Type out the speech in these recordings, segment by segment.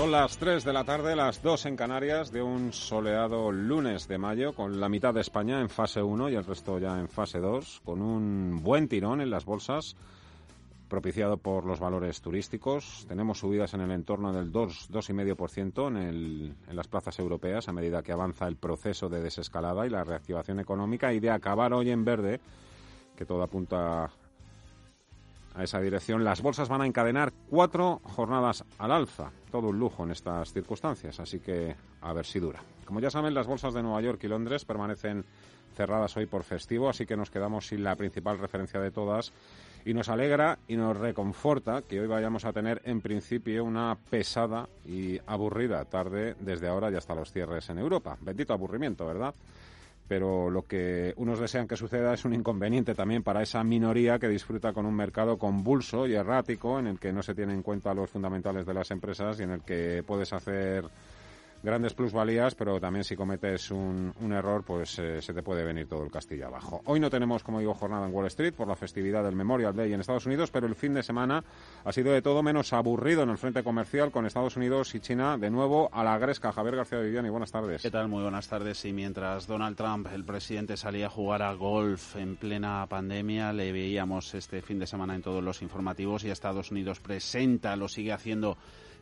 Son las 3 de la tarde, las 2 en Canarias, de un soleado lunes de mayo, con la mitad de España en fase 1 y el resto ya en fase 2, con un buen tirón en las bolsas, propiciado por los valores turísticos. Tenemos subidas en el entorno del 2, 2,5% en, en las plazas europeas a medida que avanza el proceso de desescalada y la reactivación económica y de acabar hoy en verde, que todo apunta a esa dirección, las bolsas van a encadenar cuatro jornadas al alza. Todo un lujo en estas circunstancias, así que a ver si dura. Como ya saben, las bolsas de Nueva York y Londres permanecen cerradas hoy por festivo, así que nos quedamos sin la principal referencia de todas. Y nos alegra y nos reconforta que hoy vayamos a tener en principio una pesada y aburrida tarde desde ahora y hasta los cierres en Europa. Bendito aburrimiento, ¿verdad? Pero lo que unos desean que suceda es un inconveniente también para esa minoría que disfruta con un mercado convulso y errático en el que no se tienen en cuenta los fundamentales de las empresas y en el que puedes hacer grandes plusvalías, pero también si cometes un, un error, pues eh, se te puede venir todo el castillo abajo. Hoy no tenemos, como digo, jornada en Wall Street por la festividad del Memorial Day en Estados Unidos, pero el fin de semana ha sido de todo menos aburrido en el frente comercial con Estados Unidos y China de nuevo a la gresca. Javier García de Viviani, buenas tardes. ¿Qué tal? Muy buenas tardes. Y mientras Donald Trump, el presidente, salía a jugar a golf en plena pandemia, le veíamos este fin de semana en todos los informativos y Estados Unidos presenta, lo sigue haciendo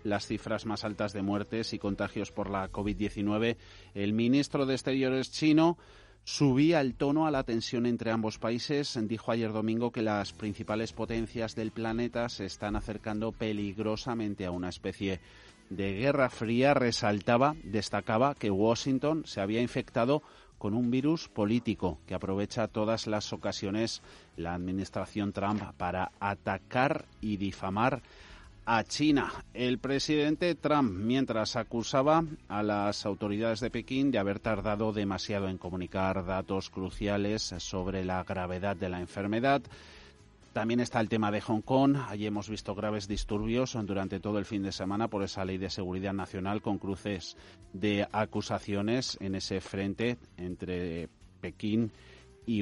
las cifras más altas de muertes y contagios por la COVID-19. El ministro de Exteriores chino subía el tono a la tensión entre ambos países. Dijo ayer domingo que las principales potencias del planeta se están acercando peligrosamente a una especie de guerra fría. Resaltaba, destacaba que Washington se había infectado con un virus político que aprovecha todas las ocasiones la administración Trump para atacar y difamar a China. El presidente Trump, mientras acusaba a las autoridades de Pekín de haber tardado demasiado en comunicar datos cruciales sobre la gravedad de la enfermedad, también está el tema de Hong Kong. Allí hemos visto graves disturbios durante todo el fin de semana por esa ley de seguridad nacional con cruces de acusaciones en ese frente entre Pekín y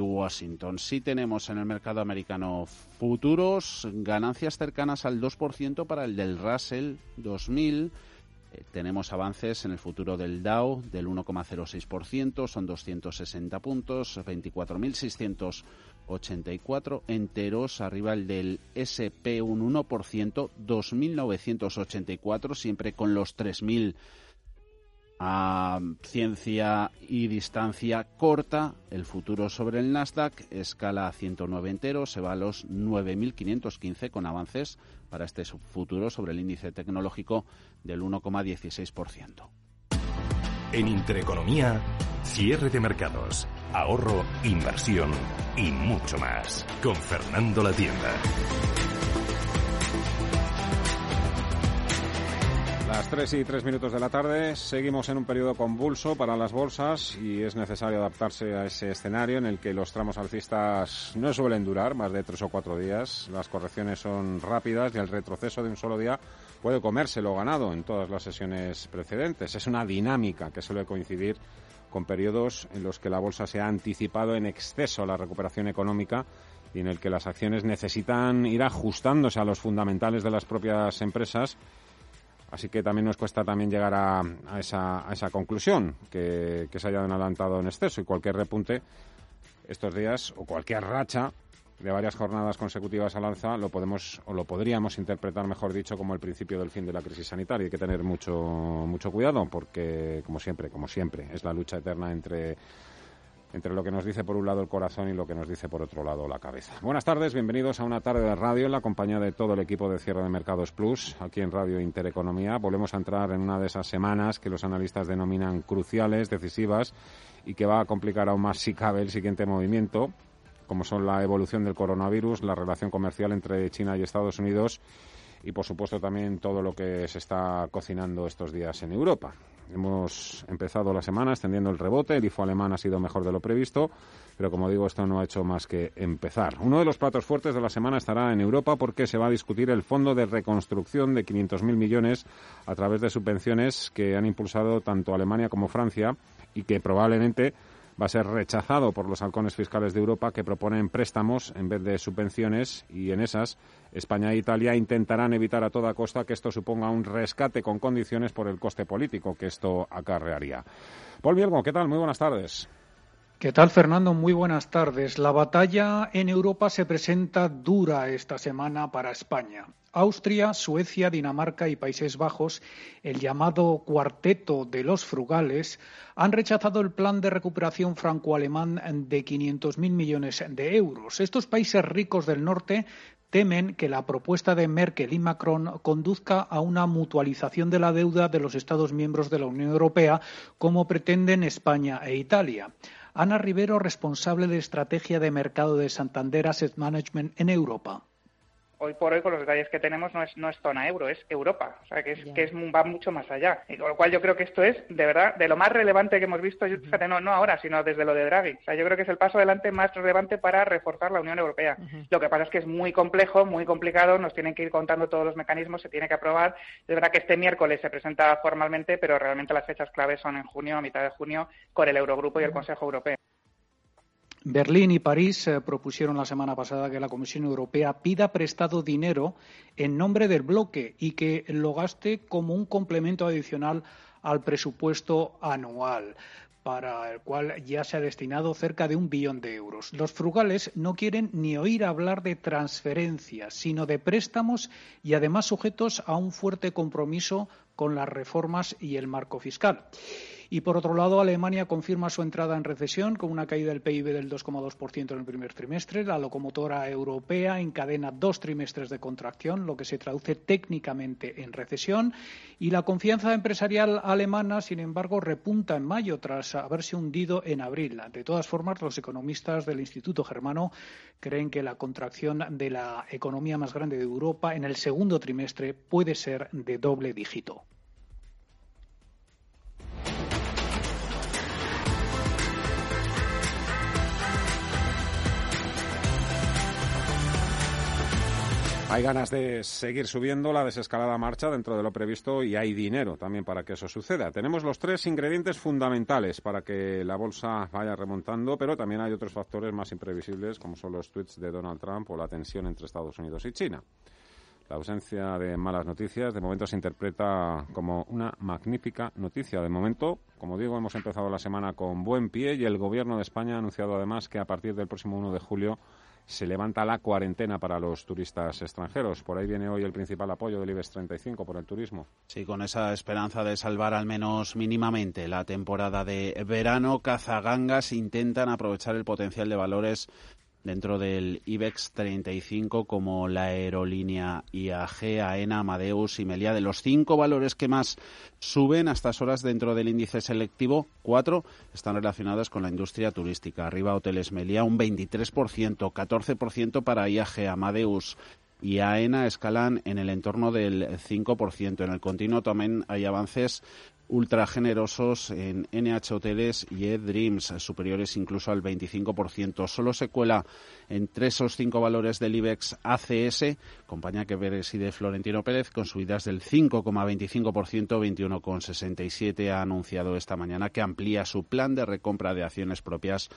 Washington. Sí tenemos en el mercado americano futuros ganancias cercanas al 2% para el del Russell 2000. Eh, tenemos avances en el futuro del Dow del 1,06%, son 260 puntos, 24.684 enteros, arriba el del SP un 1%, 2.984, siempre con los 3.000 a ciencia y distancia corta, el futuro sobre el Nasdaq escala a 109 enteros, se va a los 9.515 con avances para este futuro sobre el índice tecnológico del 1,16%. En Intereconomía, cierre de mercados, ahorro, inversión y mucho más. Con Fernando La Tienda. Las 3 y 3 minutos de la tarde, seguimos en un periodo convulso para las bolsas y es necesario adaptarse a ese escenario en el que los tramos alcistas no suelen durar más de 3 o 4 días, las correcciones son rápidas y el retroceso de un solo día puede comerse lo ganado en todas las sesiones precedentes. Es una dinámica que suele coincidir con periodos en los que la bolsa se ha anticipado en exceso a la recuperación económica y en el que las acciones necesitan ir ajustándose a los fundamentales de las propias empresas Así que también nos cuesta también llegar a, esa, a esa, conclusión, que, se hayan adelantado en exceso y cualquier repunte estos días o cualquier racha de varias jornadas consecutivas al alza lo podemos o lo podríamos interpretar mejor dicho como el principio del fin de la crisis sanitaria. Hay que tener mucho mucho cuidado porque como siempre, como siempre, es la lucha eterna entre entre lo que nos dice por un lado el corazón y lo que nos dice por otro lado la cabeza. Buenas tardes, bienvenidos a una tarde de radio en la compañía de todo el equipo de Cierre de Mercados Plus, aquí en Radio Intereconomía. Volvemos a entrar en una de esas semanas que los analistas denominan cruciales, decisivas y que va a complicar aún más si cabe el siguiente movimiento, como son la evolución del coronavirus, la relación comercial entre China y Estados Unidos y por supuesto también todo lo que se está cocinando estos días en Europa. Hemos empezado la semana extendiendo el rebote, el IFO alemán ha sido mejor de lo previsto, pero como digo, esto no ha hecho más que empezar. Uno de los platos fuertes de la semana estará en Europa porque se va a discutir el fondo de reconstrucción de 500.000 millones a través de subvenciones que han impulsado tanto Alemania como Francia y que probablemente va a ser rechazado por los halcones fiscales de Europa que proponen préstamos en vez de subvenciones y en esas España e Italia intentarán evitar a toda costa que esto suponga un rescate con condiciones por el coste político que esto acarrearía. Paul Mielgo, ¿qué tal? Muy buenas tardes. ¿Qué tal, Fernando? Muy buenas tardes. La batalla en Europa se presenta dura esta semana para España. Austria, Suecia, Dinamarca y Países Bajos, el llamado Cuarteto de los Frugales, han rechazado el plan de recuperación franco-alemán de 500.000 millones de euros. Estos países ricos del norte temen que la propuesta de Merkel y Macron conduzca a una mutualización de la deuda de los Estados miembros de la Unión Europea, como pretenden España e Italia. Ana Rivero, responsable de estrategia de mercado de Santander Asset Management en Europa hoy por hoy con los detalles que tenemos no es, no es zona euro, es Europa, o sea que, es, que es, va mucho más allá. Y con lo cual yo creo que esto es de verdad de lo más relevante que hemos visto, fíjate, no, no ahora, sino desde lo de Draghi. O sea, yo creo que es el paso adelante más relevante para reforzar la Unión Europea. Lo que pasa es que es muy complejo, muy complicado, nos tienen que ir contando todos los mecanismos, se tiene que aprobar. Es verdad que este miércoles se presenta formalmente, pero realmente las fechas claves son en junio, a mitad de junio, con el Eurogrupo y el Consejo Europeo. Berlín y París eh, propusieron la semana pasada que la Comisión Europea pida prestado dinero en nombre del bloque y que lo gaste como un complemento adicional al presupuesto anual para el cual ya se ha destinado cerca de un billón de euros. Los frugales no quieren ni oír hablar de transferencias, sino de préstamos y además sujetos a un fuerte compromiso con las reformas y el marco fiscal. Y por otro lado, Alemania confirma su entrada en recesión con una caída del PIB del 2,2% en el primer trimestre. La locomotora europea encadena dos trimestres de contracción, lo que se traduce técnicamente en recesión. Y la confianza empresarial alemana, sin embargo, repunta en mayo tras haberse hundido en abril. De todas formas, los economistas del Instituto Germano creen que la contracción de la economía más grande de Europa en el segundo trimestre puede ser de doble dígito. Hay ganas de seguir subiendo la desescalada marcha dentro de lo previsto y hay dinero también para que eso suceda. Tenemos los tres ingredientes fundamentales para que la bolsa vaya remontando, pero también hay otros factores más imprevisibles como son los tweets de Donald Trump o la tensión entre Estados Unidos y China. La ausencia de malas noticias de momento se interpreta como una magnífica noticia. De momento, como digo, hemos empezado la semana con buen pie y el Gobierno de España ha anunciado además que a partir del próximo 1 de julio se levanta la cuarentena para los turistas extranjeros. Por ahí viene hoy el principal apoyo del IBEX 35 por el turismo. Sí, con esa esperanza de salvar al menos mínimamente la temporada de verano, cazagangas intentan aprovechar el potencial de valores dentro del IBEX 35 como la aerolínea IAG, AENA, Amadeus y Melia. De los cinco valores que más suben a estas horas dentro del índice selectivo, cuatro están relacionados con la industria turística. Arriba Hoteles Melia un 23%, 14% para IAG, Amadeus, y AENA escalan en el entorno del 5%. En el continuo también hay avances ultra generosos en NH Hoteles y Ed Dreams, superiores incluso al 25%. Solo se cuela entre esos cinco valores del IBEX ACS, compañía que preside Florentino Pérez, con subidas del 5,25%, 21,67 ha anunciado esta mañana que amplía su plan de recompra de acciones propias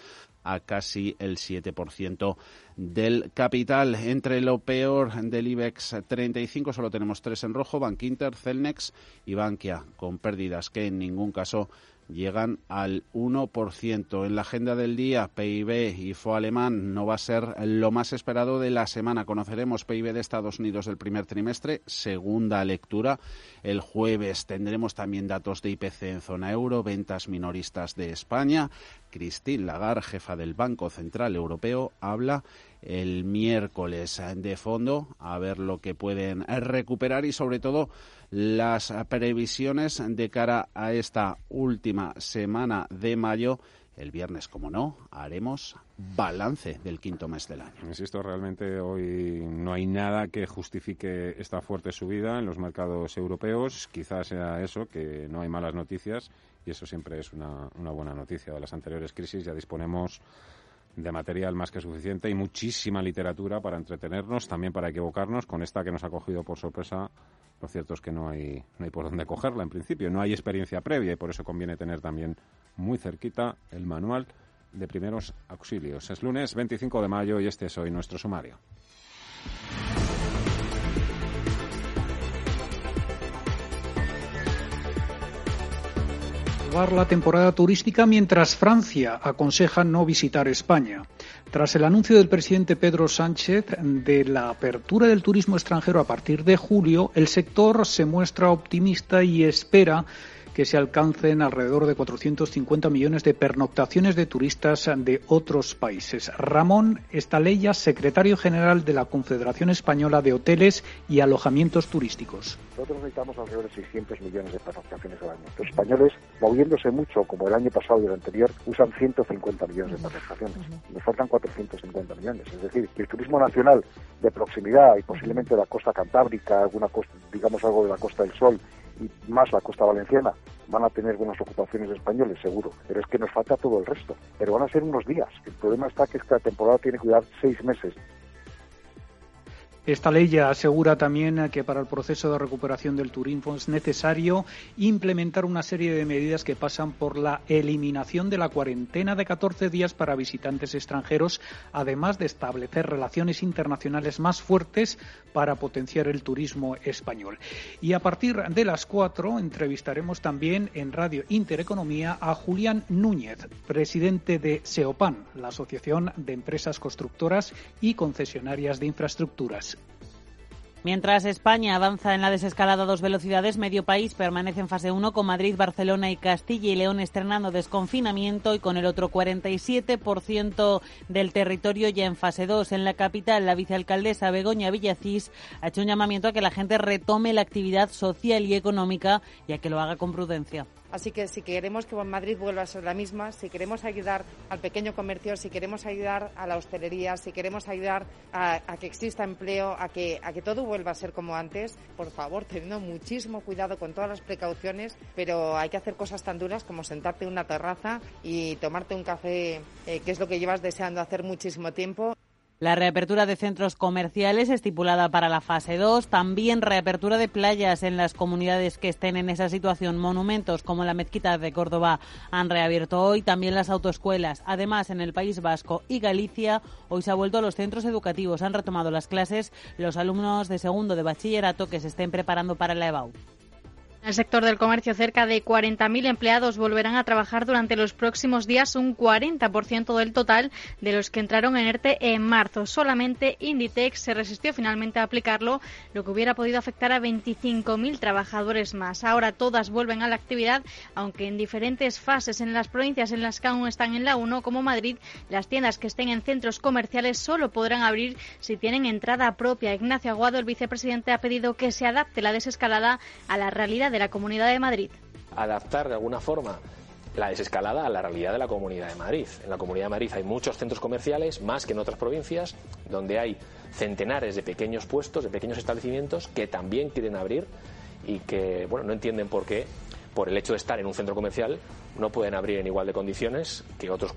a casi el 7% del capital. Entre lo peor del IBEX 35 solo tenemos tres en rojo, Bankinter, Celnex y Bankia, con pérdidas que en ningún caso llegan al 1%. En la agenda del día, PIB y FO alemán no va a ser lo más esperado de la semana. Conoceremos PIB de Estados Unidos del primer trimestre, segunda lectura. El jueves tendremos también datos de IPC en zona euro, ventas minoristas de España. Christine Lagarde, jefa del Banco Central Europeo, habla el miércoles de fondo a ver lo que pueden recuperar y sobre todo las previsiones de cara a esta última semana de mayo el viernes, como no, haremos balance del quinto mes del año. Insisto, realmente hoy no hay nada que justifique esta fuerte subida en los mercados europeos. Quizás sea eso, que no hay malas noticias y eso siempre es una, buena noticia. De las anteriores crisis ya disponemos de material más que suficiente y muchísima literatura para entretenernos, también para equivocarnos. Con esta que nos ha cogido por sorpresa, lo cierto es que no hay, no hay por dónde cogerla en principio, no hay experiencia previa y por eso conviene tener también muy cerquita el manual de primeros auxilios. Es lunes 25 de mayo y este es hoy nuestro sumario. La temporada turística mientras Francia aconseja no visitar España. Tras el anuncio del presidente Pedro Sánchez de la apertura del turismo extranjero a partir de julio, el sector se muestra optimista y espera que se alcancen alrededor de 450 millones de pernoctaciones de turistas de otros países. Ramón Estaleya, secretario general de la Confederación Española de Hoteles y Alojamientos Turísticos. Nosotros necesitamos alrededor de 600 millones de pernoctaciones al año. Los españoles, moviéndose mucho como el año pasado y el anterior, usan 150 millones de pernoctaciones. Nos faltan 450 millones. Es decir, que el turismo nacional de proximidad y posiblemente de la costa cantábrica, alguna costa, digamos algo de la Costa del Sol, y más la costa valenciana van a tener buenas ocupaciones españoles, seguro, pero es que nos falta todo el resto. Pero van a ser unos días. El problema está que esta temporada tiene que durar seis meses esta ley ya asegura también que para el proceso de recuperación del turismo es necesario implementar una serie de medidas que pasan por la eliminación de la cuarentena de 14 días para visitantes extranjeros, además de establecer relaciones internacionales más fuertes para potenciar el turismo español. Y a partir de las cuatro entrevistaremos también en Radio Intereconomía a Julián Núñez, presidente de SEOPAN, la Asociación de Empresas Constructoras y Concesionarias de Infraestructuras. Mientras España avanza en la desescalada a dos velocidades, medio país permanece en fase 1 con Madrid, Barcelona y Castilla y León estrenando desconfinamiento y con el otro 47% del territorio ya en fase 2. En la capital, la vicealcaldesa Begoña Villacís ha hecho un llamamiento a que la gente retome la actividad social y económica y a que lo haga con prudencia. Así que si queremos que Madrid vuelva a ser la misma, si queremos ayudar al pequeño comercio, si queremos ayudar a la hostelería, si queremos ayudar a, que exista empleo, a que, a que todo vuelva a ser como antes, por favor, teniendo muchísimo cuidado con todas las precauciones, pero hay que hacer cosas tan duras como sentarte en una terraza y tomarte un café, eh, que es lo que llevas deseando hacer muchísimo tiempo. La reapertura de centros comerciales estipulada para la fase 2, también reapertura de playas en las comunidades que estén en esa situación. Monumentos como la Mezquita de Córdoba han reabierto hoy, también las autoescuelas. Además, en el País Vasco y Galicia, hoy se ha vuelto a los centros educativos. Han retomado las clases los alumnos de segundo de bachillerato que se estén preparando para la EBAU. En el sector del comercio, cerca de 40.000 empleados volverán a trabajar durante los próximos días, un 40% del total de los que entraron en ERTE en marzo. Solamente Inditex se resistió finalmente a aplicarlo, lo que hubiera podido afectar a 25.000 trabajadores más. Ahora todas vuelven a la actividad, aunque en diferentes fases en las provincias en las que aún están en la 1, como Madrid, las tiendas que estén en centros comerciales solo podrán abrir si tienen entrada propia. Ignacio Aguado, el vicepresidente, ha pedido que se adapte la desescalada a la realidad de la Comunidad de Madrid. Adaptar de alguna forma la desescalada a la realidad de la Comunidad de Madrid. En la Comunidad de Madrid hay muchos centros comerciales, más que en otras provincias, donde hay centenares de pequeños puestos, de pequeños establecimientos que también quieren abrir y que bueno, no entienden por qué, por el hecho de estar en un centro comercial, no pueden abrir en igual de condiciones que otros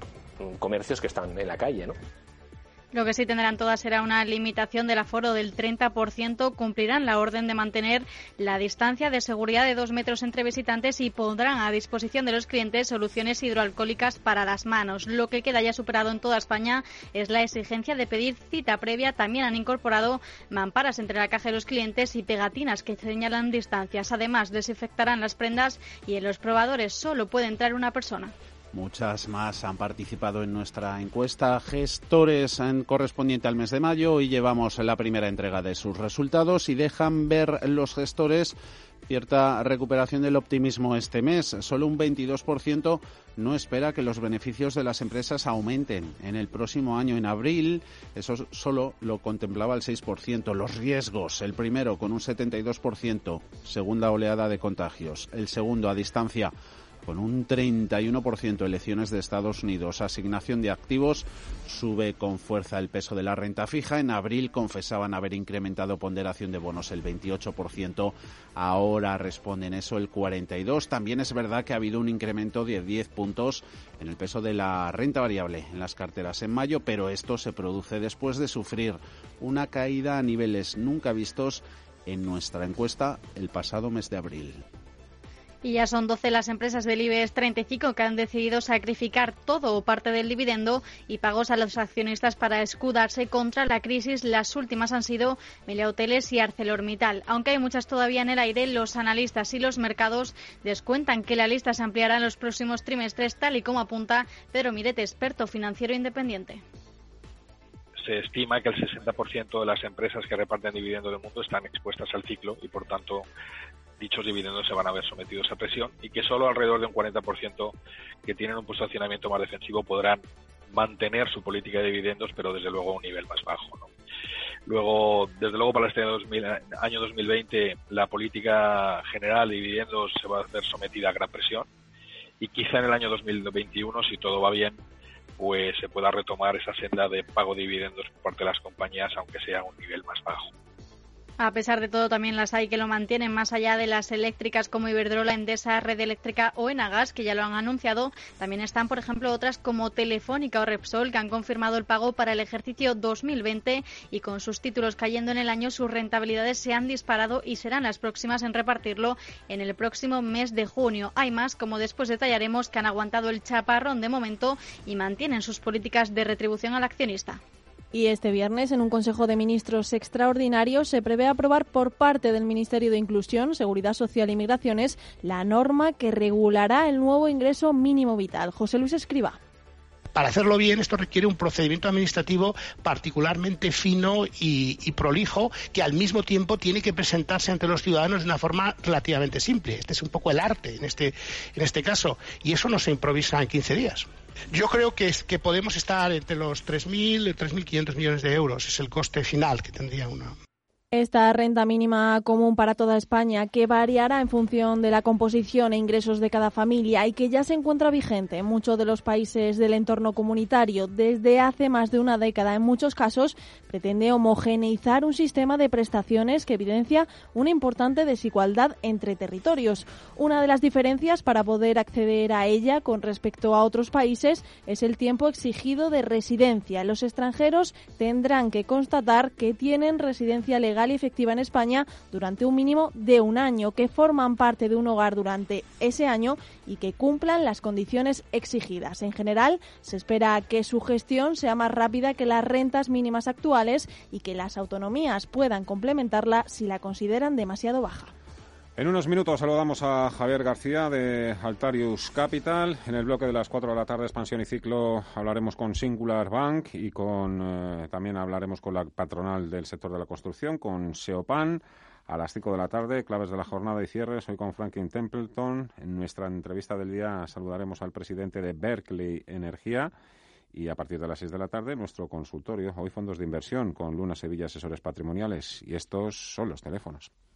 comercios que están en la calle. ¿no? Lo que sí tendrán todas será una limitación del aforo del 30%. Cumplirán la orden de mantener la distancia de seguridad de dos metros entre visitantes y pondrán a disposición de los clientes soluciones hidroalcohólicas para las manos. Lo que queda ya superado en toda España es la exigencia de pedir cita previa. También han incorporado mamparas entre la caja de los clientes y pegatinas que señalan distancias. Además, desinfectarán las prendas y en los probadores solo puede entrar una persona. Muchas más han participado en nuestra encuesta. Gestores en correspondiente al mes de mayo. y llevamos la primera entrega de sus resultados y dejan ver los gestores cierta recuperación del optimismo este mes. Solo un 22% no espera que los beneficios de las empresas aumenten en el próximo año. En abril, eso solo lo contemplaba el 6%. Los riesgos, el primero con un 72%, segunda oleada de contagios. El segundo a distancia con un 31% elecciones de Estados Unidos. Asignación de activos sube con fuerza el peso de la renta fija. En abril confesaban haber incrementado ponderación de bonos el 28%. Ahora responden eso el 42%. También es verdad que ha habido un incremento de 10 puntos en el peso de la renta variable en las carteras en mayo, pero esto se produce después de sufrir una caída a niveles nunca vistos en nuestra encuesta el pasado mes de abril. Y ya son 12 las empresas del IBEX 35 que han decidido sacrificar todo o parte del dividendo y pagos a los accionistas para escudarse contra la crisis. Las últimas han sido Melia Hoteles y ArcelorMittal. Aunque hay muchas todavía en el aire, los analistas y los mercados descuentan que la lista se ampliará en los próximos trimestres, tal y como apunta Pedro Mirete, experto financiero independiente se estima que el 60% de las empresas que reparten dividendos del mundo están expuestas al ciclo y, por tanto, dichos dividendos se van a ver sometidos a presión y que solo alrededor de un 40% que tienen un posicionamiento más defensivo podrán mantener su política de dividendos, pero desde luego a un nivel más bajo. Luego, desde luego para este año 2020, la política general de dividendos se va a ver sometida a gran presión y quizá en el año 2021, si todo va bien, pues se pueda retomar esa senda de pago de dividendos por parte de las compañías, aunque sea a un nivel más bajo. A pesar de todo, también las hay que lo mantienen más allá de las eléctricas como Iberdrola, Endesa, Red Eléctrica o Enagas, que ya lo han anunciado. También están, por ejemplo, otras como Telefónica o Repsol, que han confirmado el pago para el ejercicio 2020 y con sus títulos cayendo en el año, sus rentabilidades se han disparado y serán las próximas en repartirlo en el próximo mes de junio. Hay más, como después detallaremos, que han aguantado el chaparrón de momento y mantienen sus políticas de retribución al accionista. Y este viernes, en un Consejo de Ministros extraordinario, se prevé aprobar por parte del Ministerio de Inclusión, Seguridad Social y Migraciones la norma que regulará el nuevo ingreso mínimo vital. José Luis Escriba. Para hacerlo bien, esto requiere un procedimiento administrativo particularmente fino y, prolijo, que al mismo tiempo tiene que presentarse ante los ciudadanos de una forma relativamente simple. Este es un poco el arte en este, en este caso, y eso no se improvisa en 15 días. Yo creo que, que podemos estar entre los 3.000 y 3.500 millones de euros. Es el coste final que tendría una, esta renta mínima común para toda España, que variará en función de la composición e ingresos de cada familia y que ya se encuentra vigente en muchos de los países del entorno comunitario desde hace más de una década. En muchos casos pretende homogeneizar un sistema de prestaciones que evidencia una importante desigualdad entre territorios. Una de las diferencias para poder acceder a ella con respecto a otros países es el tiempo exigido de residencia. Los extranjeros tendrán que constatar que tienen residencia legal y efectiva en España durante un mínimo de un año, que forman parte de un hogar durante ese año y que cumplan las condiciones exigidas. En general, se espera que su gestión sea más rápida que las rentas mínimas actuales y que las autonomías puedan complementarla si la consideran demasiado baja. En unos minutos saludamos a Javier García de Altarius Capital. En el bloque de las 4 de la tarde, expansión y ciclo, hablaremos con Singular Bank y con eh, también hablaremos con la patronal del sector de la construcción, con Seopan. A las 5 de la tarde, claves de la jornada y cierre. Soy con Franklin Templeton. En nuestra entrevista del día saludaremos al presidente de Berkeley Energía. Y a partir de las 6 de la tarde, nuestro consultorio, hoy fondos de inversión, con Luna Sevilla Asesores Patrimoniales. Y estos son los teléfonos.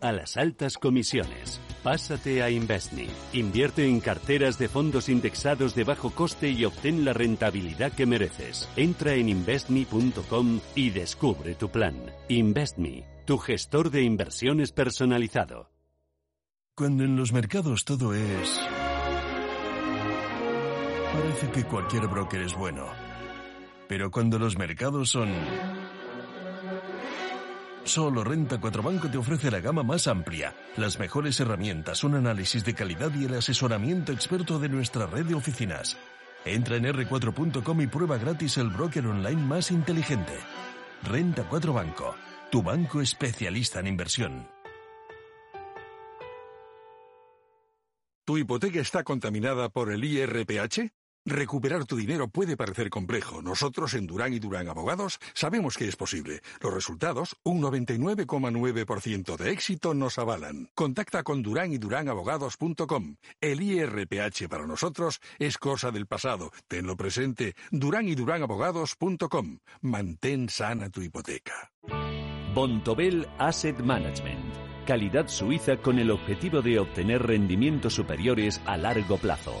a las altas comisiones. Pásate a Investme. Invierte en carteras de fondos indexados de bajo coste y obtén la rentabilidad que mereces. Entra en investme.com y descubre tu plan. Investme, tu gestor de inversiones personalizado. Cuando en los mercados todo es... Parece que cualquier broker es bueno. Pero cuando los mercados son Solo Renta 4 Banco te ofrece la gama más amplia, las mejores herramientas, un análisis de calidad y el asesoramiento experto de nuestra red de oficinas. Entra en r4.com y prueba gratis el broker online más inteligente. Renta 4 Banco, tu banco especialista en inversión. ¿Tu hipoteca está contaminada por el IRPH? Recuperar tu dinero puede parecer complejo. Nosotros en Durán y Durán Abogados sabemos que es posible. Los resultados, un 99,9% de éxito, nos avalan. Contacta con Durán y Durán Abogados.com. El IRPH para nosotros es cosa del pasado. Tenlo presente. Durán y Durán Abogados.com. Mantén sana tu hipoteca. Bontobel Asset Management calidad suiza con el objetivo de obtener rendimientos superiores a largo plazo.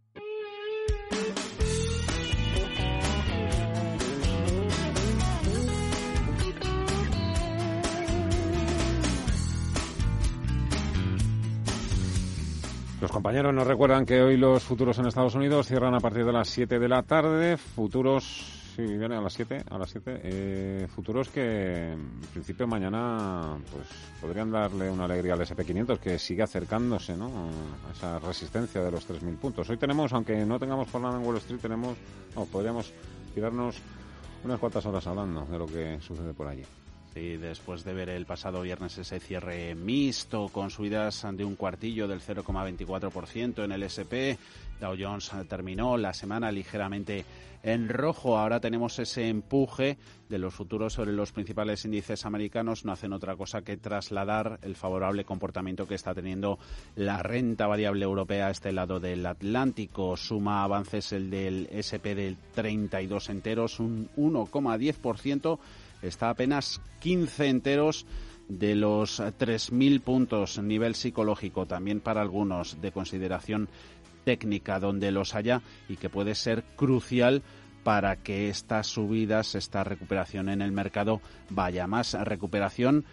Los compañeros nos recuerdan que hoy los futuros en Estados Unidos cierran a partir de las 7 de la tarde. Futuros, sí, vienen a las 7, a las 7. Eh, futuros que en principio mañana pues podrían darle una alegría al SP500 que sigue acercándose ¿no? a esa resistencia de los 3.000 puntos. Hoy tenemos, aunque no tengamos jornada en Wall Street, tenemos, no, podríamos tirarnos unas cuantas horas hablando de lo que sucede por allí. Sí, después de ver el pasado viernes ese cierre mixto con subidas de un cuartillo del 0,24% en el SP, Dow Jones terminó la semana ligeramente en rojo. Ahora tenemos ese empuje de los futuros sobre los principales índices americanos. No hacen otra cosa que trasladar el favorable comportamiento que está teniendo la renta variable europea a este lado del Atlántico. Suma avances el del SP del 32 enteros, un 1,10% está apenas 15 enteros de los 3.000 puntos, nivel psicológico también para algunos de consideración técnica donde los haya y que puede ser crucial para que estas subidas, esta recuperación en el mercado vaya más. Recuperación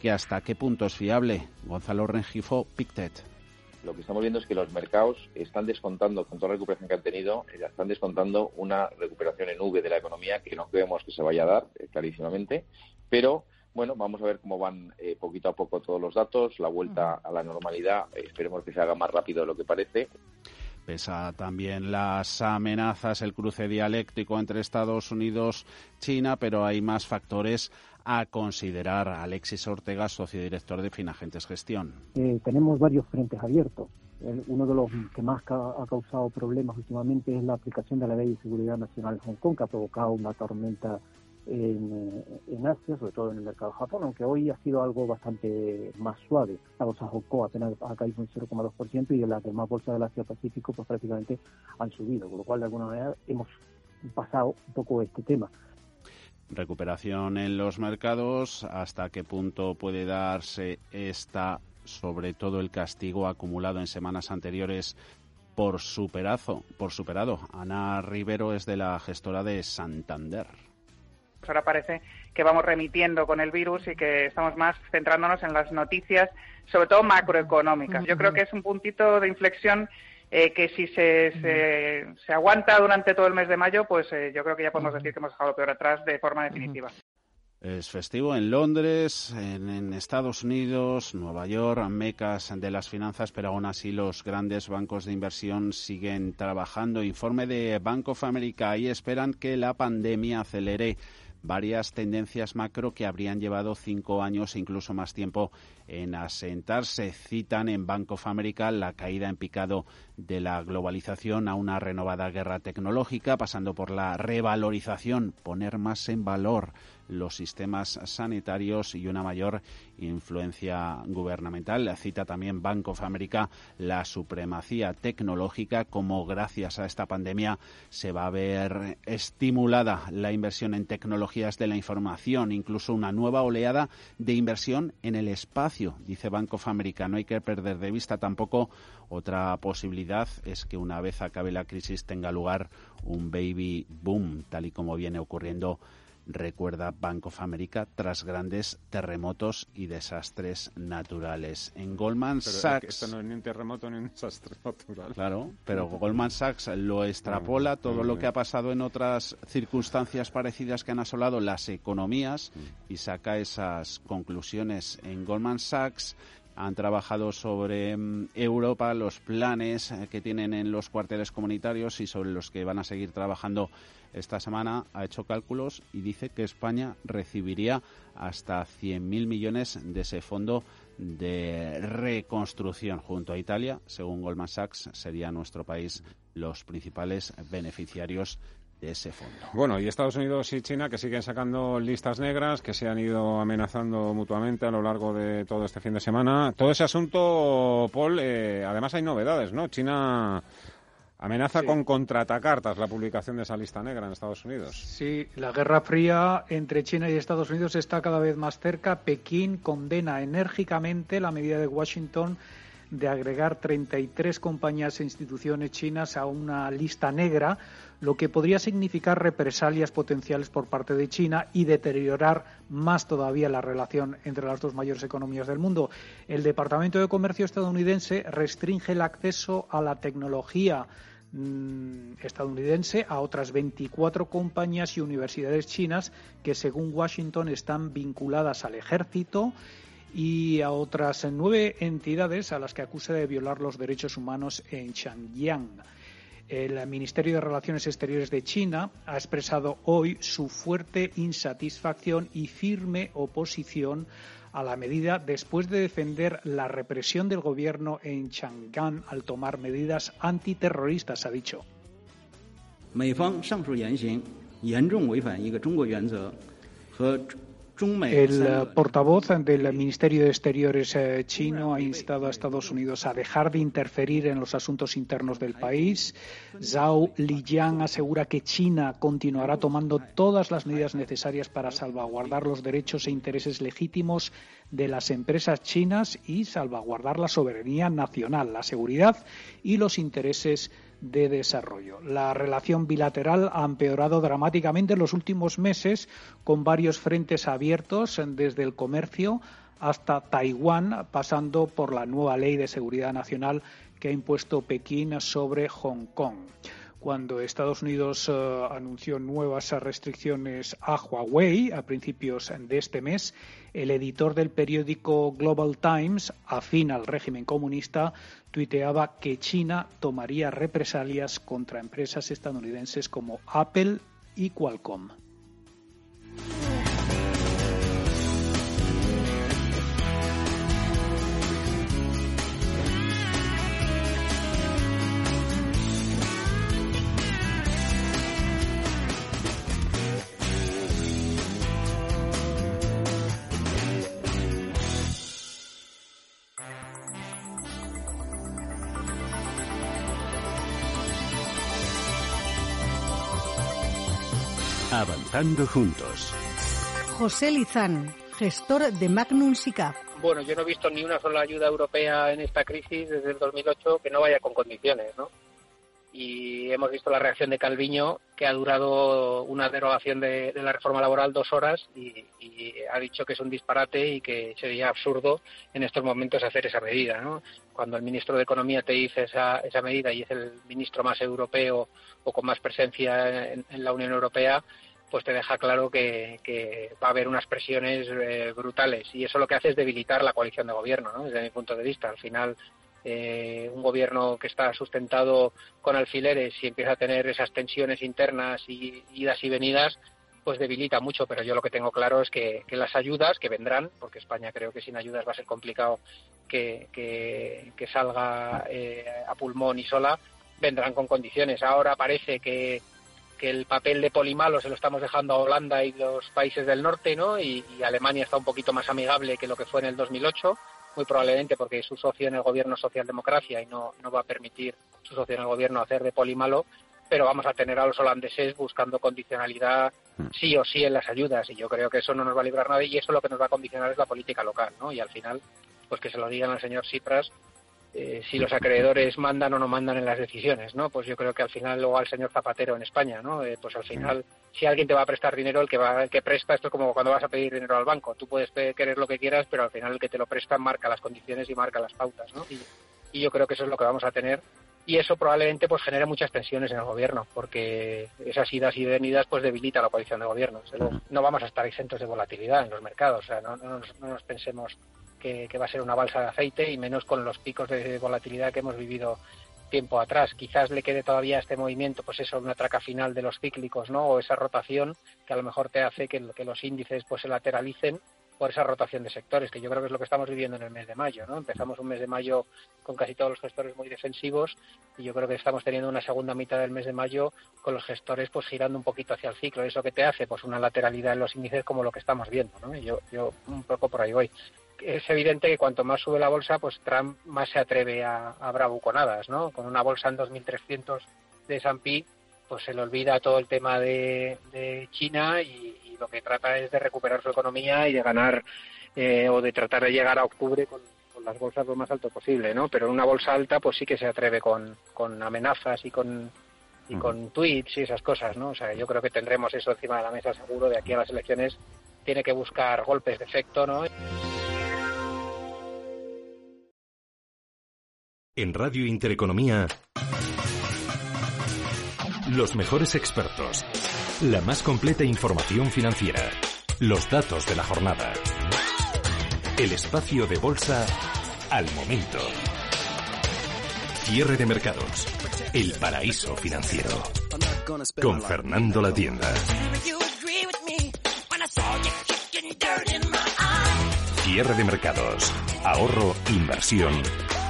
que hasta qué punto es fiable. Gonzalo Rengifo, Pictet lo que estamos viendo es que los mercados están descontando, con toda la recuperación que han tenido, eh, están descontando una recuperación en V de la economía que no creemos que se vaya a dar eh, clarísimamente, pero bueno, vamos a ver cómo van eh, poquito a poco todos los datos, la vuelta a la normalidad, esperemos que se haga más rápido de lo que parece. Pesa también las amenazas, el cruce dialéctico entre Estados Unidos y China, pero hay más factores a considerar. Alexis Ortega, socio director de Finagentes Gestión. Eh, tenemos varios frentes abiertos. uno de los que más ha causado problemas últimamente es la aplicación de la Ley de Seguridad Nacional en Hong Kong, que ha provocado una tormenta en, en, Asia, sobre todo en el mercado de Japón, aunque hoy ha sido algo bastante más suave. La bolsa Hong Kong apenas ha caído un 0,2% y las demás bolsas del Asia-Pacífico pues prácticamente han subido, con lo cual de alguna manera hemos pasado un poco este tema recuperación en los mercados, hasta qué punto puede darse esta, sobre todo el castigo acumulado en semanas anteriores por superazo, por superado. Ana Rivero es de la gestora de Santander. Ahora parece que vamos remitiendo con el virus y que estamos más centrándonos en las noticias, sobre todo macroeconómicas. Yo creo que es un puntito de inflexión eh, que si se, se, aguanta durante todo el mes de mayo, pues eh, yo creo que ya podemos decir que hemos dejado peor atrás de forma definitiva. Es festivo en Londres, en, Estados Unidos, Nueva York, mecas de las finanzas, pero aún así los grandes bancos de inversión siguen trabajando. Informe de Bank of America. Y esperan que la pandemia acelere varias tendencias macro que habrían llevado cinco años e incluso más tiempo en asentarse. Citan en Bank of America la caída en picado de la globalización a una renovada guerra tecnológica, pasando por la revalorización, poner más en valor los sistemas sanitarios y una mayor influencia gubernamental. Cita también Bank of America la supremacía tecnológica, como gracias a esta pandemia se va a ver estimulada la inversión en tecnologías de la información, incluso una nueva oleada de inversión en el espacio, dice Bank of America. No hay que perder de vista tampoco otra posibilidad es que una vez acabe la crisis tenga lugar un baby boom, tal y como viene ocurriendo recuerda Bank of America tras grandes terremotos y desastres naturales. En Goldman Sachs. esto no es ni un terremoto ni un desastre natural. Claro, pero Goldman Sachs lo extrapola todo lo que ha pasado en otras circunstancias parecidas que han asolado las economías y saca esas conclusiones. En Goldman Sachs han trabajado sobre mm, Europa, los planes eh, que tienen en los cuarteles comunitarios y sobre los que van a seguir trabajando esta semana. Ha hecho cálculos y dice que España recibiría hasta 100.000 millones de ese fondo de reconstrucción junto a Italia. Según Goldman Sachs, sería nuestro país los principales beneficiarios de ese fondo. Bueno, y Estados Unidos y China que siguen sacando listas negras, que se han ido amenazando mutuamente a lo largo de todo este fin de semana. Todo ese asunto, Paul, eh, además hay novedades, ¿no? China amenaza con contraatacar tras la publicación de esa lista negra en Estados Unidos. Sí, la guerra fría entre China y Estados Unidos está cada vez más cerca. Pekín condena enérgicamente la medida de Washington de agregar 33 compañías e instituciones chinas a una lista negra, lo que podría significar represalias potenciales por parte de China y deteriorar más todavía la relación entre las dos mayores economías del mundo. El Departamento de Comercio estadounidense restringe el acceso a la tecnología mm, estadounidense a otras 24 compañías y universidades chinas que, según Washington, están vinculadas al ejército y a otras nueve entidades a las que acusa de violar los derechos humanos en Xinjiang. El Ministerio de Relaciones Exteriores de China ha expresado hoy su fuerte insatisfacción y firme oposición a la medida después de defender la represión del gobierno en Chang'an al tomar medidas antiterroristas, ha dicho. El eh, portavoz del Ministerio de Exteriores eh, chino ha instado a Estados Unidos a dejar de interferir en los asuntos internos del país. Zhao Lijiang asegura que China continuará tomando todas las medidas necesarias para salvaguardar los derechos e intereses legítimos de las empresas chinas y salvaguardar la soberanía nacional, la seguridad y los intereses de desarrollo. La relación bilateral ha empeorado dramáticamente en los últimos meses con varios frentes abiertos desde el comercio hasta Taiwán, pasando por la nueva ley de seguridad nacional que ha impuesto Pekín sobre Hong Kong cuando Estados Unidos eh, anunció nuevas restricciones a Huawei a principios de este mes, el editor del periódico Global Times, afín al régimen comunista, tuiteaba que China tomaría represalias contra empresas estadounidenses como Apple y Qualcomm. Avanzando juntos. José Lizán, gestor de Magnum SICAF. Bueno, yo no he visto ni una sola ayuda europea en esta crisis desde el 2008 que no vaya con condiciones, ¿no? Y hemos visto la reacción de Calviño, que ha durado una derogación de, la reforma laboral dos horas y, ha dicho que es un disparate y que sería absurdo en estos momentos hacer esa medida, ¿no? Cuando el ministro de Economía te dice esa, esa medida y es el ministro más europeo o con más presencia en la Unión Europea, pues te deja claro que, va a haber unas presiones eh, brutales y eso lo que hace es debilitar la coalición de gobierno, ¿no? desde mi punto de vista. Al final, eh, un gobierno que está sustentado con alfileres y empieza a tener esas tensiones internas y idas y venidas, pues debilita mucho, pero yo lo que tengo claro es que, las ayudas que vendrán, porque España creo que sin ayudas va a ser complicado que, que, salga eh, a pulmón y sola, vendrán con condiciones. Ahora parece que que el papel de Polimalo se lo estamos dejando a Holanda y los países del norte, ¿no? Y, Alemania está un poquito más amigable que lo que fue en el 2008, muy probablemente porque su socio en el gobierno socialdemocracia y no, no va a permitir su socio en el gobierno hacer de Polimalo, pero vamos a tener a los holandeses buscando condicionalidad mm. sí o sí en las ayudas y yo creo que eso no nos va a librar nada y eso lo que nos va a condicionar es la política local, ¿no? Y al final, pues que se lo digan al señor Cipras eh, si los acreedores mandan o no mandan en las decisiones, ¿no? Pues yo creo que al final luego al señor Zapatero en España, ¿no? Eh, pues al final, si alguien te va a prestar dinero, el que va, el que presta, esto es como cuando vas a pedir dinero al banco. Tú puedes querer lo que quieras, pero al final el que te lo presta marca las condiciones y marca las pautas, ¿no? Y, yo creo que eso es lo que vamos a tener y eso probablemente pues genere muchas tensiones en el gobierno porque esas idas y venidas pues debilita la coalición de gobierno no vamos a estar exentos de volatilidad en los mercados o sea no, no nos pensemos que, va a ser una balsa de aceite y menos con los picos de volatilidad que hemos vivido tiempo atrás. Quizás le quede todavía este movimiento, pues eso, una traca final de los cíclicos, ¿no? O esa rotación que a lo mejor te hace que, los índices pues se lateralicen por esa rotación de sectores, que yo creo que es lo que estamos viviendo en el mes de mayo, ¿no? Empezamos un mes de mayo con casi todos los gestores muy defensivos y yo creo que estamos teniendo una segunda mitad del mes de mayo con los gestores pues girando un poquito hacia el ciclo. ¿Eso que te hace? Pues una lateralidad en los índices como lo que estamos viendo, ¿no? yo, yo un poco por ahí voy es evidente que cuanto más sube la bolsa, pues Trump más se atreve a, a bravuconadas, ¿no? Con una bolsa en 2.300 de S&P, pues se le olvida todo el tema de, China y, lo que trata es de recuperar su economía y de ganar eh, o de tratar de llegar a octubre con, las bolsas lo más alto posible, ¿no? Pero en una bolsa alta, pues sí que se atreve con, con amenazas y con y con tweets y esas cosas, ¿no? O sea, yo creo que tendremos eso encima de la mesa seguro de aquí a las elecciones. Tiene que buscar golpes de efecto, ¿no? En Radio Intereconomía, los mejores expertos, la más completa información financiera, los datos de la jornada, el espacio de bolsa al momento. Cierre de mercados, el paraíso financiero. Con Fernando La Tienda. Cierre de mercados, ahorro, inversión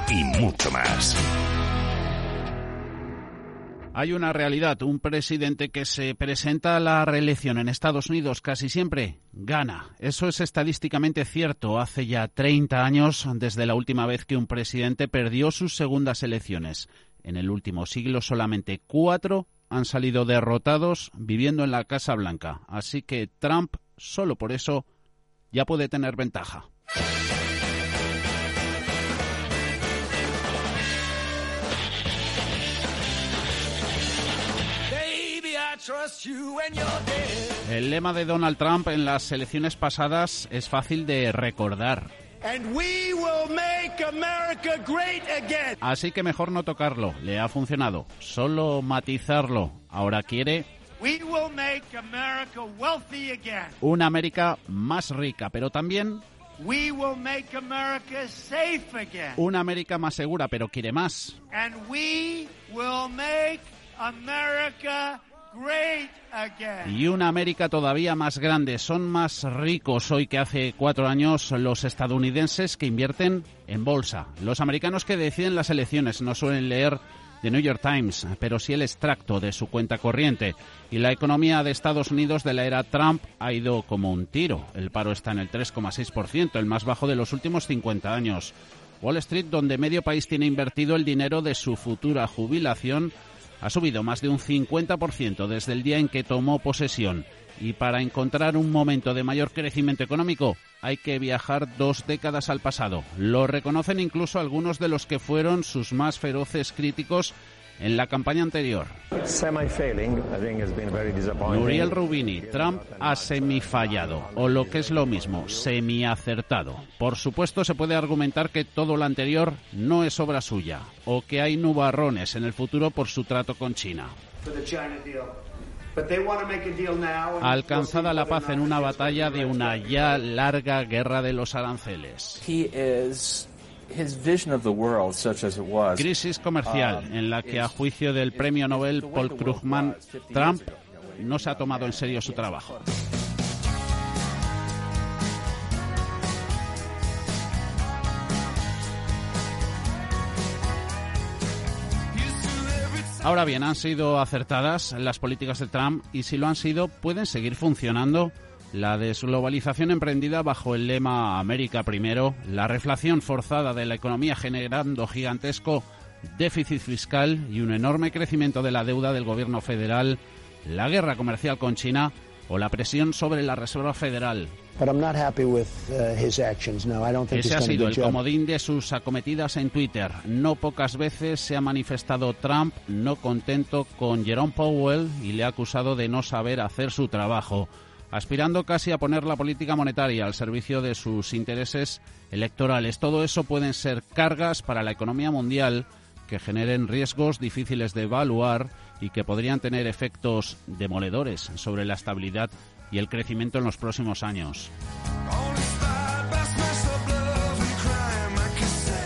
y mucho más. Hay una realidad, un presidente que se presenta a la reelección en Estados Unidos casi siempre gana. Eso es estadísticamente cierto. Hace ya 30 años desde la última vez que un presidente perdió sus segundas elecciones. En el último siglo solamente cuatro han salido derrotados viviendo en la Casa Blanca. Así que Trump, solo por eso, ya puede tener ventaja. El lema de Donald Trump en las elecciones pasadas es fácil de recordar. Así que mejor no tocarlo, le ha funcionado. Solo matizarlo. Ahora quiere una América más rica, pero también una América más segura, pero quiere más. Y una América todavía más grande. Son más ricos hoy que hace cuatro años los estadounidenses que invierten en bolsa. Los americanos que deciden las elecciones no suelen leer The New York Times, pero sí el extracto de su cuenta corriente. Y la economía de Estados Unidos de la era Trump ha ido como un tiro. El paro está en el 3,6%, el más bajo de los últimos 50 años. Wall Street, donde medio país tiene invertido el dinero de su futura jubilación, ha subido más de un 50% desde el día en que tomó posesión. Y para encontrar un momento de mayor crecimiento económico hay que viajar dos décadas al pasado. Lo reconocen incluso algunos de los que fueron sus más feroces críticos en la campaña anterior. Muriel Rubini, Trump ha semifallado, o lo que es lo mismo, semiacertado. Por supuesto, se puede argumentar que todo lo anterior no es obra suya, o que hay nubarrones en el futuro por su trato con China. Alcanzada la paz en una batalla de una ya larga guerra de los aranceles. Crisis comercial um, en la que, a juicio del premio Nobel Paul Krugman, Trump no se ha tomado en serio su trabajo. Ahora bien, ¿han sido acertadas las políticas de Trump? Y si lo han sido, ¿pueden seguir funcionando? La desglobalización emprendida bajo el lema América primero, la reflación forzada de la economía generando gigantesco déficit fiscal y un enorme crecimiento de la deuda del gobierno federal, la guerra comercial con China o la presión sobre la Reserva Federal. Ese ha sido el comodín de sus acometidas en Twitter. No pocas veces se ha manifestado Trump no contento con Jerome Powell y le ha acusado de no saber hacer su trabajo, aspirando casi a poner la política monetaria al servicio de sus intereses electorales. Todo eso pueden ser cargas para la economía mundial que generen riesgos difíciles de evaluar y que podrían tener efectos demoledores sobre la estabilidad y el crecimiento en los próximos años.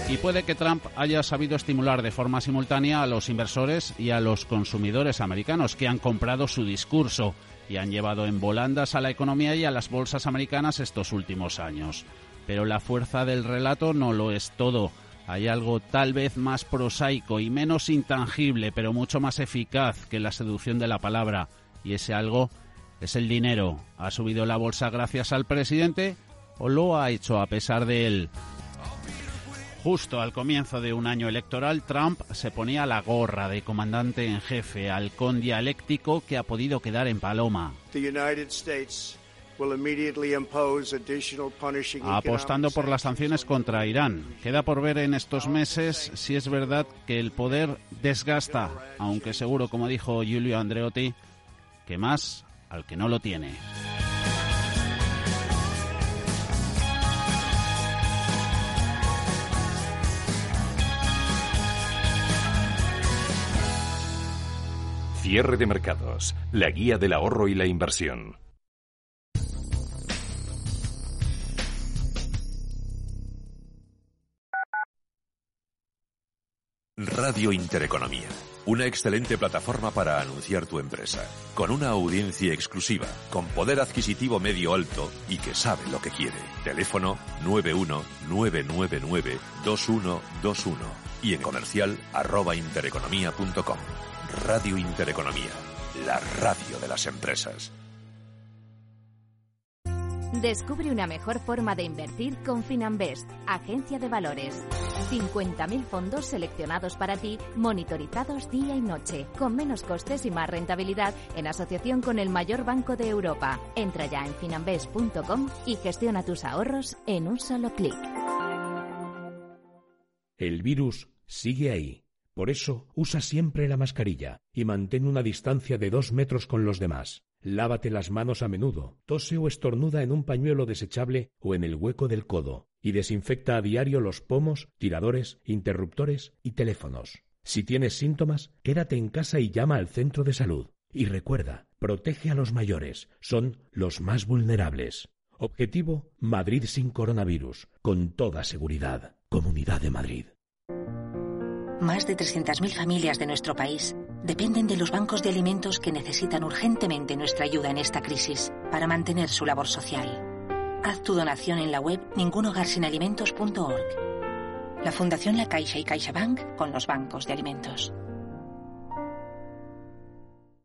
Y puede que Trump haya sabido estimular de forma simultánea a los inversores y a los consumidores americanos que han comprado su discurso y han llevado en volandas a la economía y a las bolsas americanas estos últimos años. Pero la fuerza del relato no lo es todo. Hay algo tal vez más prosaico y menos intangible, pero mucho más eficaz que la seducción de la palabra. Y ese algo es el dinero. ¿Ha subido la bolsa gracias al presidente o lo ha hecho a pesar de él? Justo al comienzo de un año electoral, Trump se ponía la gorra de comandante en jefe, halcón dialéctico que ha podido quedar en paloma. Apostando por las sanciones contra Irán. Queda por ver en estos meses si es verdad que el poder desgasta, aunque seguro, como dijo Giulio Andreotti, que más al que no lo tiene. Cierre de mercados, la guía del ahorro y la inversión. Radio Intereconomía una excelente plataforma para anunciar tu empresa, con una audiencia exclusiva, con poder adquisitivo medio alto y que sabe lo que quiere. Teléfono 919992121 y en comercial arroba intereconomía.com. Radio Intereconomía, la radio de las empresas. Descubre una mejor forma de invertir con Finanbest, agencia de valores. 50.000 fondos seleccionados para ti, monitorizados día y noche, con menos costes y más rentabilidad en asociación con el mayor banco de Europa. Entra ya en finanbest.com y gestiona tus ahorros en un solo clic. El virus sigue ahí. Por eso, usa siempre la mascarilla y mantén una distancia de dos metros con los demás. Lávate las manos a menudo, tose o estornuda en un pañuelo desechable o en el hueco del codo y desinfecta a diario los pomos, tiradores, interruptores y teléfonos. Si tienes síntomas, quédate en casa y llama al centro de salud. Y recuerda, protege a los mayores, son los más vulnerables. Objetivo, Madrid sin coronavirus, con toda seguridad. Comunidad de Madrid. Más de 300.000 familias de nuestro país dependen de los bancos de alimentos que necesitan urgentemente nuestra ayuda en esta crisis para mantener su labor social. Haz tu donación en la web ningunogarsinalimentos.org. La Fundación La Caixa y CaixaBank con los bancos de alimentos.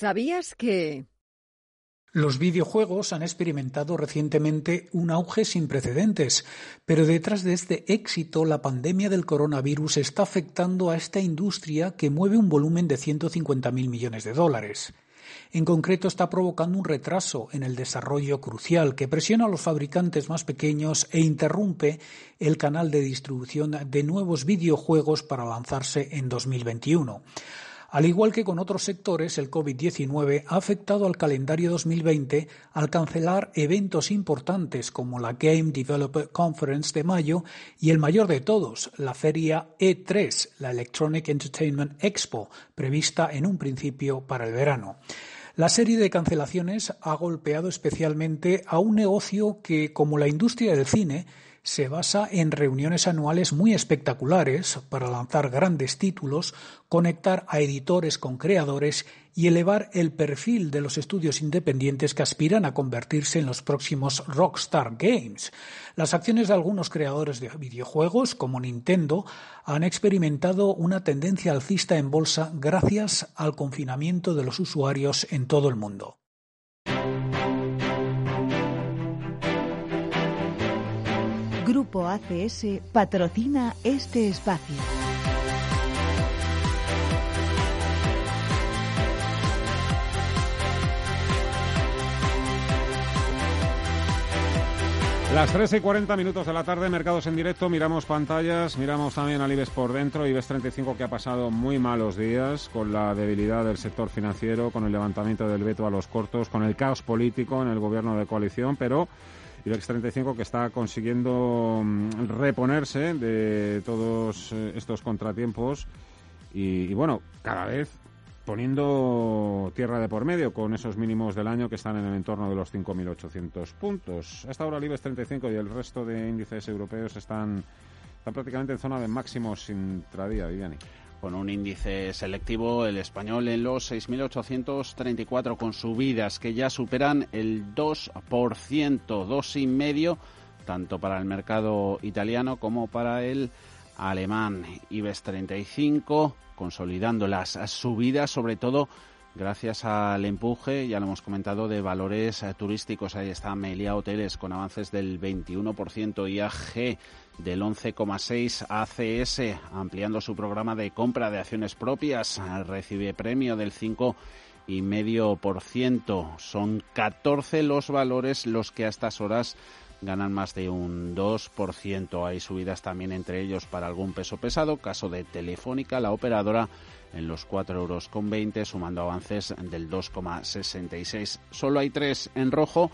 ¿Sabías que... Los videojuegos han experimentado recientemente un auge sin precedentes, pero detrás de este éxito la pandemia del coronavirus está afectando a esta industria que mueve un volumen de 150.000 millones de dólares. En concreto está provocando un retraso en el desarrollo crucial que presiona a los fabricantes más pequeños e interrumpe el canal de distribución de nuevos videojuegos para lanzarse en 2021. Al igual que con otros sectores, el COVID-19 ha afectado al calendario 2020 al cancelar eventos importantes como la Game Developer Conference de mayo y el mayor de todos, la feria E3, la Electronic Entertainment Expo, prevista en un principio para el verano. La serie de cancelaciones ha golpeado especialmente a un negocio que, como la industria del cine, se basa en reuniones anuales muy espectaculares para lanzar grandes títulos, conectar a editores con creadores y elevar el perfil de los estudios independientes que aspiran a convertirse en los próximos Rockstar Games. Las acciones de algunos creadores de videojuegos, como Nintendo, han experimentado una tendencia alcista en bolsa gracias al confinamiento de los usuarios en todo el mundo. Grupo ACS patrocina este espacio. Las 13 y 40 minutos de la tarde, mercados en directo, miramos pantallas, miramos también al IBEX por dentro, IBEX 35 que ha pasado muy malos días con la debilidad del sector financiero, con el levantamiento del veto a los cortos, con el caos político en el gobierno de coalición, pero IBEX 35 que está consiguiendo mm, reponerse de todos eh, estos contratiempos y, bueno, cada vez poniendo tierra de por medio con esos mínimos del año que están en el entorno de los 5.800 puntos. Hasta ahora el IBEX 35 y el resto de índices europeos están, están prácticamente en zona de máximos intradía, Viviani con un índice selectivo, el español en los 6.834 con subidas que ya superan el 2%, 2,5%, tanto para el mercado italiano como para el alemán. IBEX 35 consolidando las subidas, sobre todo gracias al empuje, ya lo hemos comentado, de valores turísticos. Ahí está Melia Hoteles con avances del 21%, IAG del 11,6 ACS, ampliando su programa de compra de acciones propias, recibe premio del 5,5%. Son 14 los valores los que a estas horas ganan más de un 2%. Hay subidas también entre ellos para algún peso pesado, caso de Telefónica, la operadora en los 4,20 euros sumando avances del 2,66. Solo hay tres en rojo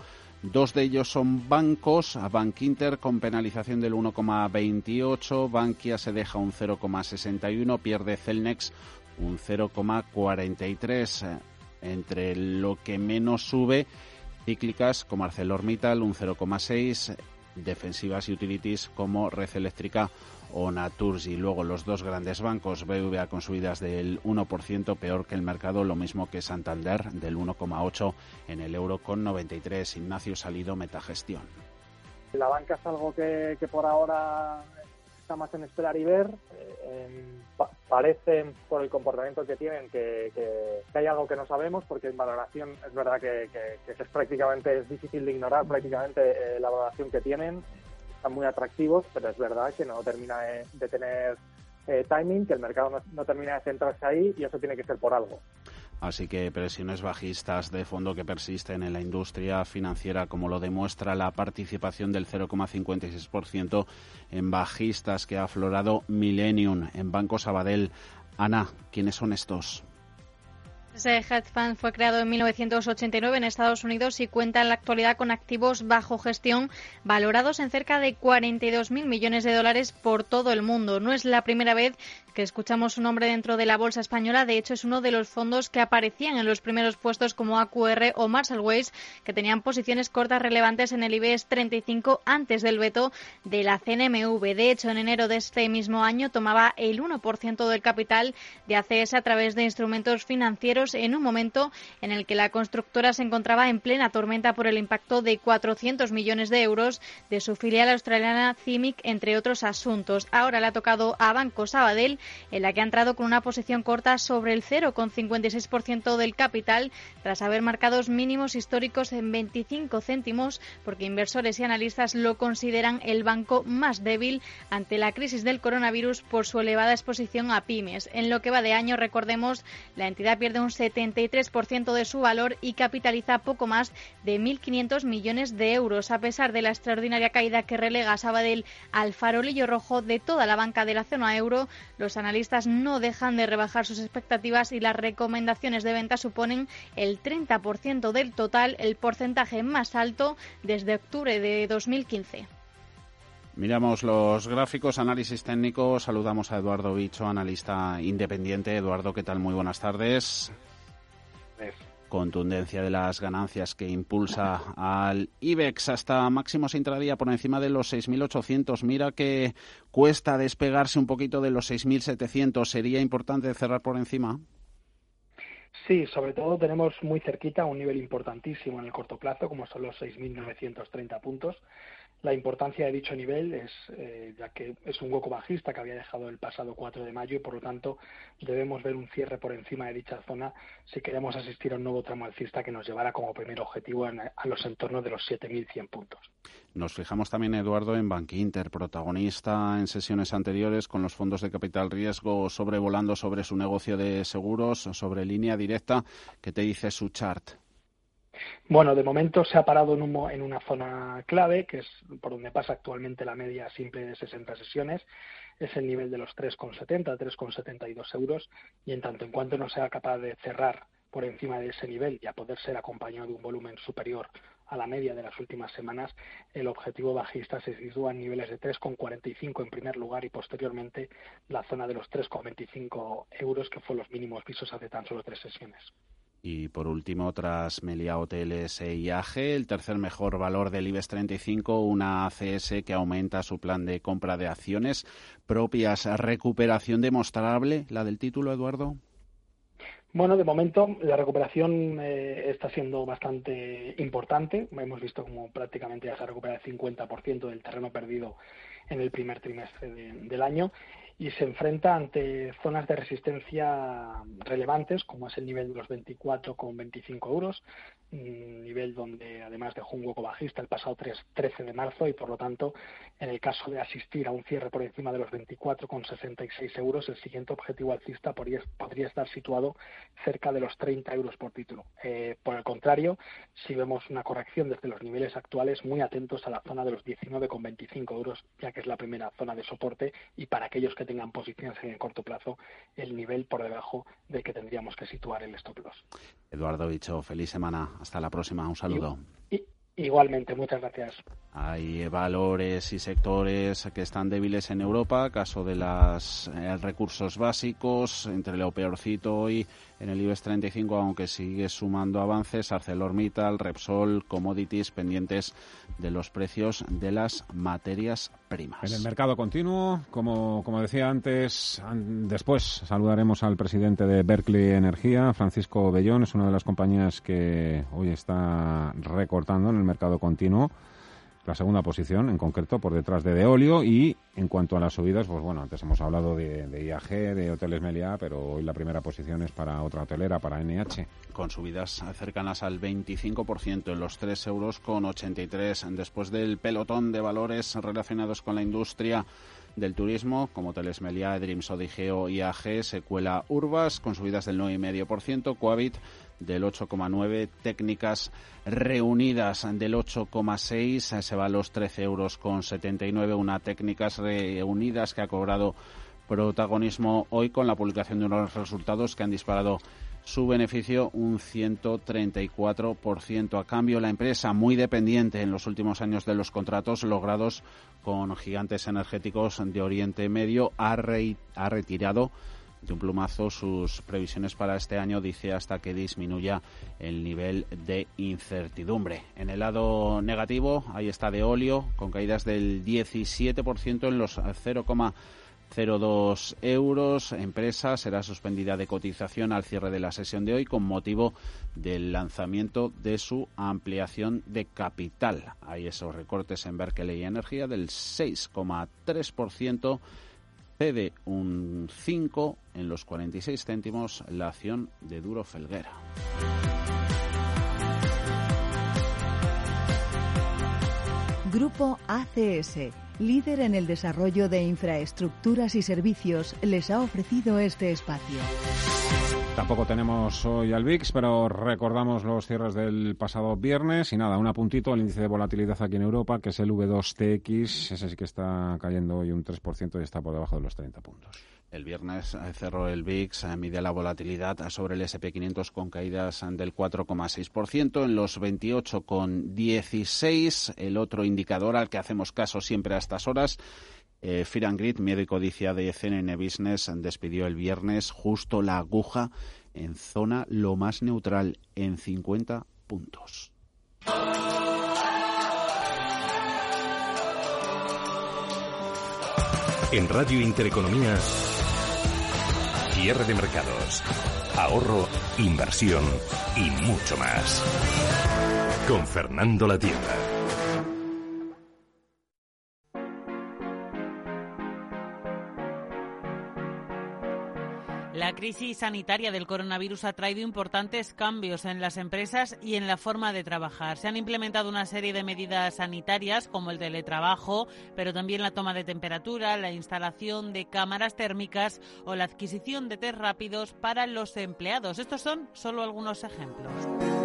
Dos de ellos son bancos, Bank Inter con penalización del 1,28, Bankia se deja un 0,61, pierde Celnex un 0,43. Entre lo que menos sube, cíclicas como ArcelorMittal un 0,6, defensivas y utilities como Red Eléctrica o Naturgy. Luego los dos grandes bancos, BVA con subidas del 1%, peor que el mercado, lo mismo que Santander del 1,8 en el euro con 93. Ignacio Salido, Metagestión. La banca es algo que, por ahora está más en esperar y ver. Eh, parece, por el comportamiento que tienen, que, hay algo que no sabemos, porque en valoración es verdad que, es prácticamente es difícil de ignorar prácticamente eh, la valoración que tienen muy atractivos, pero es verdad que no termina de, tener eh, timing, que el mercado no, termina de centrarse ahí y eso tiene que ser por algo. Así que presiones bajistas de fondo que persisten en la industria financiera, como lo demuestra la participación del 0,56% en bajistas que ha aflorado Millennium en Banco Sabadell. Ana, ¿quiénes son estos? Ese hedge fund fue creado en 1989 en Estados Unidos y cuenta en la actualidad con activos bajo gestión valorados en cerca de 42.000 millones de dólares por todo el mundo. No es la primera vez que escuchamos su nombre dentro de la bolsa española. De hecho, es uno de los fondos que aparecían en los primeros puestos como AQR o Marshall Ways, que tenían posiciones cortas relevantes en el IBEX 35 antes del veto de la CNMV. De hecho, en enero de este mismo año tomaba el 1% del capital de ACS a través de instrumentos financieros en un momento en el que la constructora se encontraba en plena tormenta por el impacto de 400 millones de euros de su filial australiana CIMIC, entre otros asuntos. Ahora le ha tocado a Banco Sabadell en la que ha entrado con una posición corta sobre el 0,56% del capital tras haber marcado mínimos históricos en 25 céntimos porque inversores y analistas lo consideran el banco más débil ante la crisis del coronavirus por su elevada exposición a pymes. En lo que va de año, recordemos, la entidad pierde un 73% de su valor y capitaliza poco más de 1.500 millones de euros, a pesar de la extraordinaria caída que relega Sabadell al farolillo rojo de toda la banca de la zona euro. Los Analistas no dejan de rebajar sus expectativas y las recomendaciones de venta suponen el 30% del total, el porcentaje más alto desde octubre de 2015. Miramos los gráficos, análisis técnico. Saludamos a Eduardo Bicho, analista independiente. Eduardo, ¿qué tal? Muy buenas tardes. Contundencia de las ganancias que impulsa al IBEX hasta máximos intradía por encima de los 6.800. Mira que cuesta despegarse un poquito de los 6.700. ¿Sería importante cerrar por encima? Sí, sobre todo tenemos muy cerquita un nivel importantísimo en el corto plazo, como son los 6.930 puntos. La importancia de dicho nivel es, eh, ya que es un hueco bajista que había dejado el pasado 4 de mayo y por lo tanto debemos ver un cierre por encima de dicha zona si queremos asistir a un nuevo tramo alcista que nos llevará como primer objetivo a los entornos de los 7.100 puntos. Nos fijamos también, Eduardo, en Bank protagonista en sesiones anteriores con los fondos de capital riesgo sobrevolando sobre su negocio de seguros, sobre línea directa. ¿Qué te dice su chart? Bueno, de momento se ha parado en, en, una zona clave, que es por donde pasa actualmente la media simple de 60 sesiones. Es el nivel de los 3,70, 3,72 euros. Y en tanto en cuanto no sea capaz de cerrar por encima de ese nivel y a poder ser acompañado de un volumen superior a la media de las últimas semanas, el objetivo bajista se sitúa en niveles de 3,45 en primer lugar y posteriormente la zona de los 3,25 euros, que fue los mínimos visos hace tan solo tres sesiones. Y por último, tras Melia Hoteles e IAG, el tercer mejor valor del IBEX 35, una ACS que aumenta su plan de compra de acciones propias. ¿Recuperación demostrable la del título, Eduardo? Bueno, de momento la recuperación eh, está siendo bastante importante. Hemos visto como prácticamente ya se ha recuperado el 50% del terreno perdido en el primer trimestre del año y se enfrenta ante zonas de resistencia relevantes, como es el nivel de los 24,25 euros, un nivel donde además dejó un hueco bajista el pasado 3, 13 de marzo y por lo tanto, en el caso de asistir a un cierre por encima de los 24,66 euros, el siguiente objetivo alcista podría, estar situado cerca de los 30 euros por título. Eh, por el contrario, si vemos una corrección desde los niveles actuales, muy atentos a la zona de los 19,25 euros, ya que es la primera zona de soporte y para aquellos que tengan posiciones en el corto plazo, el nivel por debajo del que tendríamos que situar el stop loss. Eduardo Dicho, feliz semana. Hasta la próxima. Un saludo. igualmente, muchas gracias. Hay valores y sectores que están débiles en Europa, caso de los eh, recursos básicos, entre lo peorcito hoy en el IBEX 35, aunque sigue sumando avances, ArcelorMittal, Repsol, Commodities, pendientes de los precios de las materias primas. En el mercado continuo, como, como decía antes, después saludaremos al presidente de Berkeley Energía, Francisco Bellón, es una de las compañías que hoy está recortando en el mercado continuo la segunda posición en concreto por detrás de Deolio y en cuanto a las subidas, pues bueno, antes hemos hablado de, IAG, de Hoteles Meliá, pero hoy la primera posición es para otra hotelera, para NH. Con subidas cercanas al 25% en los 3 euros con 83 después del pelotón de valores relacionados con la industria del turismo, como Hoteles Meliá, Dreams Odigeo, IAG, se cuela Urbas con subidas del 9,5%, Coavit del 8,9, técnicas reunidas del 8,6, se va a los 13 euros con 79, una técnicas reunidas que ha cobrado protagonismo hoy con la publicación de unos resultados que han disparado su beneficio un 134%. A cambio, la empresa, muy dependiente en los últimos años de los contratos logrados con gigantes energéticos de Oriente Medio, ha, ha retirado un plumazo sus previsiones para este año, dice hasta que disminuya el nivel de incertidumbre. En el lado negativo, ahí está de óleo, con caídas del 17% en los 0,02 euros. Empresa será suspendida de cotización al cierre de la sesión de hoy con motivo del lanzamiento de su ampliación de capital. Hay esos recortes en Berkeley Energía del 6,3% cede un 5 en los 46 céntimos la acción de Duro Felguera. Grupo ACS, líder en el desarrollo de infraestructuras y servicios, les ha ofrecido este espacio. Tampoco tenemos hoy al VIX, pero recordamos los cierres del pasado viernes y nada, un apuntito al índice de volatilidad aquí en Europa, que es el V2TX, ese sí que está cayendo hoy un 3% y está por debajo de los 30 puntos. El viernes eh, cerró el VIX, eh, mide la volatilidad sobre el SP500 con caídas del 4,6%, en los 28,16. El otro indicador al que hacemos caso siempre a estas horas eh, Fear and Grid, miedo de CNN Business, despidió el viernes justo la aguja en zona lo más neutral, en 50 puntos. En Radio Intereconomía, cierre de mercados, ahorro, inversión y mucho más. Con Fernando La Tienda. La crisis sanitaria del coronavirus ha traído importantes cambios en las empresas y en la forma de trabajar. Se han implementado una serie de medidas sanitarias como el teletrabajo, pero también la toma de temperatura, la instalación de cámaras térmicas o la adquisición de test rápidos para los empleados. Estos son solo algunos ejemplos.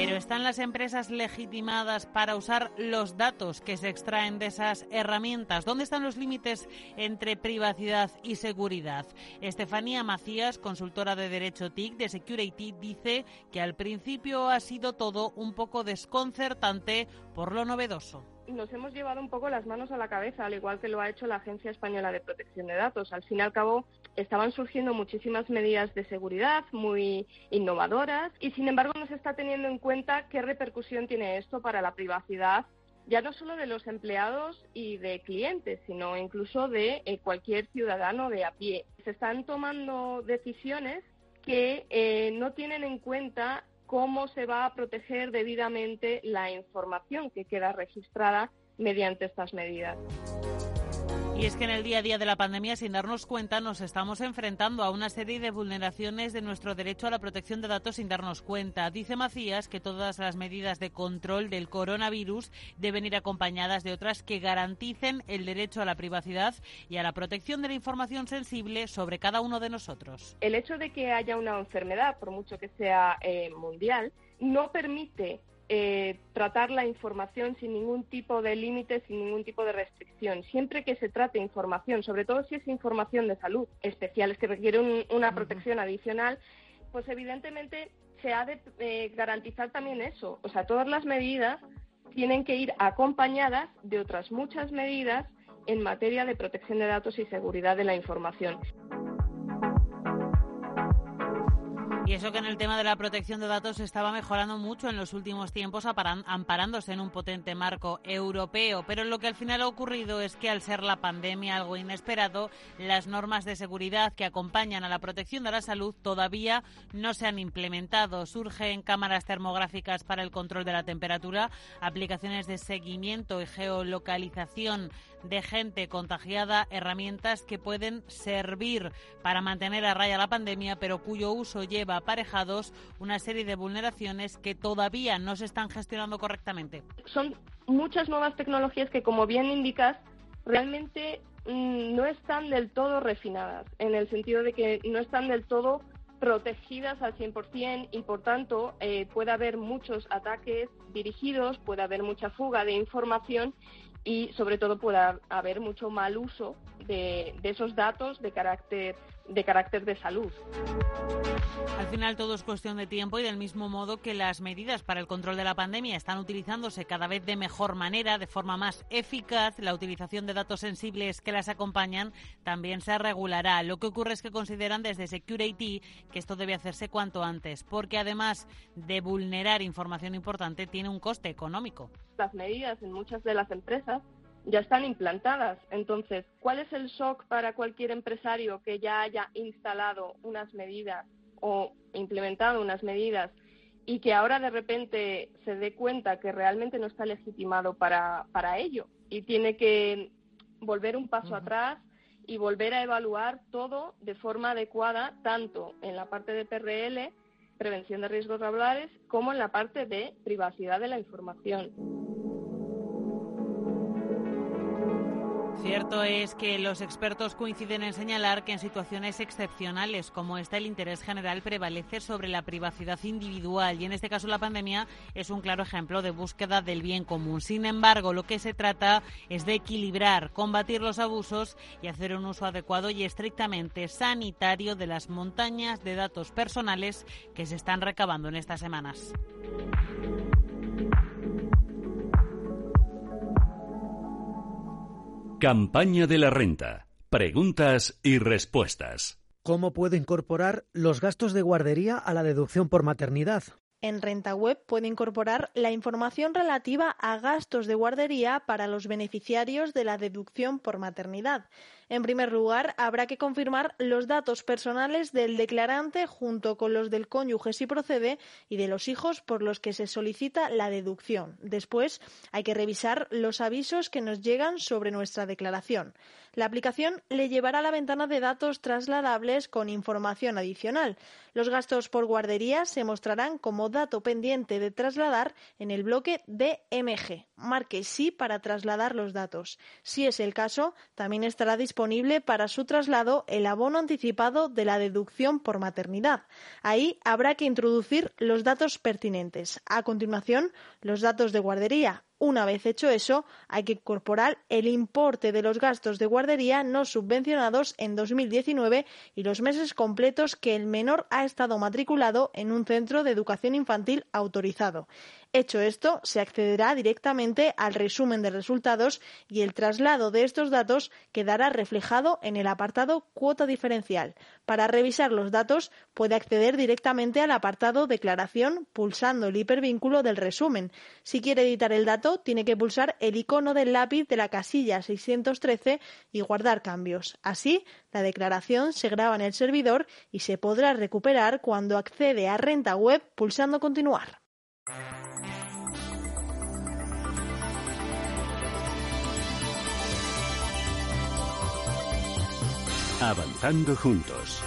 Pero ¿están las empresas legitimadas para usar los datos que se extraen de esas herramientas? ¿Dónde están los límites entre privacidad y seguridad? Estefanía Macías, consultora de Derecho TIC de Security, dice que al principio ha sido todo un poco desconcertante por lo novedoso nos hemos llevado un poco las manos a la cabeza, al igual que lo ha hecho la Agencia Española de Protección de Datos. Al fin y al cabo, estaban surgiendo muchísimas medidas de seguridad muy innovadoras y, sin embargo, no se está teniendo en cuenta qué repercusión tiene esto para la privacidad ya no solo de los empleados y de clientes, sino incluso de eh, cualquier ciudadano de a pie. Se están tomando decisiones que eh, no tienen en cuenta cómo se va a proteger debidamente la información que queda registrada mediante estas medidas. Y es que en el día a día de la pandemia, sin darnos cuenta, nos estamos enfrentando a una serie de vulneraciones de nuestro derecho a la protección de datos sin darnos cuenta. Dice Macías que todas las medidas de control del coronavirus deben ir acompañadas de otras que garanticen el derecho a la privacidad y a la protección de la información sensible sobre cada uno de nosotros. El hecho de que haya una enfermedad, por mucho que sea eh, mundial, no permite eh, tratar la información sin ningún tipo de límite, sin ningún tipo de restricción. Siempre que se trate información, sobre todo si es información de salud especial, es que requiere una protección adicional, pues evidentemente se ha de eh, garantizar también eso. O sea, todas las medidas tienen que ir acompañadas de otras muchas medidas en materia de protección de datos y seguridad de la información. Y eso que en el tema de la protección de datos estaba mejorando mucho en los últimos tiempos amparándose en un potente marco europeo. Pero lo que al final ha ocurrido es que al ser la pandemia algo inesperado, las normas de seguridad que acompañan a la protección de la salud todavía no se han implementado. Surgen cámaras termográficas para el control de la temperatura, aplicaciones de seguimiento y geolocalización de gente contagiada, herramientas que pueden servir para mantener a raya la pandemia, pero cuyo uso lleva aparejados una serie de vulneraciones que todavía no se están gestionando correctamente. Son muchas nuevas tecnologías que, como bien indicas, realmente mm, no están del todo refinadas, en el sentido de que no están del todo protegidas al 100% y por tanto eh, puede haber muchos ataques dirigidos, puede haber mucha fuga de información y sobre todo puede haber mucho mal uso de, esos datos de carácter de carácter de salud. Al final todo es cuestión de tiempo y del mismo modo que las medidas para el control de la pandemia están utilizándose cada vez de mejor manera, de forma más eficaz, la utilización de datos sensibles que las acompañan también se regulará. Lo que ocurre es que consideran desde Security que esto debe hacerse cuanto antes, porque además de vulnerar información importante, tiene un coste económico. Las medidas en muchas de las empresas ya están implantadas. Entonces, ¿cuál es el shock para cualquier empresario que ya haya instalado unas medidas o implementado unas medidas y que ahora de repente se dé cuenta que realmente no está legitimado para, para ello y tiene que volver un paso atrás y volver a evaluar todo de forma adecuada, tanto en la parte de PRL, prevención de riesgos laborales, como en la parte de privacidad de la información. Cierto es que los expertos coinciden en señalar que en situaciones excepcionales como esta el interés general prevalece sobre la privacidad individual y en este caso la pandemia es un claro ejemplo de búsqueda del bien común. Sin embargo, lo que se trata es de equilibrar, combatir los abusos y hacer un uso adecuado y estrictamente sanitario de las montañas de datos personales que se están recabando en estas semanas. Campaña de la renta. Preguntas y respuestas. ¿Cómo puedo incorporar los gastos de guardería a la deducción por maternidad? En Renta Web puede incorporar la información relativa a gastos de guardería para los beneficiarios de la deducción por maternidad. En primer lugar, habrá que confirmar los datos personales del declarante junto con los del cónyuge si procede y de los hijos por los que se solicita la deducción. Después, hay que revisar los avisos que nos llegan sobre nuestra declaración. La aplicación le llevará a la ventana de datos trasladables con información adicional. Los gastos por guardería se mostrarán como dato pendiente de trasladar en el bloque DMG. Marque sí para trasladar los datos. Si es el caso, también estará disponible para su traslado el abono anticipado de la deducción por maternidad. Ahí habrá que introducir los datos pertinentes. A continuación, los datos de guardería, una vez hecho eso, hay que incorporar el importe de los gastos de guardería no subvencionados en 2019 y los meses completos que el menor ha estado matriculado en un centro de educación infantil autorizado. Hecho esto, se accederá directamente al resumen de resultados y el traslado de estos datos quedará reflejado en el apartado cuota diferencial. Para revisar los datos, puede acceder directamente al apartado declaración pulsando el hipervínculo del resumen. Si quiere editar el dato, tiene que pulsar el icono del lápiz de la casilla 613 y guardar cambios. Así, la declaración se graba en el servidor y se podrá recuperar cuando accede a Renta Web pulsando continuar. Avanzando juntos.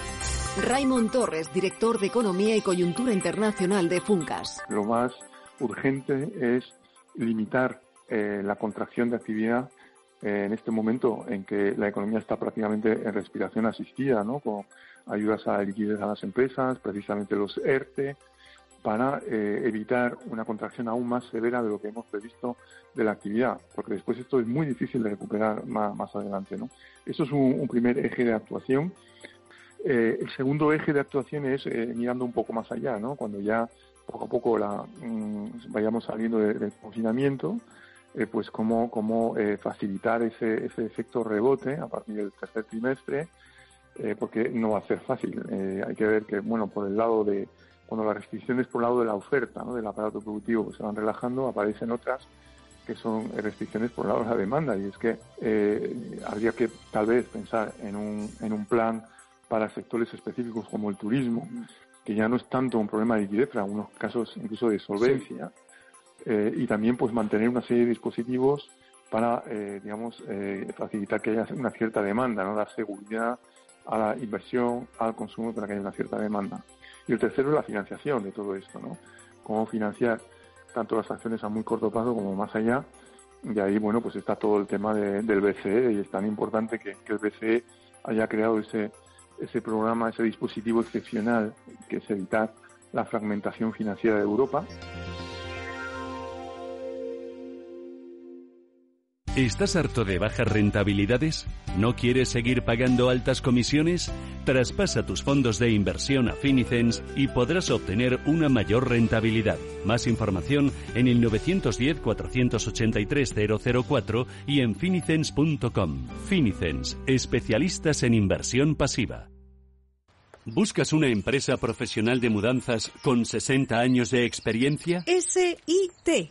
Raymond Torres, director de Economía y Coyuntura Internacional de Funcas. Lo más urgente es limitar eh, la contracción de actividad eh, en este momento en que la economía está prácticamente en respiración asistida, ¿no? con ayudas a liquidez a las empresas, precisamente los ERTE, para eh, evitar una contracción aún más severa de lo que hemos previsto de la actividad, porque después esto es muy difícil de recuperar más, adelante. ¿no? Eso es un, primer eje de actuación. Eh, el segundo eje de actuación es eh, mirando un poco más allá, ¿no? cuando ya poco a poco la, mm, vayamos saliendo del confinamiento, pues cómo, cómo facilitar ese, ese efecto rebote a partir del tercer trimestre, porque no va a ser fácil. hay que ver que, bueno, por el lado de cuando las restricciones por el lado de la oferta ¿no? del aparato productivo se van relajando, aparecen otras que son restricciones por el lado de la demanda. Y es que eh, habría que tal vez pensar en un, en un plan para sectores específicos como el turismo, que ya no es tanto un problema de liquidez, pero en algunos casos incluso de solvencia, eh, y también pues mantener una serie de dispositivos para, eh, digamos, facilitar que haya una cierta demanda, no dar seguridad a la inversión, al consumo, para que haya una cierta demanda. Y el tercero es la financiación de todo esto, ¿no? Cómo financiar tanto las acciones a muy corto plazo como más allá. Y ahí, bueno, pues está todo el tema del BCE y es tan importante que, que el BCE haya creado ese, ese programa, ese dispositivo excepcional que es evitar la fragmentación financiera de Europa. ¿Estás harto de bajas rentabilidades? ¿No quieres seguir pagando altas comisiones? Traspasa tus fondos de inversión a Finicens y podrás obtener una mayor rentabilidad. Más información en el 910-483-004 y en finicens.com. Finicens, especialistas en inversión pasiva. ¿Buscas una empresa profesional de mudanzas con 60 años de experiencia? SIT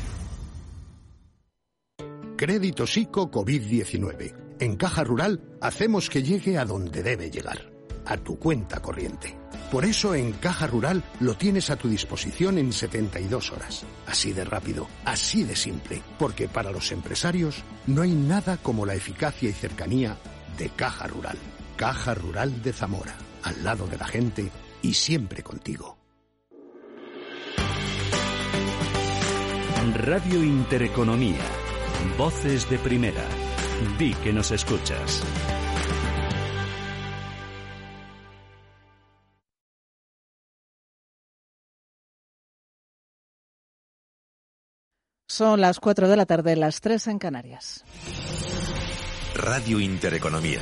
Crédito Psico COVID-19. En Caja Rural hacemos que llegue a donde debe llegar, a tu cuenta corriente. Por eso en Caja Rural lo tienes a tu disposición en 72 horas. Así de rápido, así de simple. Porque para los empresarios no hay nada como la eficacia y cercanía de Caja Rural. Caja Rural de Zamora, al lado de la gente y siempre contigo. Radio Intereconomía. Voces de primera. Di que nos escuchas. Son las 4 de la tarde, las 3 en Canarias. Radio Intereconomía.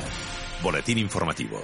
Boletín informativo.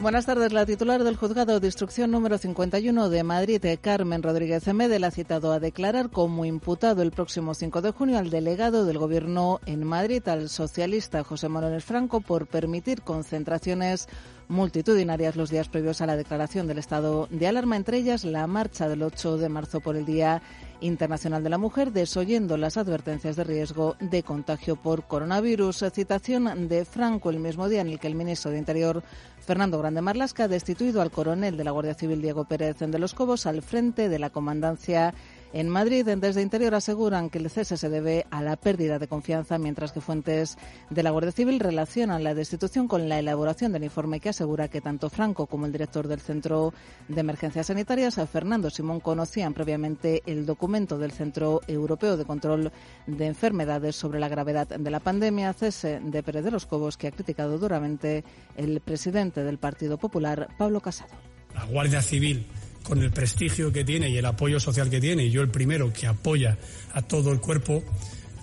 Buenas tardes. La titular del juzgado de instrucción número 51 de Madrid, Carmen Rodríguez Medel, ha citado a declarar como imputado el próximo 5 de junio al delegado del Gobierno en Madrid, al socialista José Manuel Franco, por permitir concentraciones multitudinarias los días previos a la declaración del estado de alarma, entre ellas la marcha del 8 de marzo por el Día Internacional de la Mujer, desoyendo las advertencias de riesgo de contagio por coronavirus. Citación de Franco el mismo día en el que el ministro de Interior Fernando Grande Marlasca ha destituido al coronel de la Guardia Civil Diego Pérez de los Cobos al frente de la comandancia en Madrid, desde Interior aseguran que el cese se debe a la pérdida de confianza, mientras que fuentes de la Guardia Civil relacionan la destitución con la elaboración del informe que asegura que tanto Franco como el director del Centro de Emergencias Sanitarias, Fernando Simón, conocían previamente el documento del Centro Europeo de Control de Enfermedades sobre la gravedad de la pandemia, cese de Pérez de los Cobos, que ha criticado duramente el presidente del Partido Popular, Pablo Casado. La Guardia Civil con el prestigio que tiene y el apoyo social que tiene, y yo el primero que apoya a todo el cuerpo,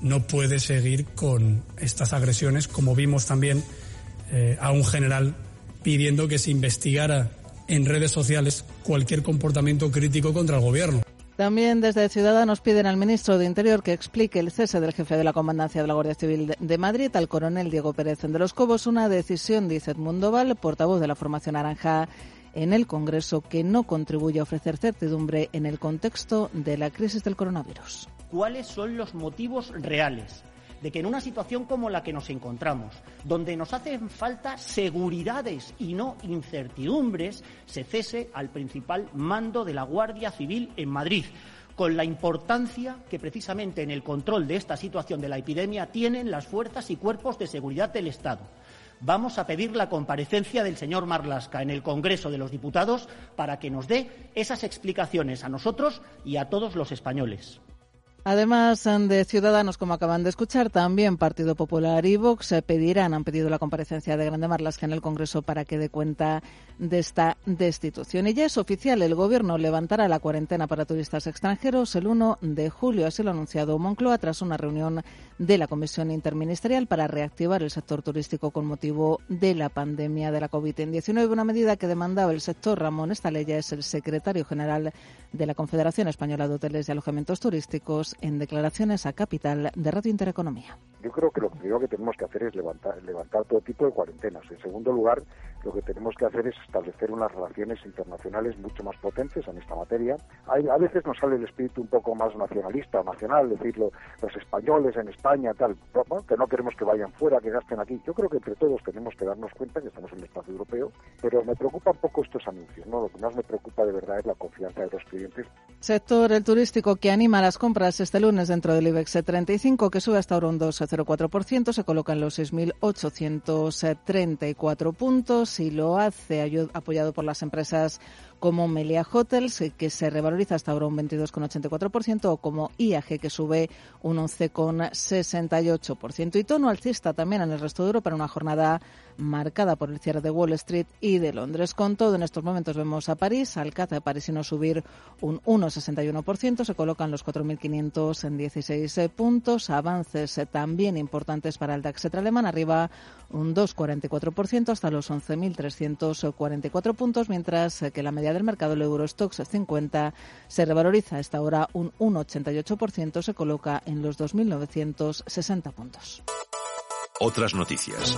no puede seguir con estas agresiones, como vimos también eh, a un general pidiendo que se investigara en redes sociales cualquier comportamiento crítico contra el gobierno. También desde Ciudadanos piden al ministro de Interior que explique el cese del jefe de la comandancia de la Guardia Civil de Madrid, al coronel Diego Pérez de los Cobos, una decisión, dice Edmundo Val, portavoz de la formación naranja en el Congreso que no contribuye a ofrecer certidumbre en el contexto de la crisis del coronavirus. ¿Cuáles son los motivos reales? de que en una situación como la que nos encontramos, donde nos hacen falta seguridades y no incertidumbres, se cese al principal mando de la Guardia Civil en Madrid, con la importancia que precisamente en el control de esta situación de la epidemia tienen las fuerzas y cuerpos de seguridad del Estado vamos a pedir la comparecencia del señor Marlasca en el Congreso de los Diputados para que nos dé esas explicaciones a nosotros y a todos los españoles. Además de Ciudadanos, como acaban de escuchar, también Partido Popular y Vox pedirán, han pedido la comparecencia de Grande Marlasca en el Congreso para que dé cuenta de esta destitución. Y ya es oficial, el Gobierno levantará la cuarentena para turistas extranjeros el 1 de julio. Así lo ha anunciado Moncloa tras una reunión de la Comisión Interministerial para reactivar el sector turístico con motivo de la pandemia de la COVID-19. Una medida que demandaba el sector. Ramón Estalella es el secretario general de la Confederación Española de Hoteles y Alojamientos Turísticos en declaraciones a Capital de Radio Intereconomía. Yo creo que lo primero que tenemos que hacer es levantar, levantar todo tipo de cuarentenas. En segundo lugar, lo que tenemos que hacer es establecer unas relaciones internacionales mucho más potentes en esta materia. Hay, a veces nos sale el espíritu un poco más nacionalista, nacional, decirlo, los españoles en España, tal, que no queremos que vayan fuera, que gasten aquí. Yo creo que entre todos tenemos que darnos cuenta que estamos en el espacio europeo, pero me preocupa un poco estos anuncios. ¿no? Lo que más me preocupa de verdad es la confianza de los clientes. Sector el turístico que anima las compras este lunes dentro del IBEX 35, que sube hasta ahora un 2,04%, se coloca en los 6.834 puntos y lo hace apoyado por las empresas como Melia Hotels, que se revaloriza hasta ahora un 22,84%, o como IAG, que sube un 11,68%. Y tono alcista también en el resto de Europa en una jornada marcada por el cierre de Wall Street y de Londres. Con todo, en estos momentos vemos a París, al CAC de parisino subir un 1,61%, se colocan los 4.516 puntos, avances también importantes para el DAX alemán, arriba un 2,44% hasta los 11.344 puntos, mientras que la media del mercado, el Eurostox 50, se revaloriza a esta hora un 1,88%, se coloca en los 2.960 puntos. Otras noticias.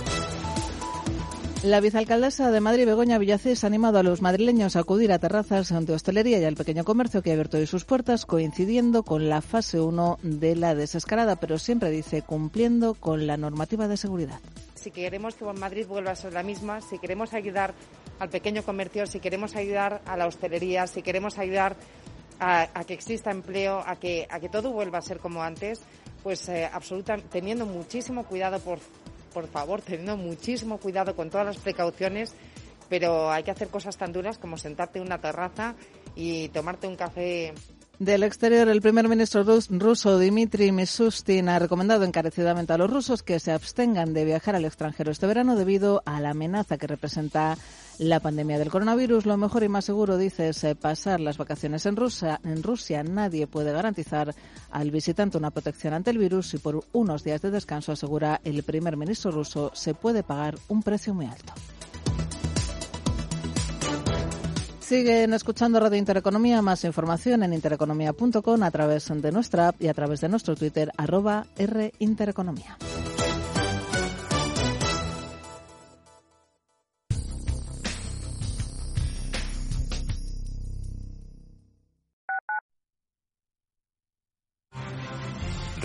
La vicealcaldesa de Madrid, Begoña Villacés, ha animado a los madrileños a acudir a terrazas de hostelería y al pequeño comercio que ha abierto hoy sus puertas, coincidiendo con la fase 1 de la desescalada, pero siempre dice cumpliendo con la normativa de seguridad. Si queremos que Madrid vuelva a ser la misma, si queremos ayudar al pequeño comercio, si queremos ayudar a la hostelería, si queremos ayudar a, que exista empleo, a que, a que todo vuelva a ser como antes, pues eh, teniendo muchísimo cuidado por por favor, teniendo muchísimo cuidado con todas las precauciones, pero hay que hacer cosas tan duras como sentarte en una terraza y tomarte un café. Del exterior, el primer ministro ruso Dmitry Mishustin ha recomendado encarecidamente a los rusos que se abstengan de viajar al extranjero este verano debido a la amenaza que representa la pandemia del coronavirus. Lo mejor y más seguro, dice, es eh, pasar las vacaciones en Rusia. En Rusia nadie puede garantizar al visitante una protección ante el virus y por unos días de descanso, asegura el primer ministro ruso, se puede pagar un precio muy alto. Siguen escuchando Radio Intereconomía. Más información en intereconomía.com a través de nuestra app y a través de nuestro Twitter, arroba R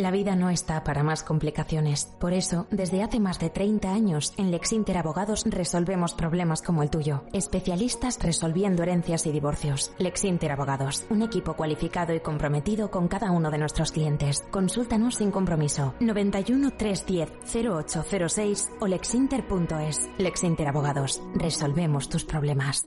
La vida no está para más complicaciones. Por eso, desde hace más de 30 años, en Lexinter Abogados resolvemos problemas como el tuyo. Especialistas resolviendo herencias y divorcios. Lexinter Abogados, un equipo cualificado y comprometido con cada uno de nuestros clientes. Consúltanos sin compromiso. 91 310 0806 o lexinter.es. Lexinter Abogados, resolvemos tus problemas.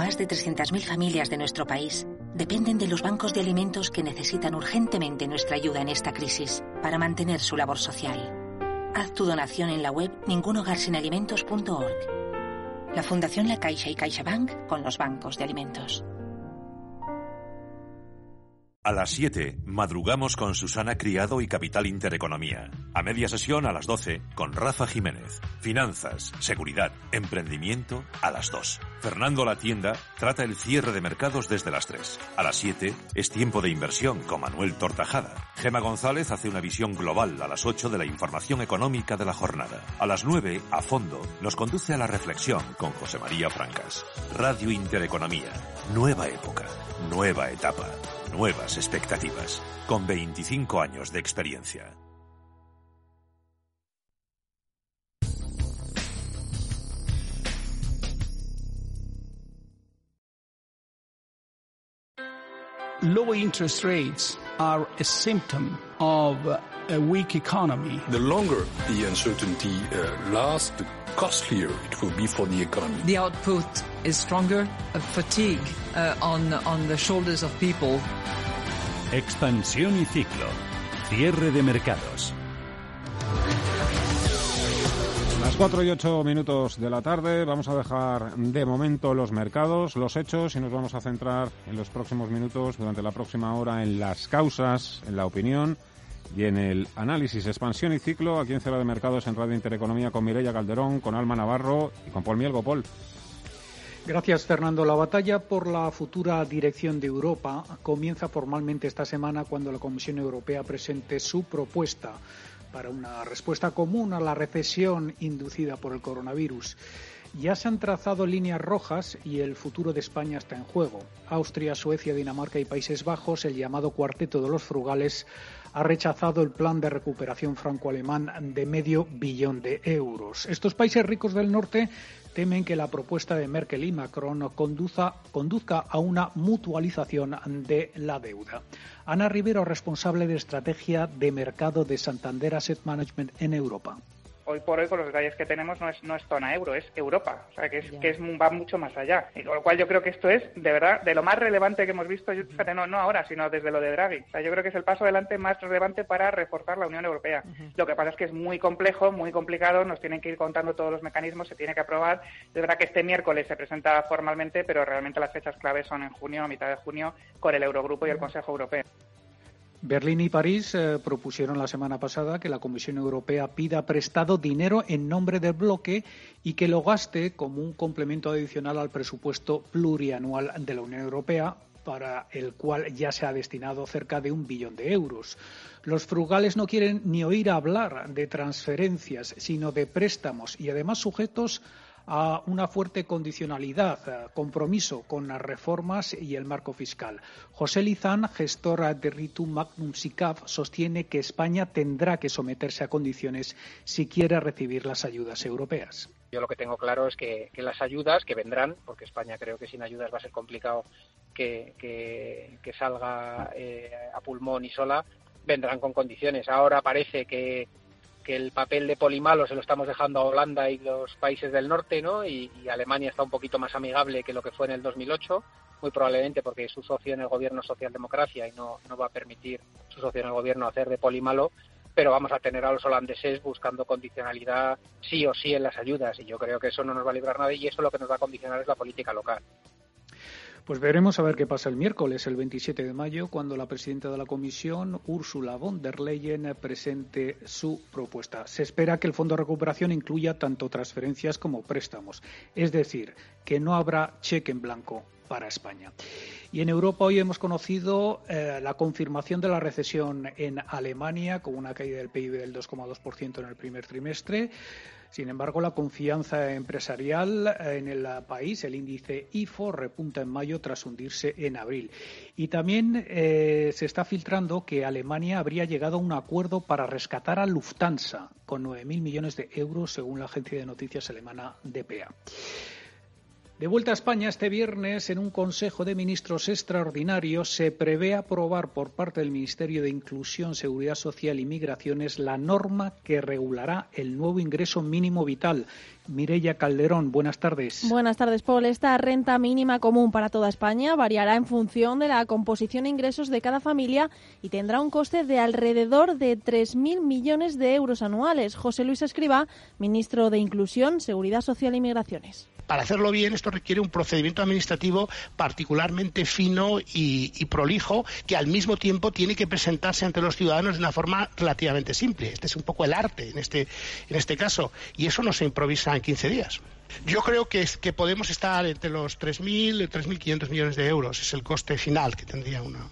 Más de 300.000 familias de nuestro país dependen de los bancos de alimentos que necesitan urgentemente nuestra ayuda en esta crisis para mantener su labor social. Haz tu donación en la web ningunogarsinalimentos.org. La Fundación La Caixa y CaixaBank con los bancos de alimentos. A las 7, madrugamos con Susana Criado y Capital Intereconomía. A media sesión a las 12, con Rafa Jiménez. Finanzas, seguridad, emprendimiento, a las 2. Fernando La Tienda trata el cierre de mercados desde las 3. A las 7, es tiempo de inversión con Manuel Tortajada. Gema González hace una visión global a las 8 de la información económica de la jornada. A las 9, a fondo, nos conduce a la reflexión con José María Francas. Radio Intereconomía. Nueva época. Nueva etapa nuevas expectativas, con 25 años de experiencia. Low interest rates are a symptom of a weak economy. The longer the uncertainty uh, lasts, costlier it will be for the economy. The output is stronger, a fatigue uh, on, on the shoulders of people. Expansión y ciclo. Cierre de mercados. Las 4 y 8 minutos de la tarde vamos a dejar de momento los mercados, los hechos y nos vamos a centrar en los próximos minutos, durante la próxima hora, en las causas, en la opinión y en el análisis, expansión y ciclo aquí en Cierre de Mercados en Radio Intereconomía con Mireia Calderón, con Alma Navarro y con Paul Mielgo. Paul. Gracias, Fernando. La batalla por la futura dirección de Europa comienza formalmente esta semana cuando la Comisión Europea presente su propuesta para una respuesta común a la recesión inducida por el coronavirus. Ya se han trazado líneas rojas y el futuro de España está en juego. Austria, Suecia, Dinamarca y Países Bajos, el llamado cuarteto de los frugales, ha rechazado el plan de recuperación franco-alemán de medio billón de euros. Estos países ricos del norte temen que la propuesta de Merkel y Macron conduzca a una mutualización de la deuda. Ana Rivero, responsable de estrategia de mercado de Santander Asset Management en Europa hoy por hoy con los detalles que tenemos no es, no es zona euro, es Europa, o sea que es, que es va mucho más allá. Y con lo cual yo creo que esto es de verdad de lo más relevante que hemos visto, fíjate, no, no ahora, sino desde lo de Draghi. O sea, yo creo que es el paso adelante más relevante para reforzar la Unión Europea. Lo que pasa es que es muy complejo, muy complicado, nos tienen que ir contando todos los mecanismos, se tiene que aprobar. Es verdad que este miércoles se presenta formalmente, pero realmente las fechas claves son en junio, a mitad de junio, con el Eurogrupo y el Consejo Europeo. Berlín y París eh, propusieron la semana pasada que la Comisión Europea pida prestado dinero en nombre del bloque y que lo gaste como un complemento adicional al presupuesto plurianual de la Unión Europea, para el cual ya se ha destinado cerca de un billón de euros. Los frugales no quieren ni oír hablar de transferencias, sino de préstamos y además sujetos a una fuerte condicionalidad, eh, compromiso con las reformas y el marco fiscal. José Lizán, gestor de Ritum Magnum SICAF, sostiene que España tendrá que someterse a condiciones si quiere recibir las ayudas europeas. Yo lo que tengo claro es que, las ayudas que vendrán, porque España creo que sin ayudas va a ser complicado que, salga eh, a pulmón y sola, vendrán con condiciones. Ahora parece que, que el papel de Polimalo se lo estamos dejando a Holanda y los países del norte, ¿no? Y, Alemania está un poquito más amigable que lo que fue en el 2008, muy probablemente porque su socio en el gobierno socialdemocracia y no, no va a permitir su socio en el gobierno hacer de Polimalo, pero vamos a tener a los holandeses buscando condicionalidad sí o sí en las ayudas y yo creo que eso no nos va a librar nada y eso lo que nos va a condicionar es la política local. Pues veremos a ver qué pasa el miércoles, el 27 de mayo, cuando la presidenta de la Comisión, Ursula von der Leyen, presente su propuesta. Se espera que el Fondo de Recuperación incluya tanto transferencias como préstamos, es decir, que no habrá cheque en blanco para España. Y en Europa hoy hemos conocido eh, la confirmación de la recesión en Alemania, con una caída del PIB del 2,2% en el primer trimestre. Sin embargo, la confianza empresarial eh, en el país, el índice IFO, repunta en mayo tras hundirse en abril. Y también eh, se está filtrando que Alemania habría llegado a un acuerdo para rescatar a Lufthansa con 9.000 millones de euros, según la agencia de noticias alemana DPA. De vuelta a España, este viernes, en un Consejo de Ministros extraordinario, se prevé aprobar por parte del Ministerio de Inclusión, Seguridad Social y Migraciones la norma que regulará el nuevo ingreso mínimo vital. Mireya Calderón, buenas tardes. Buenas tardes, Paul. Esta renta mínima común para toda España variará en función de la composición de ingresos de cada familia y tendrá un coste de alrededor de 3.000 millones de euros anuales. José Luis Escriba, ministro de Inclusión, Seguridad Social y Migraciones para hacerlo bien esto requiere un procedimiento administrativo particularmente fino y, prolijo que al mismo tiempo tiene que presentarse ante los ciudadanos de una forma relativamente simple. Este es un poco el arte en este, en este caso y eso no se improvisa en 15 días. Yo creo que, es, que podemos estar entre los 3.000 y 3.500 millones de euros. Es el coste final que tendría una,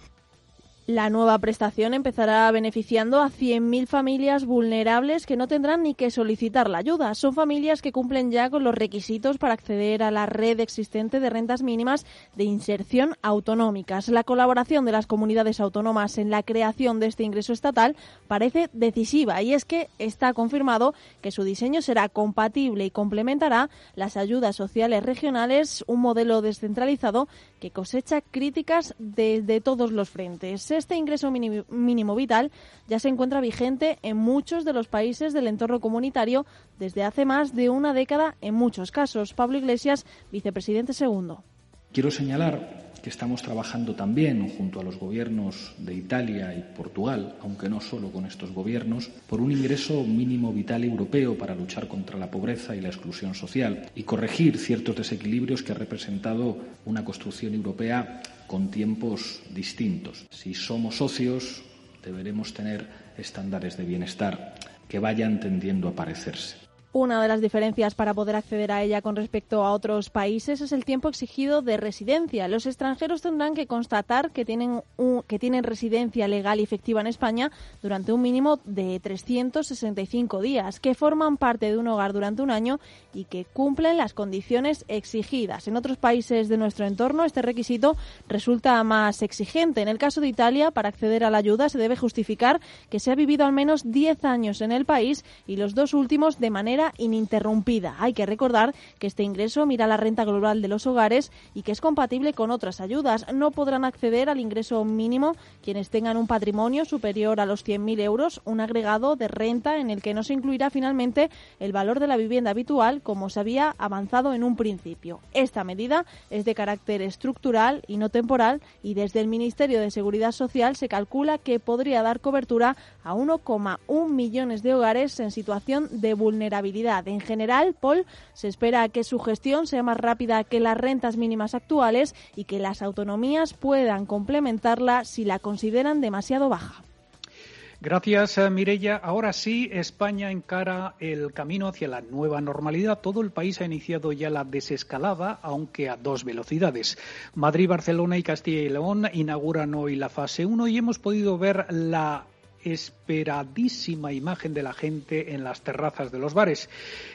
la nueva prestación empezará beneficiando a 100.000 familias vulnerables que no tendrán ni que solicitar la ayuda. Son familias que cumplen ya con los requisitos para acceder a la red existente de rentas mínimas de inserción autonómicas. La colaboración de las comunidades autónomas en la creación de este ingreso estatal parece decisiva y es que está confirmado que su diseño será compatible y complementará las ayudas sociales regionales, un modelo descentralizado que cosecha críticas desde todos los frentes este ingreso mínimo vital ya se encuentra vigente en muchos de los países del entorno comunitario desde hace más de una década en muchos casos. Pablo Iglesias, vicepresidente segundo. Quiero señalar que estamos trabajando también junto a los gobiernos de Italia y Portugal, aunque no solo con estos gobiernos, por un ingreso mínimo vital europeo para luchar contra la pobreza y la exclusión social y corregir ciertos desequilibrios que ha representado una construcción europea con tiempos distintos. Si somos socios, deberemos tener estándares de bienestar que vayan tendiendo a parecerse. Una de las diferencias para poder acceder a ella con respecto a otros países es el tiempo exigido de residencia. Los extranjeros tendrán que constatar que tienen, que tienen residencia legal y efectiva en España durante un mínimo de 365 días, que forman parte de un hogar durante un año y que cumplen las condiciones exigidas. En otros países de nuestro entorno este requisito resulta más exigente. En el caso de Italia, para acceder a la ayuda se debe justificar que se ha vivido al menos 10 años en el país y los dos últimos de manera ininterrumpida. Hay que recordar que este ingreso mira la renta global de los hogares y que es compatible con otras ayudas. No podrán acceder al ingreso mínimo quienes tengan un patrimonio superior a los 100.000 euros, un agregado de renta en el que no se incluirá finalmente el valor de la vivienda habitual como se había avanzado en un principio. Esta medida es de carácter estructural y no temporal y desde el Ministerio de Seguridad Social se calcula que podría dar cobertura a 1,1 millones de hogares en situación de vulnerabilidad en general, Paul, se espera que su gestión sea más rápida que las rentas mínimas actuales y que las autonomías puedan complementarla si la consideran demasiado baja. Gracias, eh, Mirella. Ahora sí, España encara el camino hacia la nueva normalidad. Todo el país ha iniciado ya la desescalada, aunque a dos velocidades. Madrid, Barcelona y Castilla y León inauguran hoy la fase 1 y hemos podido ver la esperadísima imagen de la gente en las terrazas de los bares.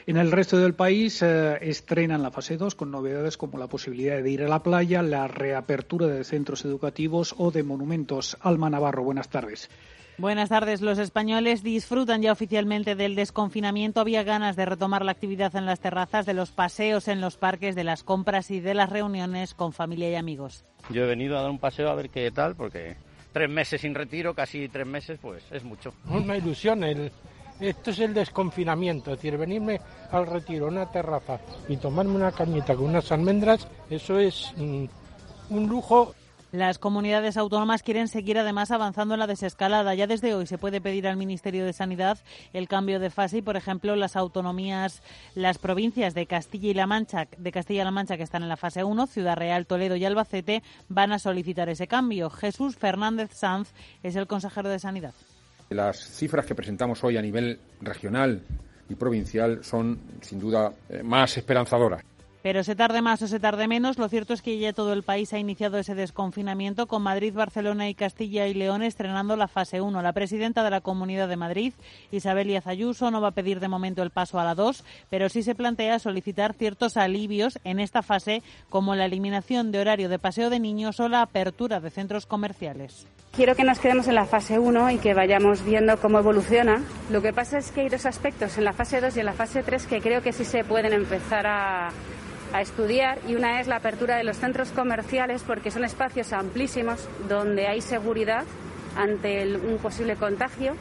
En el resto del país eh, estrenan la fase 2 con novedades como la posibilidad de ir a la playa, la reapertura de centros educativos o de monumentos. Alma Navarro, buenas tardes. Buenas tardes. Los españoles disfrutan ya oficialmente del desconfinamiento. Había ganas de retomar la actividad en las terrazas, de los paseos en los parques, de las compras y de las reuniones con familia y amigos. Yo he venido a dar un paseo a ver qué tal, porque tres meses sin retiro, casi tres meses, pues es mucho. Una ilusión, el, esto es el desconfinamiento, es decir, venirme al retiro, a una terraza y tomarme una cañita con unas almendras, eso es mm, un lujo las comunidades autónomas quieren seguir además avanzando en la desescalada. Ya desde hoy se puede pedir al Ministerio de Sanidad el cambio de fase y, por ejemplo, las autonomías, las provincias de Castilla y La Mancha, de Castilla-La Mancha que están en la fase 1, Ciudad Real, Toledo y Albacete van a solicitar ese cambio. Jesús Fernández Sanz es el consejero de Sanidad. Las cifras que presentamos hoy a nivel regional y provincial son, sin duda, eh, más esperanzadoras. Pero se tarde más o se tarde menos, lo cierto es que ya todo el país ha iniciado ese desconfinamiento con Madrid, Barcelona y Castilla y León estrenando la fase 1. La presidenta de la Comunidad de Madrid, Isabel Díaz Ayuso, no va a pedir de momento el paso a la 2, pero sí se plantea solicitar ciertos alivios en esta fase, como la eliminación de horario de paseo de niños o la apertura de centros comerciales. Quiero que nos quedemos en la fase 1 y que vayamos viendo cómo evoluciona. Lo que pasa es que hay dos aspectos en la fase 2 y en la fase 3 que creo que sí se pueden empezar a a estudiar y una es la apertura de los centros comerciales porque son espacios amplísimos donde hay seguridad ante un posible contagio.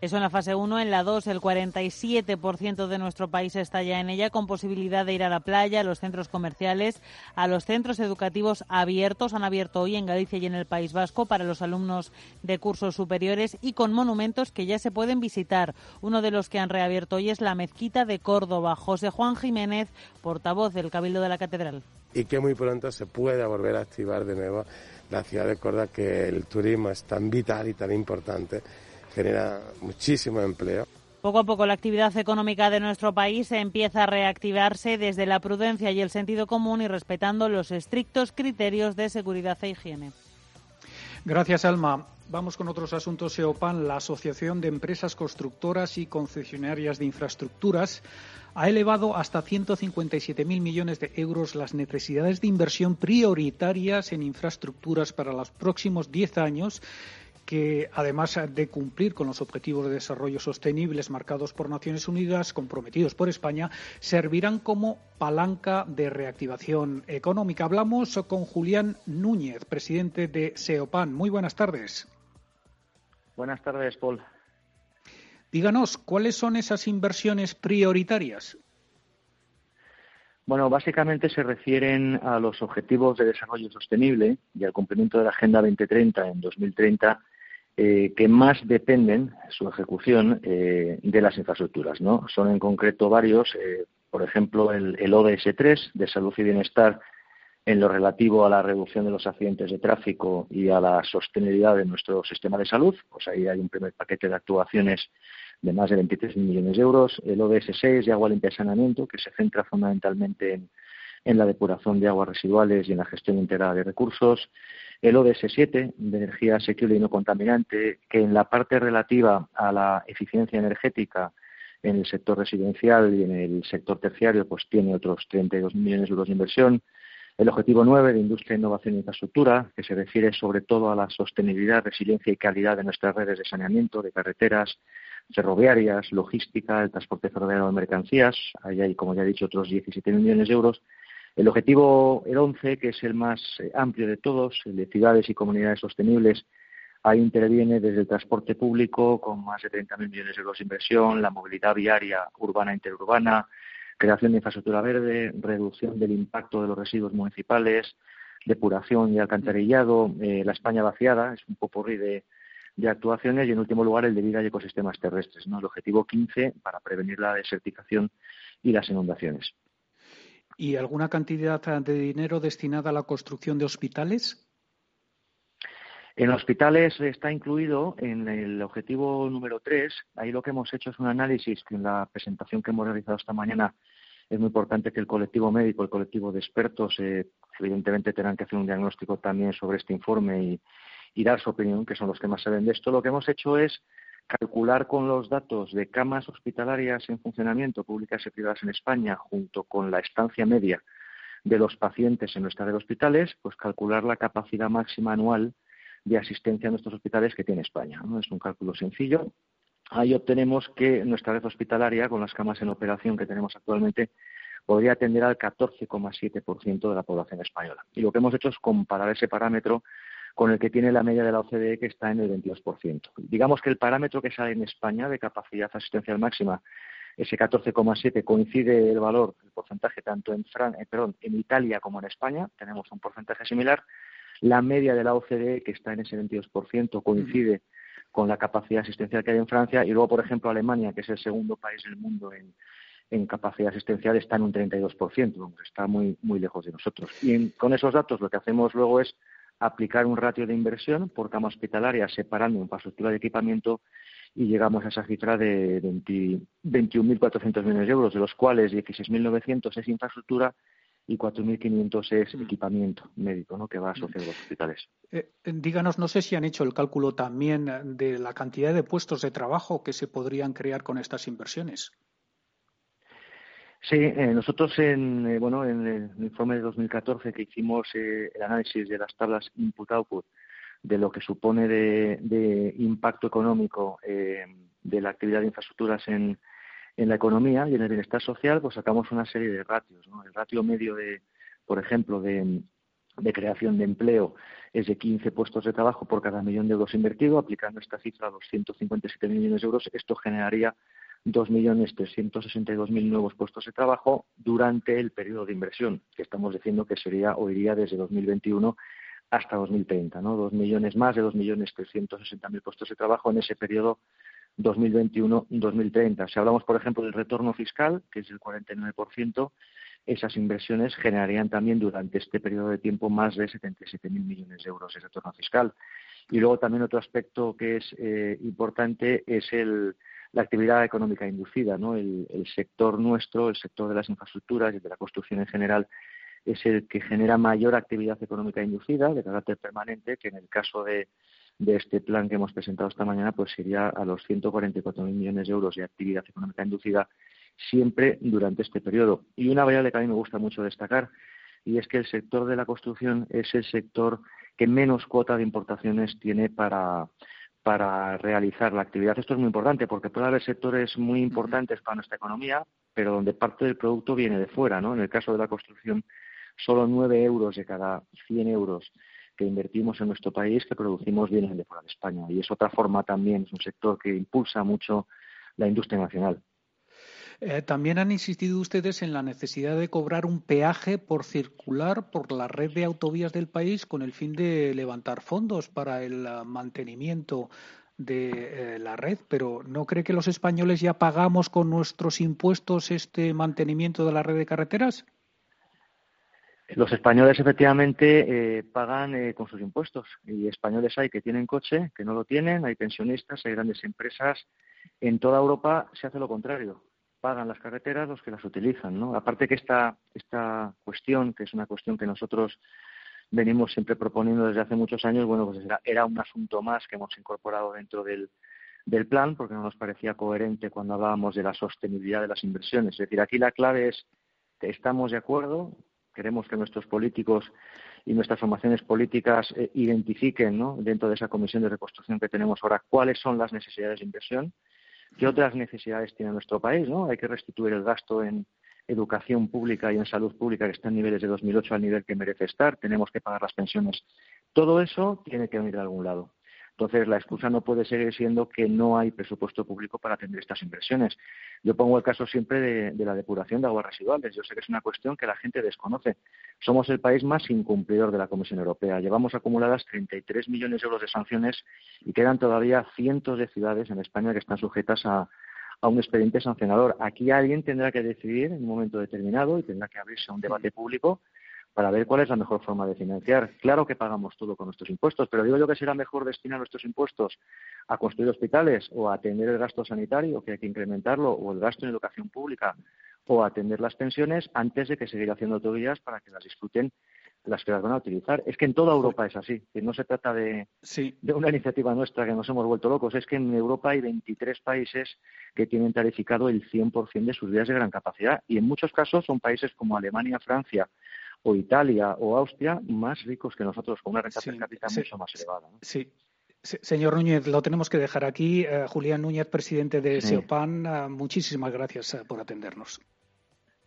Eso en la fase 1. En la 2, el 47% de nuestro país está ya en ella, con posibilidad de ir a la playa, a los centros comerciales, a los centros educativos abiertos. Han abierto hoy en Galicia y en el País Vasco para los alumnos de cursos superiores y con monumentos que ya se pueden visitar. Uno de los que han reabierto hoy es la Mezquita de Córdoba. José Juan Jiménez, portavoz del Cabildo de la Catedral. Y que muy pronto se pueda volver a activar de nuevo la ciudad de Córdoba, que el turismo es tan vital y tan importante genera muchísimo empleo. Poco a poco la actividad económica de nuestro país empieza a reactivarse desde la prudencia y el sentido común y respetando los estrictos criterios de seguridad e higiene. Gracias, Alma. Vamos con otros asuntos. SEOPAN, la Asociación de Empresas Constructoras y Concesionarias de Infraestructuras, ha elevado hasta 157.000 millones de euros las necesidades de inversión prioritarias en infraestructuras para los próximos 10 años que además de cumplir con los objetivos de desarrollo sostenibles marcados por Naciones Unidas, comprometidos por España, servirán como palanca de reactivación económica. Hablamos con Julián Núñez, presidente de SEOPAN. Muy buenas tardes. Buenas tardes, Paul. Díganos, ¿cuáles son esas inversiones prioritarias? Bueno, básicamente se refieren a los objetivos de desarrollo sostenible y al cumplimiento de la Agenda 2030 en 2030 eh, que más dependen su ejecución eh, de las infraestructuras. ¿no? Son en concreto varios, eh, por ejemplo, el, ODS 3 de salud y bienestar en lo relativo a la reducción de los accidentes de tráfico y a la sostenibilidad de nuestro sistema de salud. Pues ahí hay un primer paquete de actuaciones de más de 23 millones de euros, el ODS 6 de agua limpia y saneamiento, que se centra fundamentalmente en, en la depuración de aguas residuales y en la gestión integrada de recursos, el ODS 7 de energía asequible y no contaminante, que en la parte relativa a la eficiencia energética en el sector residencial y en el sector terciario, pues tiene otros 32 millones de euros de inversión. El objetivo 9 de Industria, Innovación e Infraestructura, que se refiere sobre todo a la sostenibilidad, resiliencia y calidad de nuestras redes de saneamiento, de carreteras, ferroviarias, logística, el transporte ferroviario de mercancías. Ahí hay, como ya he dicho, otros 17 millones de euros. El objetivo, el 11, que es el más eh, amplio de todos, el de ciudades y comunidades sostenibles, ahí interviene desde el transporte público con más de 30.000 millones de euros de inversión, la movilidad viaria urbana e interurbana, creación de infraestructura verde, reducción del impacto de los residuos municipales, depuración y alcantarillado, eh, la España vaciada, es un popurrí de, de actuaciones y, en último lugar, el de vida y ecosistemas terrestres, ¿no? el objetivo 15 para prevenir la desertización y las inundaciones. ¿Y alguna cantidad de dinero destinada a la construcción de hospitales? En hospitales está incluido en el objetivo número 3. Ahí lo que hemos hecho es un análisis que en la presentación que hemos realizado esta mañana es muy importante que el colectivo médico, el colectivo de expertos, eh, evidentemente tendrán que hacer un diagnóstico también sobre este informe y, y dar su opinión, que son los que más saben de esto. Lo que hemos hecho es calcular con los datos de camas hospitalarias en funcionamiento públicas y privadas en España, junto con la estancia media de los pacientes en nuestra red de hospitales, pues calcular la capacidad máxima anual de asistencia a nuestros hospitales que tiene España. Es un cálculo sencillo. Ahí obtenemos que nuestra red hospitalaria, con las camas en operación que tenemos actualmente, podría atender al 14,7% de la población española. Y lo que hemos hecho es comparar ese parámetro con el que tiene la media de la OCDE que está en el 22%. Digamos que el parámetro que sale en España de capacidad asistencial máxima, ese 14,7, coincide el valor, el porcentaje tanto en, Fran eh, perdón, en Italia como en España, tenemos un porcentaje similar. La media de la OCDE, que está en ese 22%, coincide con la capacidad asistencial que hay en Francia y luego, por ejemplo, Alemania, que es el segundo país del mundo en, en capacidad asistencial, está en un 32%, está muy, muy lejos de nosotros. Y con esos datos lo que hacemos luego es aplicar un ratio de inversión por cama hospitalaria separando infraestructura de equipamiento y llegamos a esa cifra de 21.400 millones de euros, de los cuales 16.900 es infraestructura y 4.500 es mm. equipamiento médico ¿no? que va asociado a los hospitales. Eh, eh, díganos, no sé si han hecho el cálculo también de la cantidad de puestos de trabajo que se podrían crear con estas inversiones. Sí, eh, nosotros en, eh, bueno, en el informe de 2014 que hicimos eh, el análisis de las tablas input-output de lo que supone de, impacto económico de la actividad de infraestructuras en, en la economía y en el bienestar social, pues sacamos una serie de ratios. ¿no? El ratio medio de, por ejemplo, de, de creación de empleo es de 15 puestos de trabajo por cada millón de euros invertido. Aplicando esta cifra a los 157 millones de euros, esto generaría 2.362.000 nuevos puestos de trabajo durante el periodo de inversión, que estamos diciendo que sería o iría desde 2021 hasta 2030, ¿no? Dos millones más de 2.360.000 puestos de trabajo en ese periodo 2021-2030. Si hablamos, por ejemplo, del retorno fiscal, que es el 49%, esas inversiones generarían también durante este periodo de tiempo más de 77.000 millones de euros de retorno fiscal. Y luego también otro aspecto que es eh, importante es el, la actividad económica inducida. ¿no? El, sector nuestro, el sector de las infraestructuras y de la construcción en general, es el que genera mayor actividad económica inducida de carácter permanente, que en el caso de, este plan que hemos presentado esta mañana, pues sería a los 144.000 millones de euros de actividad económica inducida siempre durante este periodo. Y una variable que a mí me gusta mucho destacar, y es que el sector de la construcción es el sector que menos cuota de importaciones tiene para, para realizar la actividad. Esto es muy importante porque puede haber sectores muy importantes para nuestra economía, pero donde parte del producto viene de fuera. ¿no? En el caso de la construcción, solo nueve euros de cada 100 euros que invertimos en nuestro país que producimos vienen de fuera de España. Y es otra forma también, es un sector que impulsa mucho la industria nacional. Eh, también han insistido ustedes en la necesidad de cobrar un peaje por circular por la red de autovías del país con el fin de levantar fondos para el ah, mantenimiento de eh, la red, pero ¿no cree que los españoles ya pagamos con nuestros impuestos este mantenimiento de la red de carreteras? Los españoles efectivamente eh, pagan con sus impuestos y españoles hay que tienen coche, que no lo tienen, hay pensionistas, hay grandes empresas En toda Europa se hace lo contrario. Pagan las carreteras los que las utilizan, ¿no? Aparte que esta, esta cuestión, que es una cuestión que nosotros venimos siempre proponiendo desde hace muchos años, bueno, pues era, era un asunto más que hemos incorporado dentro del, del plan porque no nos parecía coherente cuando hablábamos de la sostenibilidad de las inversiones. Es decir, aquí la clave es que estamos de acuerdo, queremos que nuestros políticos y nuestras formaciones políticas eh, identifiquen ¿no? dentro de esa comisión de reconstrucción que tenemos ahora cuáles son las necesidades de inversión, qué otras necesidades tiene nuestro país. ¿no? Hay que restituir el gasto en educación pública y en salud pública que está en niveles de 2008 al nivel que merece estar, tenemos que pagar las pensiones. Todo eso tiene que venir de algún lado. Entonces, la excusa no puede seguir siendo que no hay presupuesto público para atender estas inversiones. Yo pongo el caso siempre de, la depuración de aguas residuales. Yo sé que es una cuestión que la gente desconoce. Somos el país más incumplidor de la Comisión Europea. Llevamos acumuladas 33 millones de euros de sanciones y quedan todavía cientos de ciudades en España que están sujetas a, a un expediente sancionador. Aquí alguien tendrá que decidir en un momento determinado y tendrá que abrirse a un debate público para ver cuál es la mejor forma de financiar. Claro que pagamos todo con nuestros impuestos, pero digo yo que será mejor destinar nuestros impuestos a construir hospitales o a atender el gasto sanitario, que hay que incrementarlo, o el gasto en educación pública, o a atender las pensiones antes de que seguir haciendo autovías para que las disfruten las que las van a utilizar. Es que en toda Europa es así, que no se trata de, de una iniciativa nuestra que nos hemos vuelto locos, es que en Europa hay 23 países que tienen tarificado el 100% de sus vías de gran capacidad y en muchos casos son países como Alemania, Francia, o Italia o Austria más ricos que nosotros, con una renta per cápita mucho más elevada. Sí. Señor Núñez, lo tenemos que dejar aquí. Eh, Julián Núñez, presidente de SEOPAN, eh, muchísimas gracias eh, por atendernos.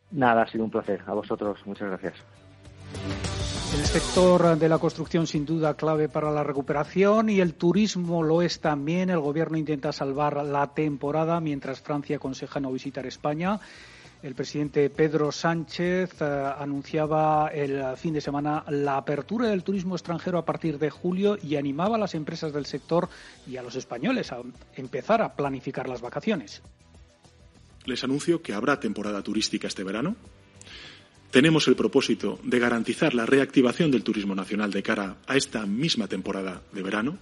Nada, ha sido un placer. A vosotros, muchas gracias. El sector de la construcción sin duda clave para la recuperación y el turismo lo es también. El gobierno intenta salvar la temporada mientras Francia aconseja no visitar España. El presidente Pedro Sánchez eh, anunciaba el fin de semana la apertura del turismo extranjero a partir de julio y animaba a las empresas del sector y a los españoles a empezar a planificar las vacaciones. Les anuncio que habrá temporada turística este verano. Tenemos el propósito de garantizar la reactivación del turismo nacional de cara a esta misma temporada de verano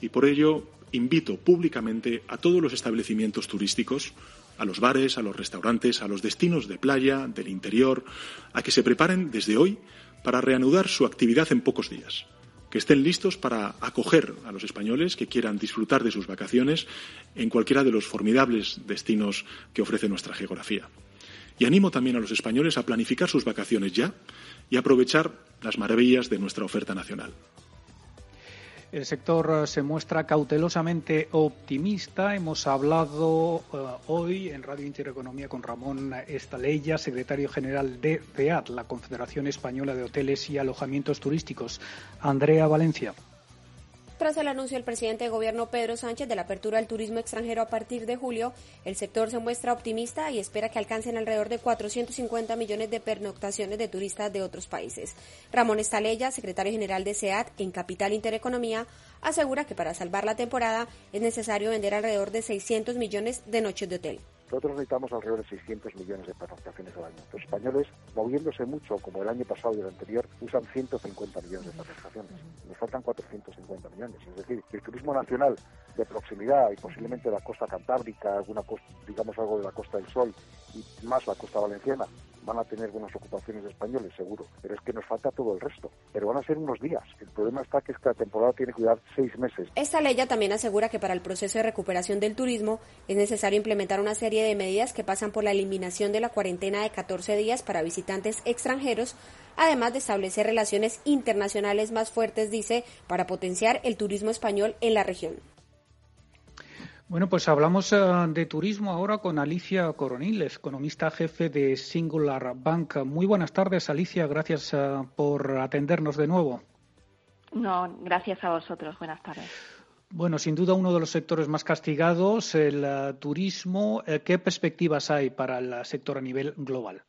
y por ello invito públicamente a todos los establecimientos turísticos a los bares, a los restaurantes, a los destinos de playa, del interior, a que se preparen desde hoy para reanudar su actividad en pocos días, que estén listos para acoger a los españoles que quieran disfrutar de sus vacaciones en cualquiera de los formidables destinos que ofrece nuestra geografía. Y animo también a los españoles a planificar sus vacaciones ya y aprovechar las maravillas de nuestra oferta nacional. El sector eh, se muestra cautelosamente optimista. Hemos hablado eh, hoy en Radio Intereconomía con Ramón Estaleya, secretario general de CEAT, la Confederación Española de Hoteles y Alojamientos Turísticos. Andrea Valencia. Tras el anuncio del presidente de gobierno Pedro Sánchez de la apertura del turismo extranjero a partir de julio, el sector se muestra optimista y espera que alcancen alrededor de 450 millones de pernoctaciones de turistas de otros países. Ramón Estalella, secretario general de SEAT en Capital Intereconomía, asegura que para salvar la temporada es necesario vender alrededor de 600 millones de noches de hotel. Nosotros necesitamos alrededor de 600 millones de pernoctaciones al año. Los españoles, moviéndose mucho como el año pasado y el anterior, usan 150 millones de pernoctaciones. Nos faltan 450 millones. Es decir, el turismo nacional de proximidad y posiblemente la costa cantábrica, alguna digamos algo de la costa del Sol y más la costa valenciana, van a tener buenas ocupaciones españoles, seguro, pero es que nos falta todo el resto. Pero van a ser unos días. El problema está que esta temporada tiene que durar seis meses. Esta ley ya también asegura que para el proceso de recuperación del turismo es necesario implementar una serie de medidas que pasan por la eliminación de la cuarentena de 14 días para visitantes extranjeros, además de establecer relaciones internacionales más fuertes, dice, para potenciar el turismo español en la región. Bueno, pues hablamos eh, de turismo ahora con Alicia Coronil, economista jefe de Singular Bank. Muy buenas tardes, Alicia. Gracias eh, por atendernos de nuevo. No, gracias a vosotros. Buenas tardes. Bueno, sin duda uno de los sectores más castigados, el eh, turismo. ¿Qué perspectivas hay para el sector a nivel global?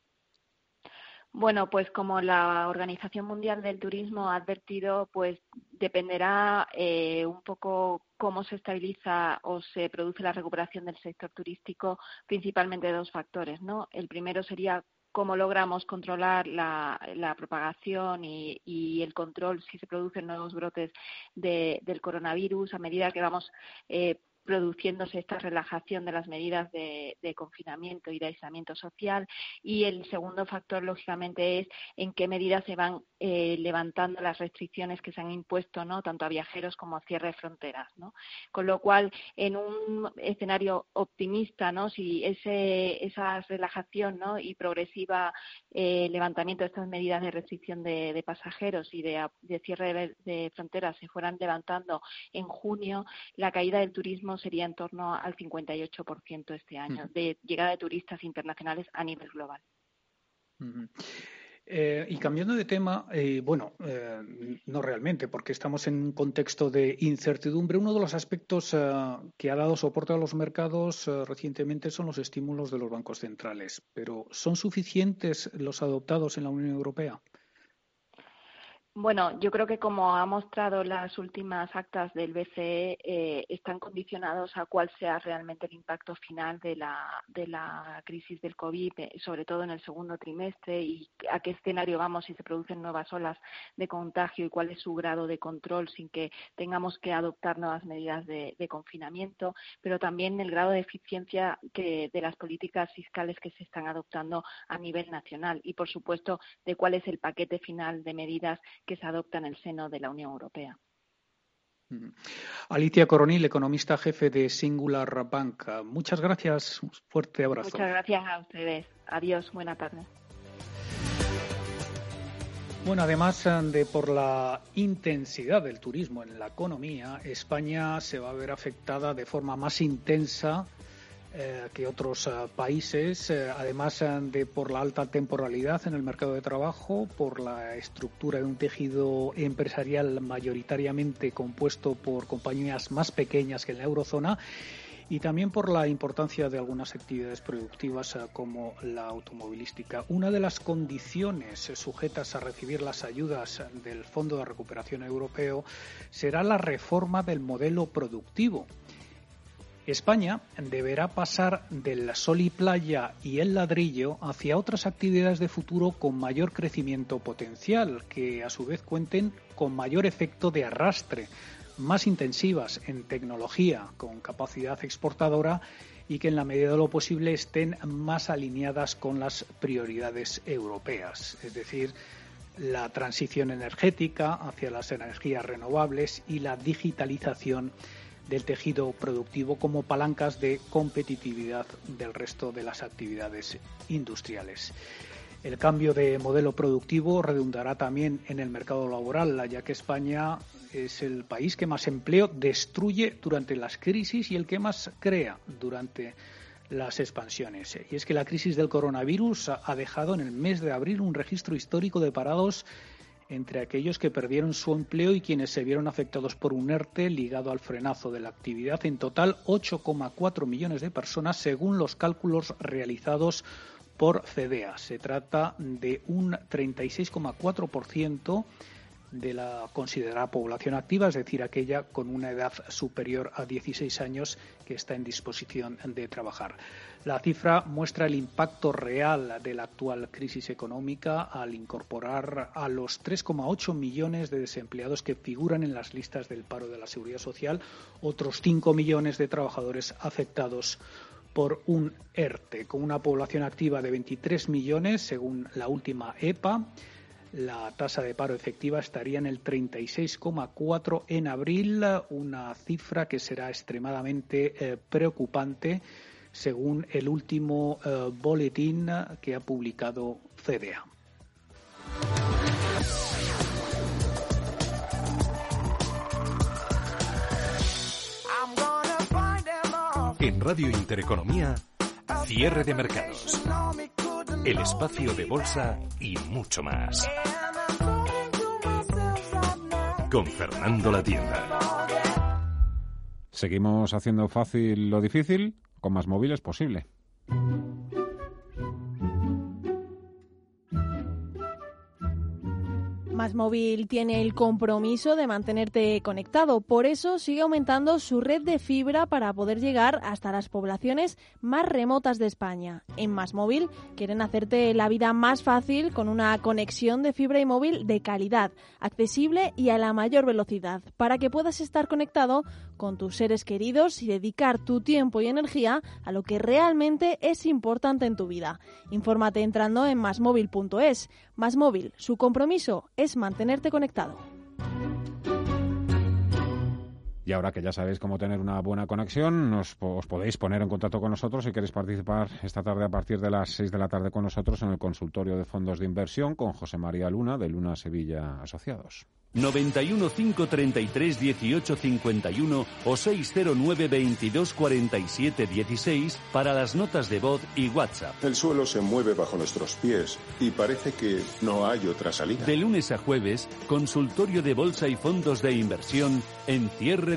Bueno, pues como la Organización Mundial del Turismo ha advertido, pues dependerá eh, un poco cómo se estabiliza o se produce la recuperación del sector turístico, principalmente de dos factores, ¿no? El primero sería cómo logramos controlar la, propagación y, el control si se producen nuevos brotes del coronavirus a medida que vamos eh, produciéndose esta relajación de las medidas de, confinamiento y de aislamiento social. Y el segundo factor, lógicamente, es en qué medida se van eh, levantando las restricciones que se han impuesto, ¿no? tanto a viajeros como a cierre de fronteras. ¿no? Con lo cual, en un escenario optimista, ¿no? si ese, esa relajación ¿no? y progresiva eh, levantamiento de estas medidas de restricción de, pasajeros y de, cierre de, fronteras se fueran levantando en junio, la caída del turismo sería en torno al 58% este año, de llegada de turistas internacionales a nivel global. Eh, y cambiando de tema, eh, bueno, eh, no realmente, porque estamos en un contexto de incertidumbre. Uno de los aspectos que ha dado soporte a los mercados recientemente son los estímulos de los bancos centrales. Pero ¿son suficientes los adoptados en la Unión Europea? Bueno, yo creo que como ha mostrado las últimas actas del BCE, eh, están condicionados a cuál sea realmente el impacto final de la, de la crisis del COVID, eh, sobre todo en el segundo trimestre, y a qué escenario vamos si se producen nuevas olas de contagio y cuál es su grado de control sin que tengamos que adoptar nuevas medidas de, confinamiento, pero también el grado de eficiencia que, de las políticas fiscales que se están adoptando a nivel nacional y, por supuesto, de cuál es el paquete final de medidas que se adopta en el seno de la Unión Europea. Alicia Coronil, economista jefe de Singular Bank. Muchas gracias. Un fuerte abrazo. Muchas gracias a ustedes. Adiós. Buena tarde. Bueno, además de por la intensidad del turismo en la economía, España se va a ver afectada de forma más intensa que otros eh, países, eh, además de por la alta temporalidad en el mercado de trabajo, por la estructura de un tejido empresarial mayoritariamente compuesto por compañías más pequeñas que en la eurozona y también por la importancia de algunas actividades productivas como la automovilística. Una de las condiciones sujetas a recibir las ayudas del Fondo de Recuperación Europeo será la reforma del modelo productivo. España deberá pasar del sol y playa y el ladrillo hacia otras actividades de futuro con mayor crecimiento potencial, que a su vez cuenten con mayor efecto de arrastre, más intensivas en tecnología, con capacidad exportadora y que en la medida de lo posible estén más alineadas con las prioridades europeas, es decir, la transición energética hacia las energías renovables y la digitalización del tejido productivo como palancas de competitividad del resto de las actividades industriales. El cambio de modelo productivo redundará también en el mercado laboral, ya que España es el país que más empleo destruye durante las crisis y el que más crea durante las expansiones. Y es que la crisis del coronavirus ha dejado en el mes de abril un registro histórico de parados entre aquellos que perdieron su empleo y quienes se vieron afectados por un ERTE ligado al frenazo de la actividad. En total, 8,4 millones de personas, según los cálculos realizados por CEDEA. Se trata de un 36,4% de la considerada población activa, es decir, aquella con una edad superior a 16 años que está en disposición de trabajar. La cifra muestra el impacto real de la actual crisis económica al incorporar a los 3,8 millones de desempleados que figuran en las listas del paro de la Seguridad Social otros 5 millones de trabajadores afectados por un ERTE, con una población activa de 23 millones según la última EPA la tasa de paro efectiva estaría en el 36,4 en abril, una cifra que será extremadamente eh, preocupante según el último eh, boletín que ha publicado CDA. En Radio Intereconomía, cierre de mercados el espacio de bolsa y mucho más. Con Fernando La Tienda. Seguimos haciendo fácil lo difícil con más móviles posible. Más Móvil tiene el compromiso de mantenerte conectado, por eso sigue aumentando su red de fibra para poder llegar hasta las poblaciones más remotas de España. En Más Móvil quieren hacerte la vida más fácil con una conexión de fibra y móvil de calidad, accesible y a la mayor velocidad, para que puedas estar conectado con tus seres queridos y dedicar tu tiempo y energía a lo que realmente es importante en tu vida. Infórmate entrando en masmóvil.es. Más Móvil, su compromiso es mantenerte conectado. Y ahora que ya sabéis cómo tener una buena conexión, os podéis poner en contacto con nosotros si queréis participar esta tarde a partir de las 6 de la tarde con nosotros en el consultorio de fondos de inversión con José María Luna de Luna Sevilla Asociados. 91 533 18 51 o 609 22 47 16 para las notas de voz y WhatsApp. El suelo se mueve bajo nuestros pies y parece que no hay otra salida. De lunes a jueves, consultorio de bolsa y fondos de inversión en cierre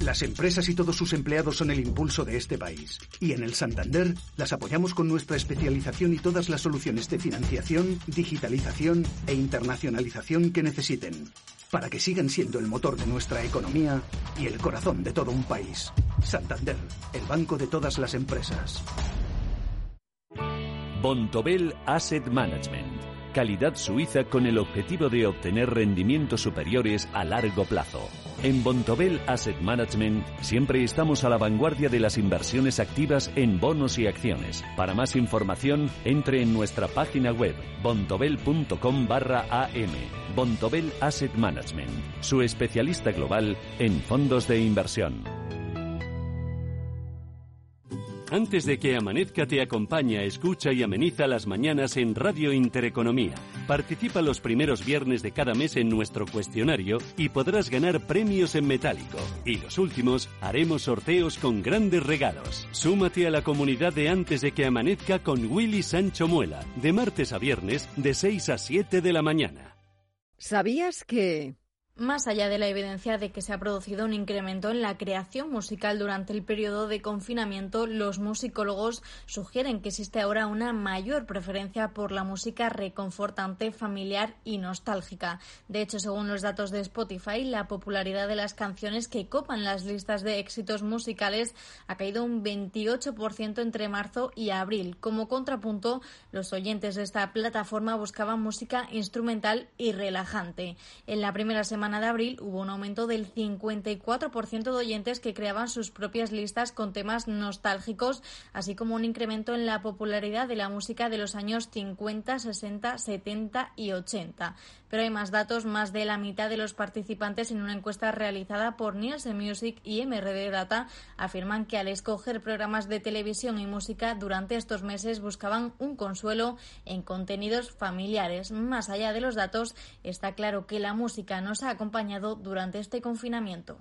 Las empresas y todos sus empleados son el impulso de este país. Y en el Santander las apoyamos con nuestra especialización y todas las soluciones de financiación, digitalización e internacionalización que necesiten para que sigan siendo el motor de nuestra economía y el corazón de todo un país. Santander, el banco de todas las empresas. Bontobel Asset Management. Calidad suiza con el objetivo de obtener rendimientos superiores a largo plazo. En Bontobel Asset Management siempre estamos a la vanguardia de las inversiones activas en bonos y acciones. Para más información, entre en nuestra página web bontobel.com barra am. Bontobel Asset Management, su especialista global en fondos de inversión. Antes de que amanezca te acompaña, escucha y ameniza las mañanas en Radio Intereconomía. Participa los primeros viernes de cada mes en nuestro cuestionario y podrás ganar premios en metálico. Y los últimos haremos sorteos con grandes regalos. Súmate a la comunidad de Antes de que amanezca con Willy Sancho Muela, de martes a viernes de 6 a 7 de la mañana. ¿Sabías que... Más allá de la evidencia de que se ha producido un incremento en la creación musical durante el periodo de confinamiento, los musicólogos sugieren que existe ahora una mayor preferencia por la música reconfortante, familiar y nostálgica. De hecho, según los datos de Spotify, la popularidad de las canciones que copan las listas de éxitos musicales ha caído un 28% entre marzo y abril. Como contrapunto, los oyentes de esta plataforma buscaban música instrumental y relajante. En la primera semana de abril hubo un aumento del 54% de oyentes que creaban sus propias listas con temas nostálgicos, así como un incremento en la popularidad de la música de los años 50, 60, 70 y 80. Pero hay más datos, más de la mitad de los participantes en una encuesta realizada por Nielsen Music y MRD Data afirman que al escoger programas de televisión y música durante estos meses buscaban un consuelo en contenidos familiares. Más allá de los datos, está claro que la música nos ha acompañado durante este confinamiento.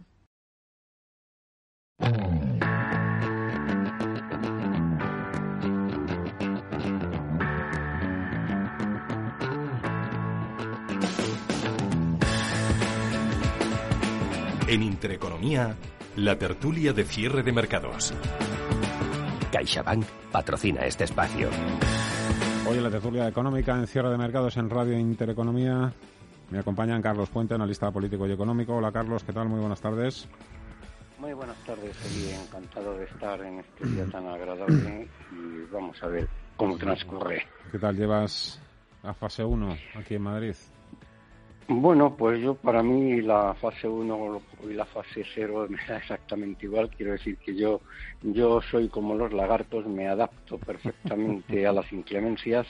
En Intereconomía, la tertulia de cierre de mercados. CaixaBank patrocina este espacio. Hoy en la tertulia económica en cierre de mercados en Radio Intereconomía me acompañan Carlos Puente, analista político y económico. Hola Carlos, ¿qué tal? Muy buenas tardes. Muy buenas tardes, encantado de estar en este día tan agradable y vamos a ver cómo transcurre. ¿Qué tal llevas la fase 1 aquí en Madrid? Bueno, pues yo para mí la fase 1 y la fase 0 me da exactamente igual. Quiero decir que yo, yo soy como los lagartos, me adapto perfectamente a las inclemencias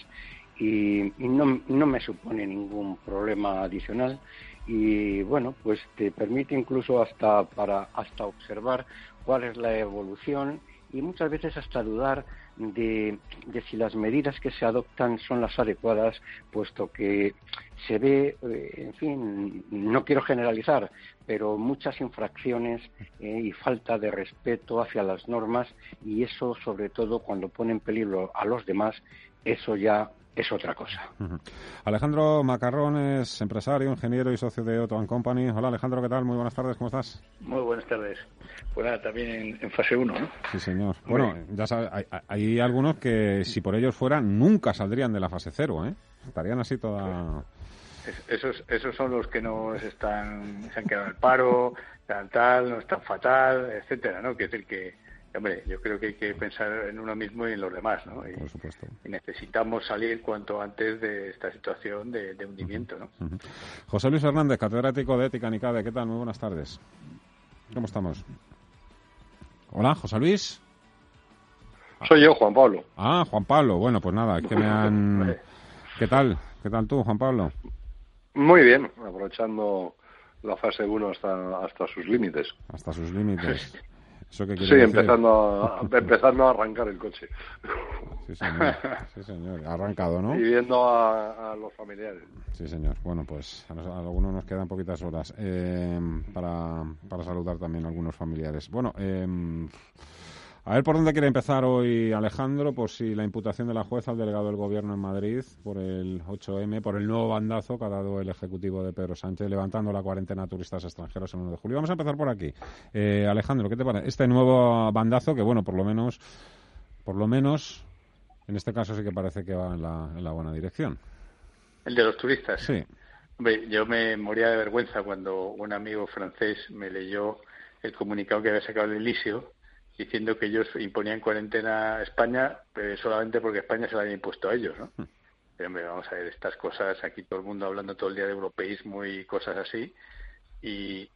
y, no, no me supone ningún problema adicional. Y bueno pues te permite incluso hasta para hasta observar cuál es la evolución y muchas veces hasta dudar de, si las medidas que se adoptan son las adecuadas, puesto que se ve, eh, en fin, no quiero generalizar, pero muchas infracciones eh, y falta de respeto hacia las normas y eso, sobre todo, cuando pone en peligro a los demás, eso ya es otra cosa. Alejandro Macarrón es empresario, ingeniero y socio de Otto Company. Hola Alejandro, ¿qué tal? Muy buenas tardes, ¿cómo estás? Muy buenas tardes. Pues nada, también en, fase 1, ¿no? Sí, señor. Bueno, ya sabes, hay, algunos que si por ellos fueran nunca saldrían de la fase 0, ¿eh? Estarían así toda... esos, esos son los que nos están, se han quedado en el paro, tal, tal, no están fatal, etcétera, ¿no? Que es el que Hombre, yo creo que hay que pensar en uno mismo y en los demás, ¿no? Y, Por supuesto. Y necesitamos salir cuanto antes de esta situación de, hundimiento, ¿no? José Luis Hernández, catedrático de Ética NICADE. ¿Qué tal? Muy buenas tardes. ¿Cómo estamos? Hola, José Luis. Soy yo, Juan Pablo. Ah, Juan Pablo. Bueno, pues nada, que me han... ¿Qué tal? ¿Qué tal tú, Juan Pablo? Muy bien, aprovechando la fase 1 hasta, hasta sus límites. Hasta sus límites. sí, empezando a, empezando a arrancar el coche. Sí señor. sí, señor. Arrancado, ¿no? Y viendo a, los familiares. Sí, señor. Bueno, pues a, algunos nos quedan poquitas horas eh, para, para saludar también a algunos familiares. Bueno, eh, a ver por dónde quiere empezar hoy Alejandro, por si la imputación de la jueza al delegado del Gobierno en Madrid por el 8M, por el nuevo bandazo que ha dado el Ejecutivo de Pedro Sánchez levantando la cuarentena a turistas extranjeros el 1 de julio. Vamos a empezar por aquí. Eh, Alejandro, ¿qué te parece? Este nuevo bandazo que, bueno, por lo menos, por lo menos, en este caso sí que parece que va en la, en la buena dirección. El de los turistas. Sí. yo me moría de vergüenza cuando un amigo francés me leyó el comunicado que había sacado el Elíseo diciendo que ellos imponían cuarentena a España pero solamente porque España se la había impuesto a ellos, ¿no? Hmm. Pero vamos a ver, estas cosas, aquí todo el mundo hablando todo el día de europeísmo y cosas así, y,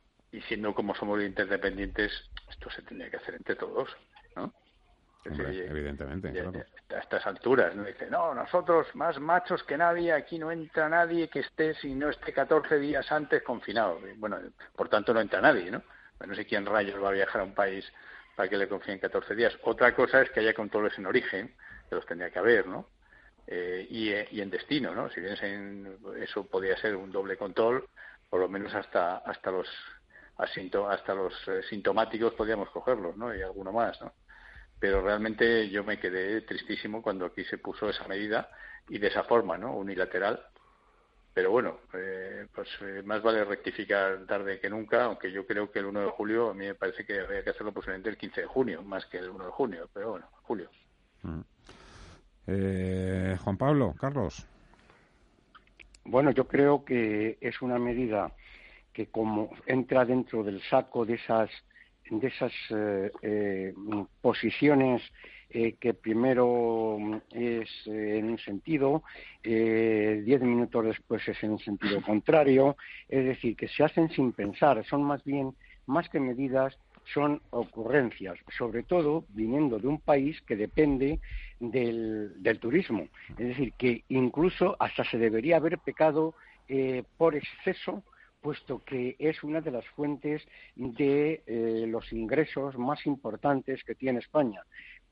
siendo como somos interdependientes, esto se tendría que hacer entre todos, ¿no? evidentemente. A estas alturas, ¿no? Dice, no, nosotros más machos que nadie, aquí no entra nadie que esté, si no esté 14 días antes confinado. Bueno, por tanto no entra nadie, ¿no? No sé quién rayos va a viajar a un país para que le confíen 14 días. Otra cosa es que haya controles en origen, que los tendría que haber, ¿no? Eh, y, en destino, ¿no? Si bien eso podría ser un doble control, por lo menos hasta hasta los hasta los eh, sintomáticos podríamos cogerlos, ¿no? Y alguno más, ¿no? Pero realmente yo me quedé tristísimo cuando aquí se puso esa medida y de esa forma, ¿no? Unilateral, pero bueno, eh, pues eh, más vale rectificar tarde que nunca, aunque yo creo que el 1 de julio, a mí me parece que habría que hacerlo posiblemente el 15 de junio, más que el 1 de junio, pero bueno, julio. Mm. Eh, Juan Pablo, Carlos. Bueno, yo creo que es una medida que como entra dentro del saco de esas de esas posiciones eh, que primero mm, es eh, en un sentido, eh, diez minutos después es en un sentido contrario, es decir, que se hacen sin pensar, son más bien, más que medidas, son ocurrencias, sobre todo viniendo de un país que depende del, del turismo. Es decir, que incluso hasta se debería haber pecado por exceso puesto que es una de las fuentes de los ingresos más importantes que tiene España.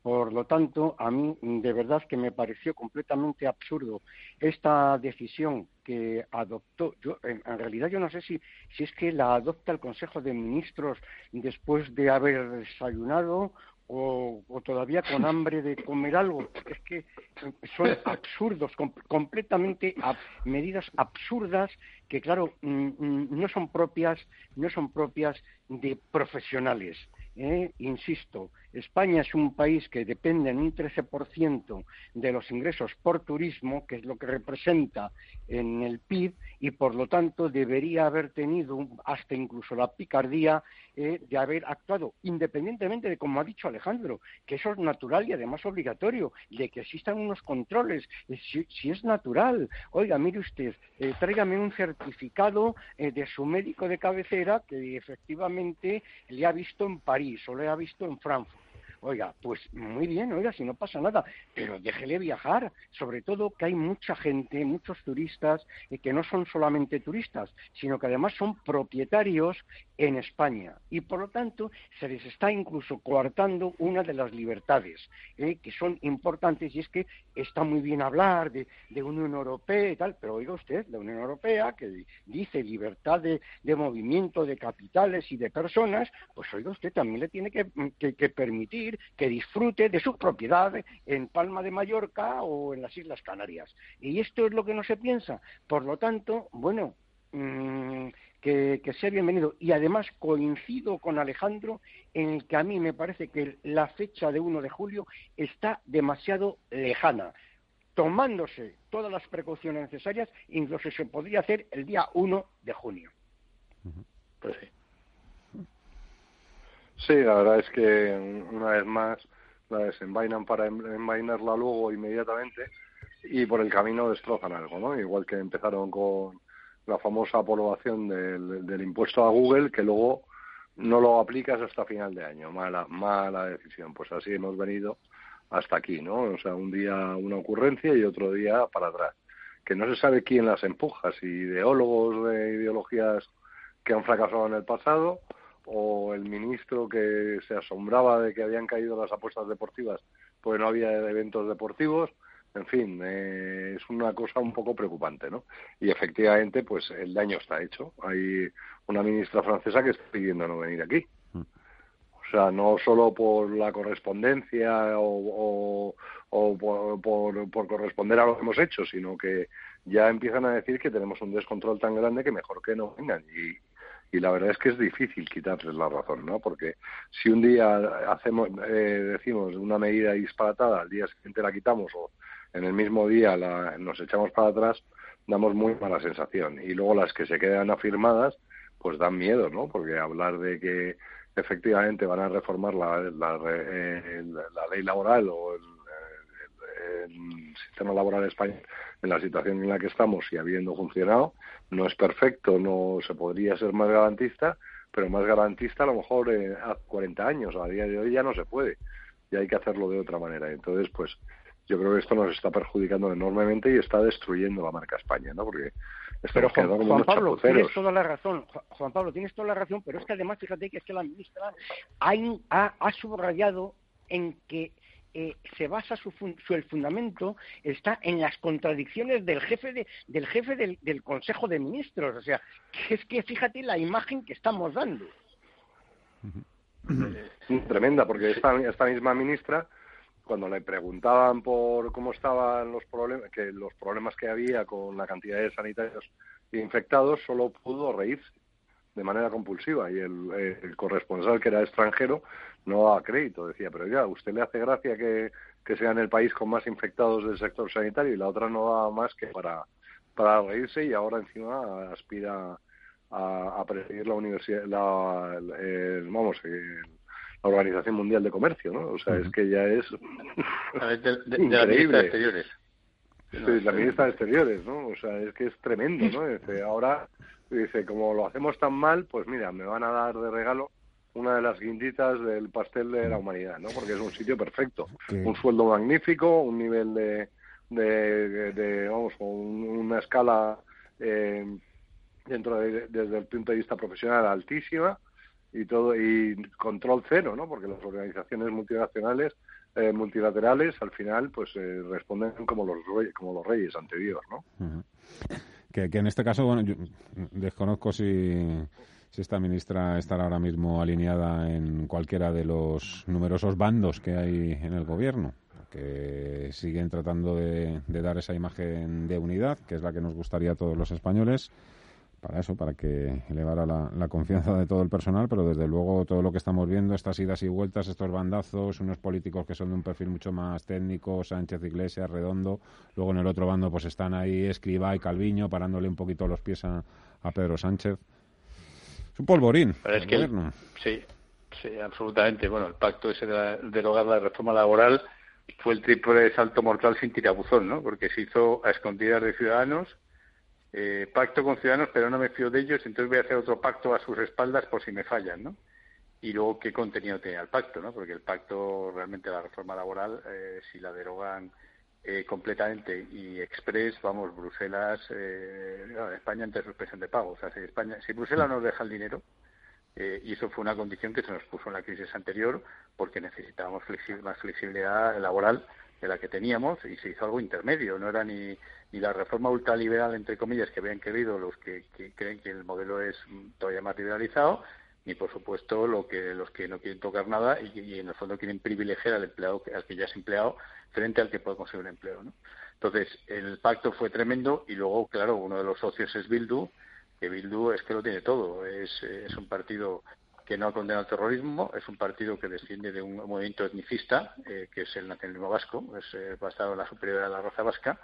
Por lo tanto, a mí de verdad que me pareció completamente absurdo esta decisión que adoptó. Yo, en, realidad, yo no sé si, si es que la adopta el Consejo de Ministros después de haber desayunado o, todavía con hambre de comer algo. Es que son absurdos, completamente medidas absurdas que, claro, mm, mm, no son propias, no son propias de profesionales. ¿eh? Insisto, España es un país que depende en un 13% de los ingresos por turismo, que es lo que representa en el PIB, y por lo tanto debería haber tenido hasta incluso la picardía eh, de haber actuado, independientemente de, como ha dicho Alejandro, que eso es natural y además obligatorio, de que existan unos controles. Eh, si, es natural, oiga, mire usted, tráigame un certificado de su médico de cabecera que efectivamente le ha visto en París o le ha visto en Frankfurt Oiga, pues muy bien, oiga, si no pasa nada, pero déjele viajar. Sobre todo que hay mucha gente, muchos turistas, y que no son solamente turistas, sino que además son propietarios en España. Y por lo tanto, se les está incluso coartando una de las libertades, ¿eh? que son importantes, y es que está muy bien hablar de, Unión Europea y tal, pero oiga usted, la Unión Europea, que dice libertad de, movimiento de capitales y de personas, pues oiga usted también le tiene que permitir que disfrute de su propiedad en Palma de Mallorca o en las Islas Canarias. Y esto es lo que no se piensa. Por lo tanto, bueno, mm, que, sea bienvenido. Y además coincido con Alejandro en el que a mí me parece que la fecha de 1 de julio está demasiado lejana. Tomándose todas las precauciones necesarias, incluso se podría hacer el día 1 de junio. Pues sí. Sí, la verdad es que una vez más la desenvainan para envainarla luego inmediatamente y por el camino destrozan algo, ¿no? Igual que empezaron con la famosa aprobación del, del impuesto a Google, que luego no lo aplicas hasta final de año. Mala, mala decisión. Pues así hemos venido hasta aquí, ¿no? O sea, un día una ocurrencia y otro día para atrás. Que no se sabe quién las empuja, si ideólogos de ideologías que han fracasado en el pasado o el ministro que se asombraba de que habían caído las apuestas deportivas porque no había eventos deportivos. En fin, eh, es una cosa un poco preocupante, ¿no? Y efectivamente, pues el daño está hecho. Hay una ministra francesa que está pidiendo no venir aquí. Mm. O sea, no solo por la correspondencia o, por, por, corresponder a lo que hemos hecho, sino que ya empiezan a decir que tenemos un descontrol tan grande que mejor que no vengan. Y, y la verdad es que es difícil quitarles la razón, ¿no? Porque si un día hacemos, eh, decimos una medida disparatada, al día siguiente la quitamos o en el mismo día la, nos echamos para atrás, damos muy mala sensación. Y luego las que se quedan afirmadas, pues dan miedo, ¿no? Porque hablar de que efectivamente van a reformar la, la, eh, la ley laboral o el el sistema laboral español en la situación en la que estamos y habiendo funcionado. No es perfecto, no se podría ser más garantista, pero más garantista a lo mejor eh, a 40 años, a día de hoy ya no se puede y hay que hacerlo de otra manera. Entonces, pues yo creo que esto nos está perjudicando enormemente y está destruyendo la marca España, ¿no? Porque pero Juan, Pablo, tienes toda la razón, Juan Pablo, tienes toda la razón, pero es que además, fíjate que es que la ministra ha, ha subrayado en que eh, se basa su, el fundamento está en las contradicciones del jefe de, del jefe del, Consejo de Ministros. O sea, que es que fíjate la imagen que estamos dando. Tremenda, porque esta, esta misma ministra, cuando le preguntaban por cómo estaban los problemas, que los problemas que había con la cantidad de sanitarios infectados, solo pudo reírse de manera compulsiva y el, corresponsal que era extranjero no daba crédito, decía, pero ya, ¿usted le hace gracia que, que sea en el país con más infectados del sector sanitario y la otra no da más que para, para reírse y ahora encima aspira a, a presidir la universidad, la, vamos, la Organización Mundial de Comercio, ¿no? O sea, es que ya es la ministra de Exteriores. Sí, la ministra de Exteriores, ¿no? O sea, es que es tremendo, ¿no? ahora dice, como lo hacemos tan mal, pues mira, me van a dar de regalo una de las guinditas del pastel de la humanidad, ¿no? Porque es un sitio perfecto, un sueldo magnífico, un nivel de, de, vamos, una escala eh, dentro de, desde el punto de vista profesional altísima y todo y control cero, ¿no? Porque las organizaciones multinacionales eh, multilaterales al final pues eh, responden como los reyes, como los reyes ante Dios, ¿no? que, en este caso, bueno, yo desconozco si, si esta ministra estará ahora mismo alineada en cualquiera de los numerosos bandos que hay en el gobierno, que siguen tratando de, dar esa imagen de unidad, que es la que nos gustaría a todos los españoles para eso, para que elevara la, confianza de todo el personal, pero desde luego todo lo que estamos viendo, estas idas y vueltas, estos bandazos, unos políticos que son de un perfil mucho más técnico, Sánchez Iglesias, Redondo, luego en el otro bando pues están ahí Escriba y Calviño parándole un poquito los pies a, Pedro Sánchez. Un polvorín. es que sí, sí, absolutamente. Bueno, el pacto ese de derogar la reforma laboral fue el triple salto mortal sin tirabuzón, ¿no? Porque se hizo a escondidas de ciudadanos eh, pacto con ciudadanos, pero no me fío de ellos, entonces voy a hacer otro pacto a sus espaldas por si me fallan, ¿no? y luego qué contenido tenía el pacto, ¿no? Porque el pacto, realmente la reforma laboral, eh, si la derogan eh, completamente y express, vamos, Bruselas, eh, España entre suspensión de pago. O sea, si, España, si Bruselas nos deja el dinero, eh, y eso fue una condición que se nos puso en la crisis anterior porque necesitábamos más flexibilidad laboral de la que teníamos y se hizo algo intermedio. No era ni, ni la reforma ultraliberal, entre comillas, que habían querido los que, que creen que el modelo es todavía más liberalizado, ni por supuesto lo que los que no quieren tocar nada y, en el fondo quieren privilegiar al empleado al que ya es empleado frente al que puede conseguir un empleo ¿no? entonces el pacto fue tremendo y luego claro uno de los socios es Bildu que Bildu es que lo tiene todo es, es un partido que no ha condenado el terrorismo es un partido que desciende de un movimiento etnicista eh, que es el nacionalismo vasco es eh, basado en la superioridad de la raza vasca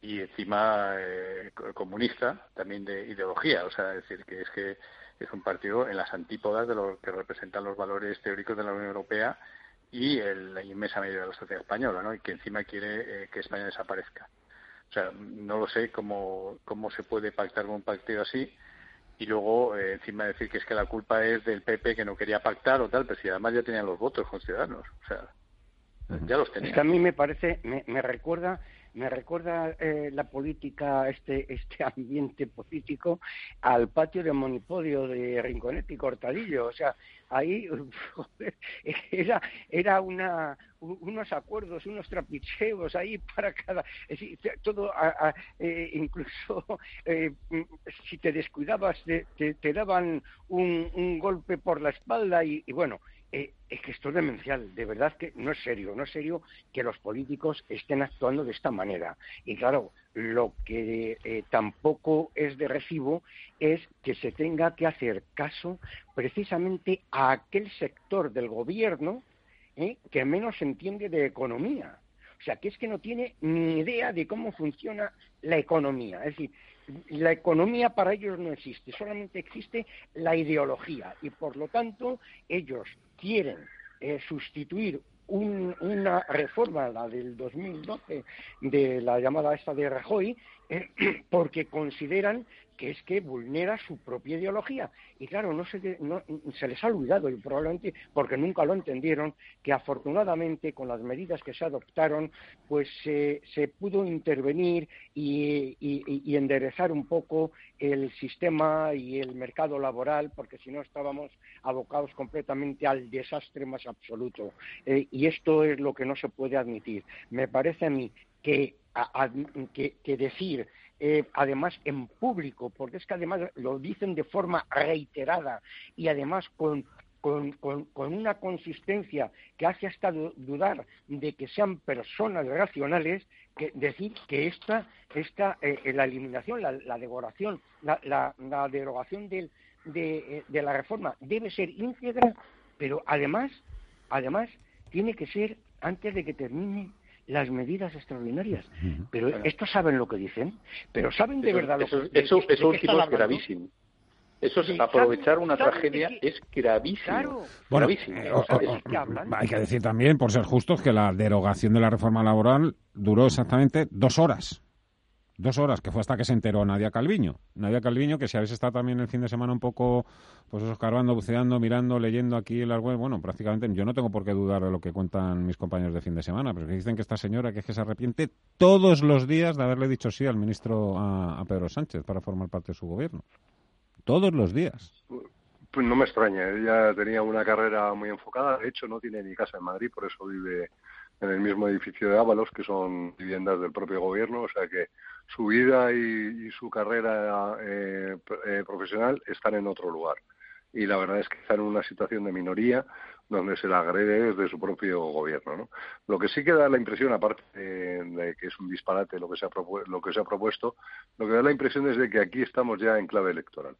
y encima eh, comunista también de ideología o sea decir que es que es un partido en las antípodas de lo que representan los valores teóricos de la Unión Europea y la inmensa mayoría de la sociedad española, ¿no? Y que encima quiere eh, que España desaparezca. O sea, no lo sé cómo, cómo se puede pactar con un partido así y luego eh, encima decir que es que la culpa es del PP que no quería pactar o tal, pero si además ya tenían los votos con Ciudadanos. O sea, ya los tenían. Es que a mí me parece, me, me recuerda me recuerda eh, la política, este, este ambiente político, al patio de Monipodio de Rinconete y Cortadillo. O sea, ahí era, era una, unos acuerdos, unos trapicheos ahí para cada. todo, eh, incluso eh, si te descuidabas, te, te, daban un, un, golpe por la espalda y bueno eh, es que esto es demencial, de verdad que no es serio, no es serio que los políticos estén actuando de esta manera. Y claro, lo que eh, tampoco es de recibo es que se tenga que hacer caso precisamente a aquel sector del gobierno eh, que menos entiende de economía. O sea, que es que no tiene ni idea de cómo funciona la economía. Es decir, la economía para ellos no existe, solamente existe la ideología y por lo tanto ellos quieren eh, sustituir una reforma, la del 2012, de la llamada esta de Rajoy, eh, porque consideran que es que vulnera su propia ideología. Y claro, no se, les ha olvidado, y probablemente porque nunca lo entendieron, que afortunadamente con las medidas que se adoptaron, pues se pudo intervenir y, enderezar un poco el sistema y el mercado laboral, porque si no estábamos abocados completamente al desastre más absoluto. Eh, y esto es lo que no se puede admitir. Me parece a mí que decir eh, además en público, porque es que además lo dicen de forma reiterada y además con, con, con, una consistencia que hace hasta dudar de que sean personas racionales, que decir que esta, esta eh, la eliminación, la, la derogación, la, la, derogación del, de, eh, de, la reforma debe ser íntegra, pero además, además tiene que ser antes de que termine las medidas extraordinarias. Pero estos saben lo que dicen, pero saben de verdad lo que Eso, eso último es gravísimo. Eso es aprovechar una tragedia es gravísimo. gravísimo. Eh, hay que decir también, por ser justos, que la derogación de la reforma laboral duró exactamente dos horas. Dos horas, que fue hasta que se enteró Nadia Calviño. Nadia Calviño, que si habéis estado también el fin de semana un poco, pues escarbando, buceando, mirando, leyendo aquí en la web, bueno, prácticamente yo no tengo por qué dudar de lo que cuentan mis compañeros de fin de semana, pero que dicen que esta señora que es que se arrepiente todos los días de haberle dicho sí al ministro, a, Pedro Sánchez, para formar parte de su gobierno. Todos los días. Pues no me extraña, ella tenía una carrera muy enfocada, de hecho no tiene ni casa en Madrid, por eso vive en el mismo edificio de Ábalos, que son viviendas del propio gobierno, o sea que su vida y, su carrera eh, eh, profesional están en otro lugar. Y la verdad es que están en una situación de minoría donde se la agrede desde su propio gobierno. ¿no? Lo que sí que da la impresión, aparte de, que es un disparate lo que, se ha lo que se ha propuesto, lo que da la impresión es de que aquí estamos ya en clave electoral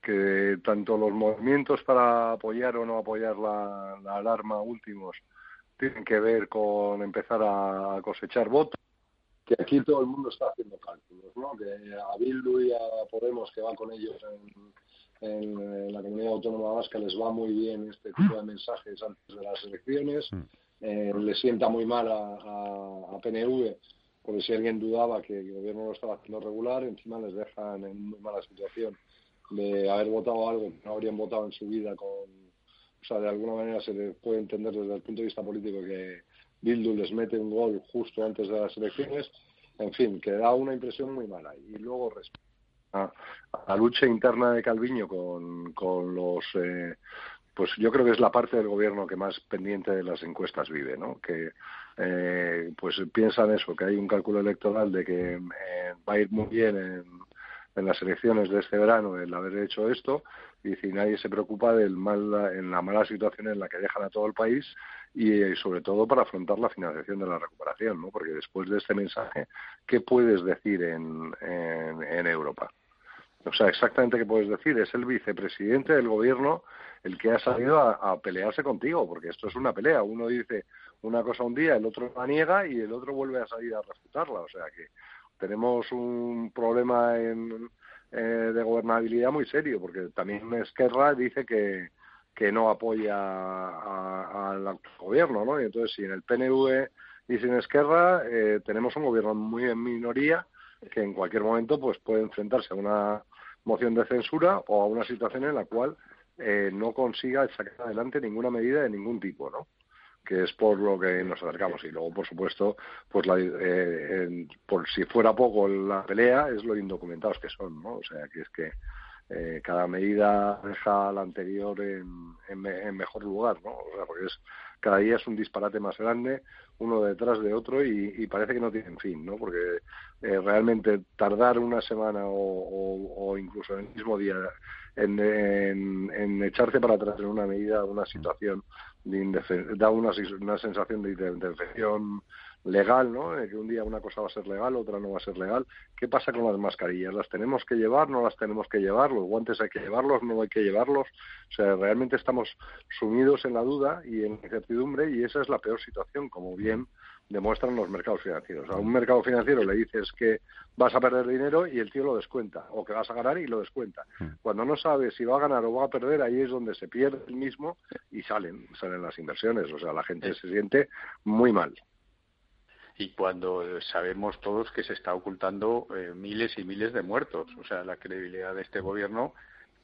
que tanto los movimientos para apoyar o no apoyar la alarma últimos tienen que ver con empezar a cosechar votos, que aquí todo el mundo está haciendo cálculos, ¿no? Que a Bildu y a Podemos, que van con ellos en, la comunidad autónoma vasca, les va muy bien este tipo de mensajes antes de las elecciones, mm. eh, les sienta muy mal a, PNV, porque si alguien dudaba que el gobierno lo estaba haciendo regular, encima les dejan en muy mala situación de haber votado algo que no habrían votado en su vida con O sea, de alguna manera se le puede entender desde el punto de vista político que Bildu les mete un gol justo antes de las elecciones. En fin, que da una impresión muy mala. Y luego respecto a, la lucha interna de Calviño con, con los eh, pues yo creo que es la parte del gobierno que más pendiente de las encuestas vive, ¿no? Que eh, pues piensan eso, que hay un cálculo electoral de que eh, va a ir muy bien en, en, las elecciones de este verano el haber hecho esto y si nadie se preocupa del mal, en la mala situación en la que dejan a todo el país y, y sobre todo para afrontar la financiación de la recuperación, ¿no? Porque después de este mensaje, ¿qué puedes decir en, en, en Europa? O sea, exactamente qué puedes decir. Es el vicepresidente del gobierno el que ha salido a, pelearse contigo, porque esto es una pelea. Uno dice una cosa un día, el otro la niega y el otro vuelve a salir a refutarla. O sea que tenemos un problema en, eh, de gobernabilidad muy serio, porque también Esquerra dice que, que no apoya al gobierno, ¿no? Y entonces, si en el PNV y sin Esquerra eh, tenemos un gobierno muy en minoría que en cualquier momento pues puede enfrentarse a una moción de censura o a una situación en la cual eh, no consiga sacar adelante ninguna medida de ningún tipo, ¿no? que es por lo que nos acercamos y luego por supuesto pues la, eh, por si fuera poco la pelea es lo indocumentados que son no o sea que es que eh, cada medida deja a la anterior en, mejor lugar no o sea porque es cada día es un disparate más grande uno detrás de otro y, parece que no tienen fin no porque eh, realmente tardar una semana o, o incluso el mismo día en, en, echarse para atrás en una medida, una situación de da una, una sensación de indefensión legal, ¿no? Que un día una cosa va a ser legal, otra no va a ser legal. ¿Qué pasa con las mascarillas? ¿Las tenemos que llevar? ¿No las tenemos que llevar? ¿Los guantes hay que llevarlos? ¿No hay que llevarlos? O sea, realmente estamos sumidos en la duda y en la incertidumbre y esa es la peor situación, como bien demuestran los mercados financieros. A un mercado financiero le dices que vas a perder dinero y el tío lo descuenta, o que vas a ganar y lo descuenta. Mm. Cuando no sabes si va a ganar o va a perder, ahí es donde se pierde el mismo y salen, salen las inversiones. O sea, la gente se siente muy mal. Y cuando sabemos todos que se está ocultando eh, miles y miles de muertos, o sea, la credibilidad de este gobierno,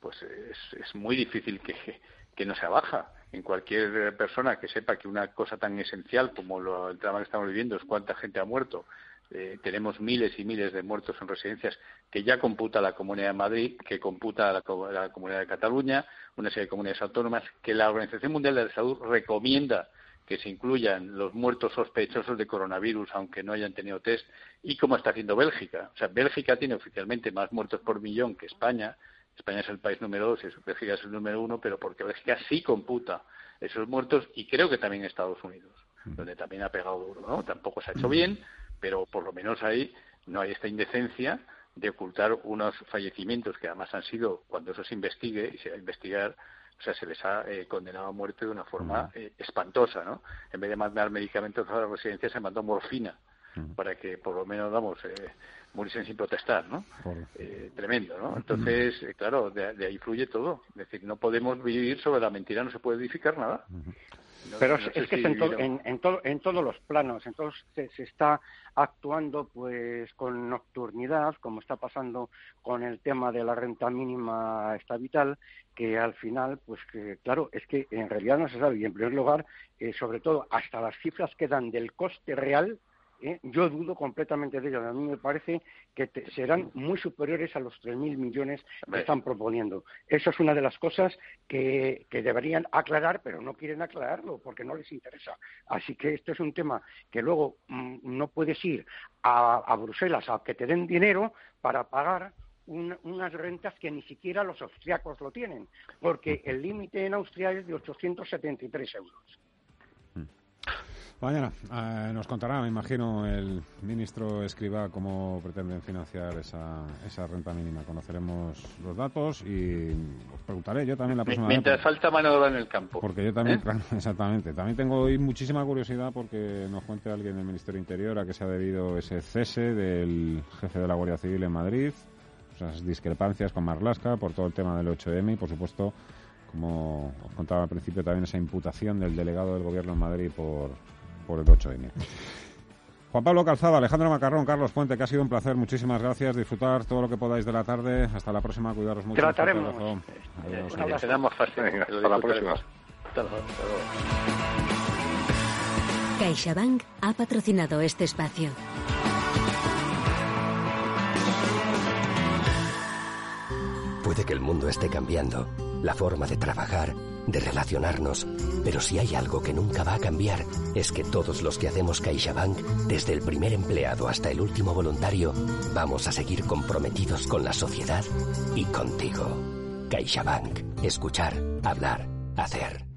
pues es, es muy difícil que, no se baja en cualquier persona que sepa que una cosa tan esencial como lo, el drama que estamos viviendo es cuánta gente ha muerto. Eh, tenemos miles y miles de muertos en residencias que ya computa la Comunidad de Madrid, que computa la, la Comunidad de Cataluña, una serie de comunidades autónomas, que la Organización Mundial de la Salud recomienda que se incluyan los muertos sospechosos de coronavirus, aunque no hayan tenido test, y como está haciendo Bélgica. O sea, Bélgica tiene oficialmente más muertos por millón que España, España es el país número dos y Bélgica es el número uno, pero porque Bélgica sí computa esos muertos y creo que también Estados Unidos, donde también ha pegado duro, ¿no? Tampoco se ha hecho bien, pero por lo menos ahí no hay esta indecencia de ocultar unos fallecimientos que además han sido, cuando eso se investigue y se va a investigar, o sea, se les ha eh, condenado a muerte de una forma eh, espantosa, ¿no? En vez de mandar medicamentos a la residencia, se mandó morfina para que por lo menos, vamos, eh, muriesen sin protestar, ¿no? Eh, tremendo, ¿no? Entonces, eh, claro, de, ahí fluye todo. Es decir, no podemos vivir sobre la mentira, no se puede edificar nada. Pero es, que es en, en, en, todos los planos, entonces se, se, está actuando pues con nocturnidad, como está pasando con el tema de la renta mínima está vital, que al final, pues que claro, es que en realidad no se sabe, y en primer lugar, eh, sobre todo, hasta las cifras que dan del coste real ¿eh? yo dudo completamente de ello. A mí me parece que serán muy superiores a los 3.000 millones que están proponiendo. Eso es una de las cosas que, deberían aclarar, pero no quieren aclararlo porque no les interesa. Así que esto es un tema que luego mm, no puedes ir a, Bruselas a que te den dinero para pagar unas rentas que ni siquiera los austriacos lo tienen, porque el límite en Austria es de 873 euros. Mañana eh, nos contará, me imagino, el ministro Escriba cómo pretenden financiar esa, esa renta mínima. Conoceremos los datos y os preguntaré yo también la próxima Mientras falta mano de obra en el campo. Porque yo también, ¿Eh? exactamente. También tengo hoy muchísima curiosidad porque nos cuente alguien del Ministerio Interior a qué se ha debido ese cese del jefe de la Guardia Civil en Madrid, esas discrepancias con Marlasca por todo el tema del 8M y, por supuesto, como os contaba al principio, también esa imputación del delegado del Gobierno en Madrid por por el 8M. Juan Pablo Calzada, Alejandro Macarrón, Carlos Puente, que ha sido un placer. Muchísimas gracias. Disfrutar todo lo que podáis de la tarde. Hasta la próxima. Cuidaros mucho. Trataremos. Adiós. Adiós. Adiós. Adiós. Hasta la próxima. Hasta luego. CaixaBank ha patrocinado este espacio. Puede que el mundo esté cambiando, la forma de trabajar, de relacionarnos, pero si hay algo que nunca va a cambiar es que todos los que hacemos CaixaBank, desde el primer empleado hasta el último voluntario, vamos a seguir comprometidos con la sociedad y contigo. CaixaBank. Escuchar, hablar, hacer.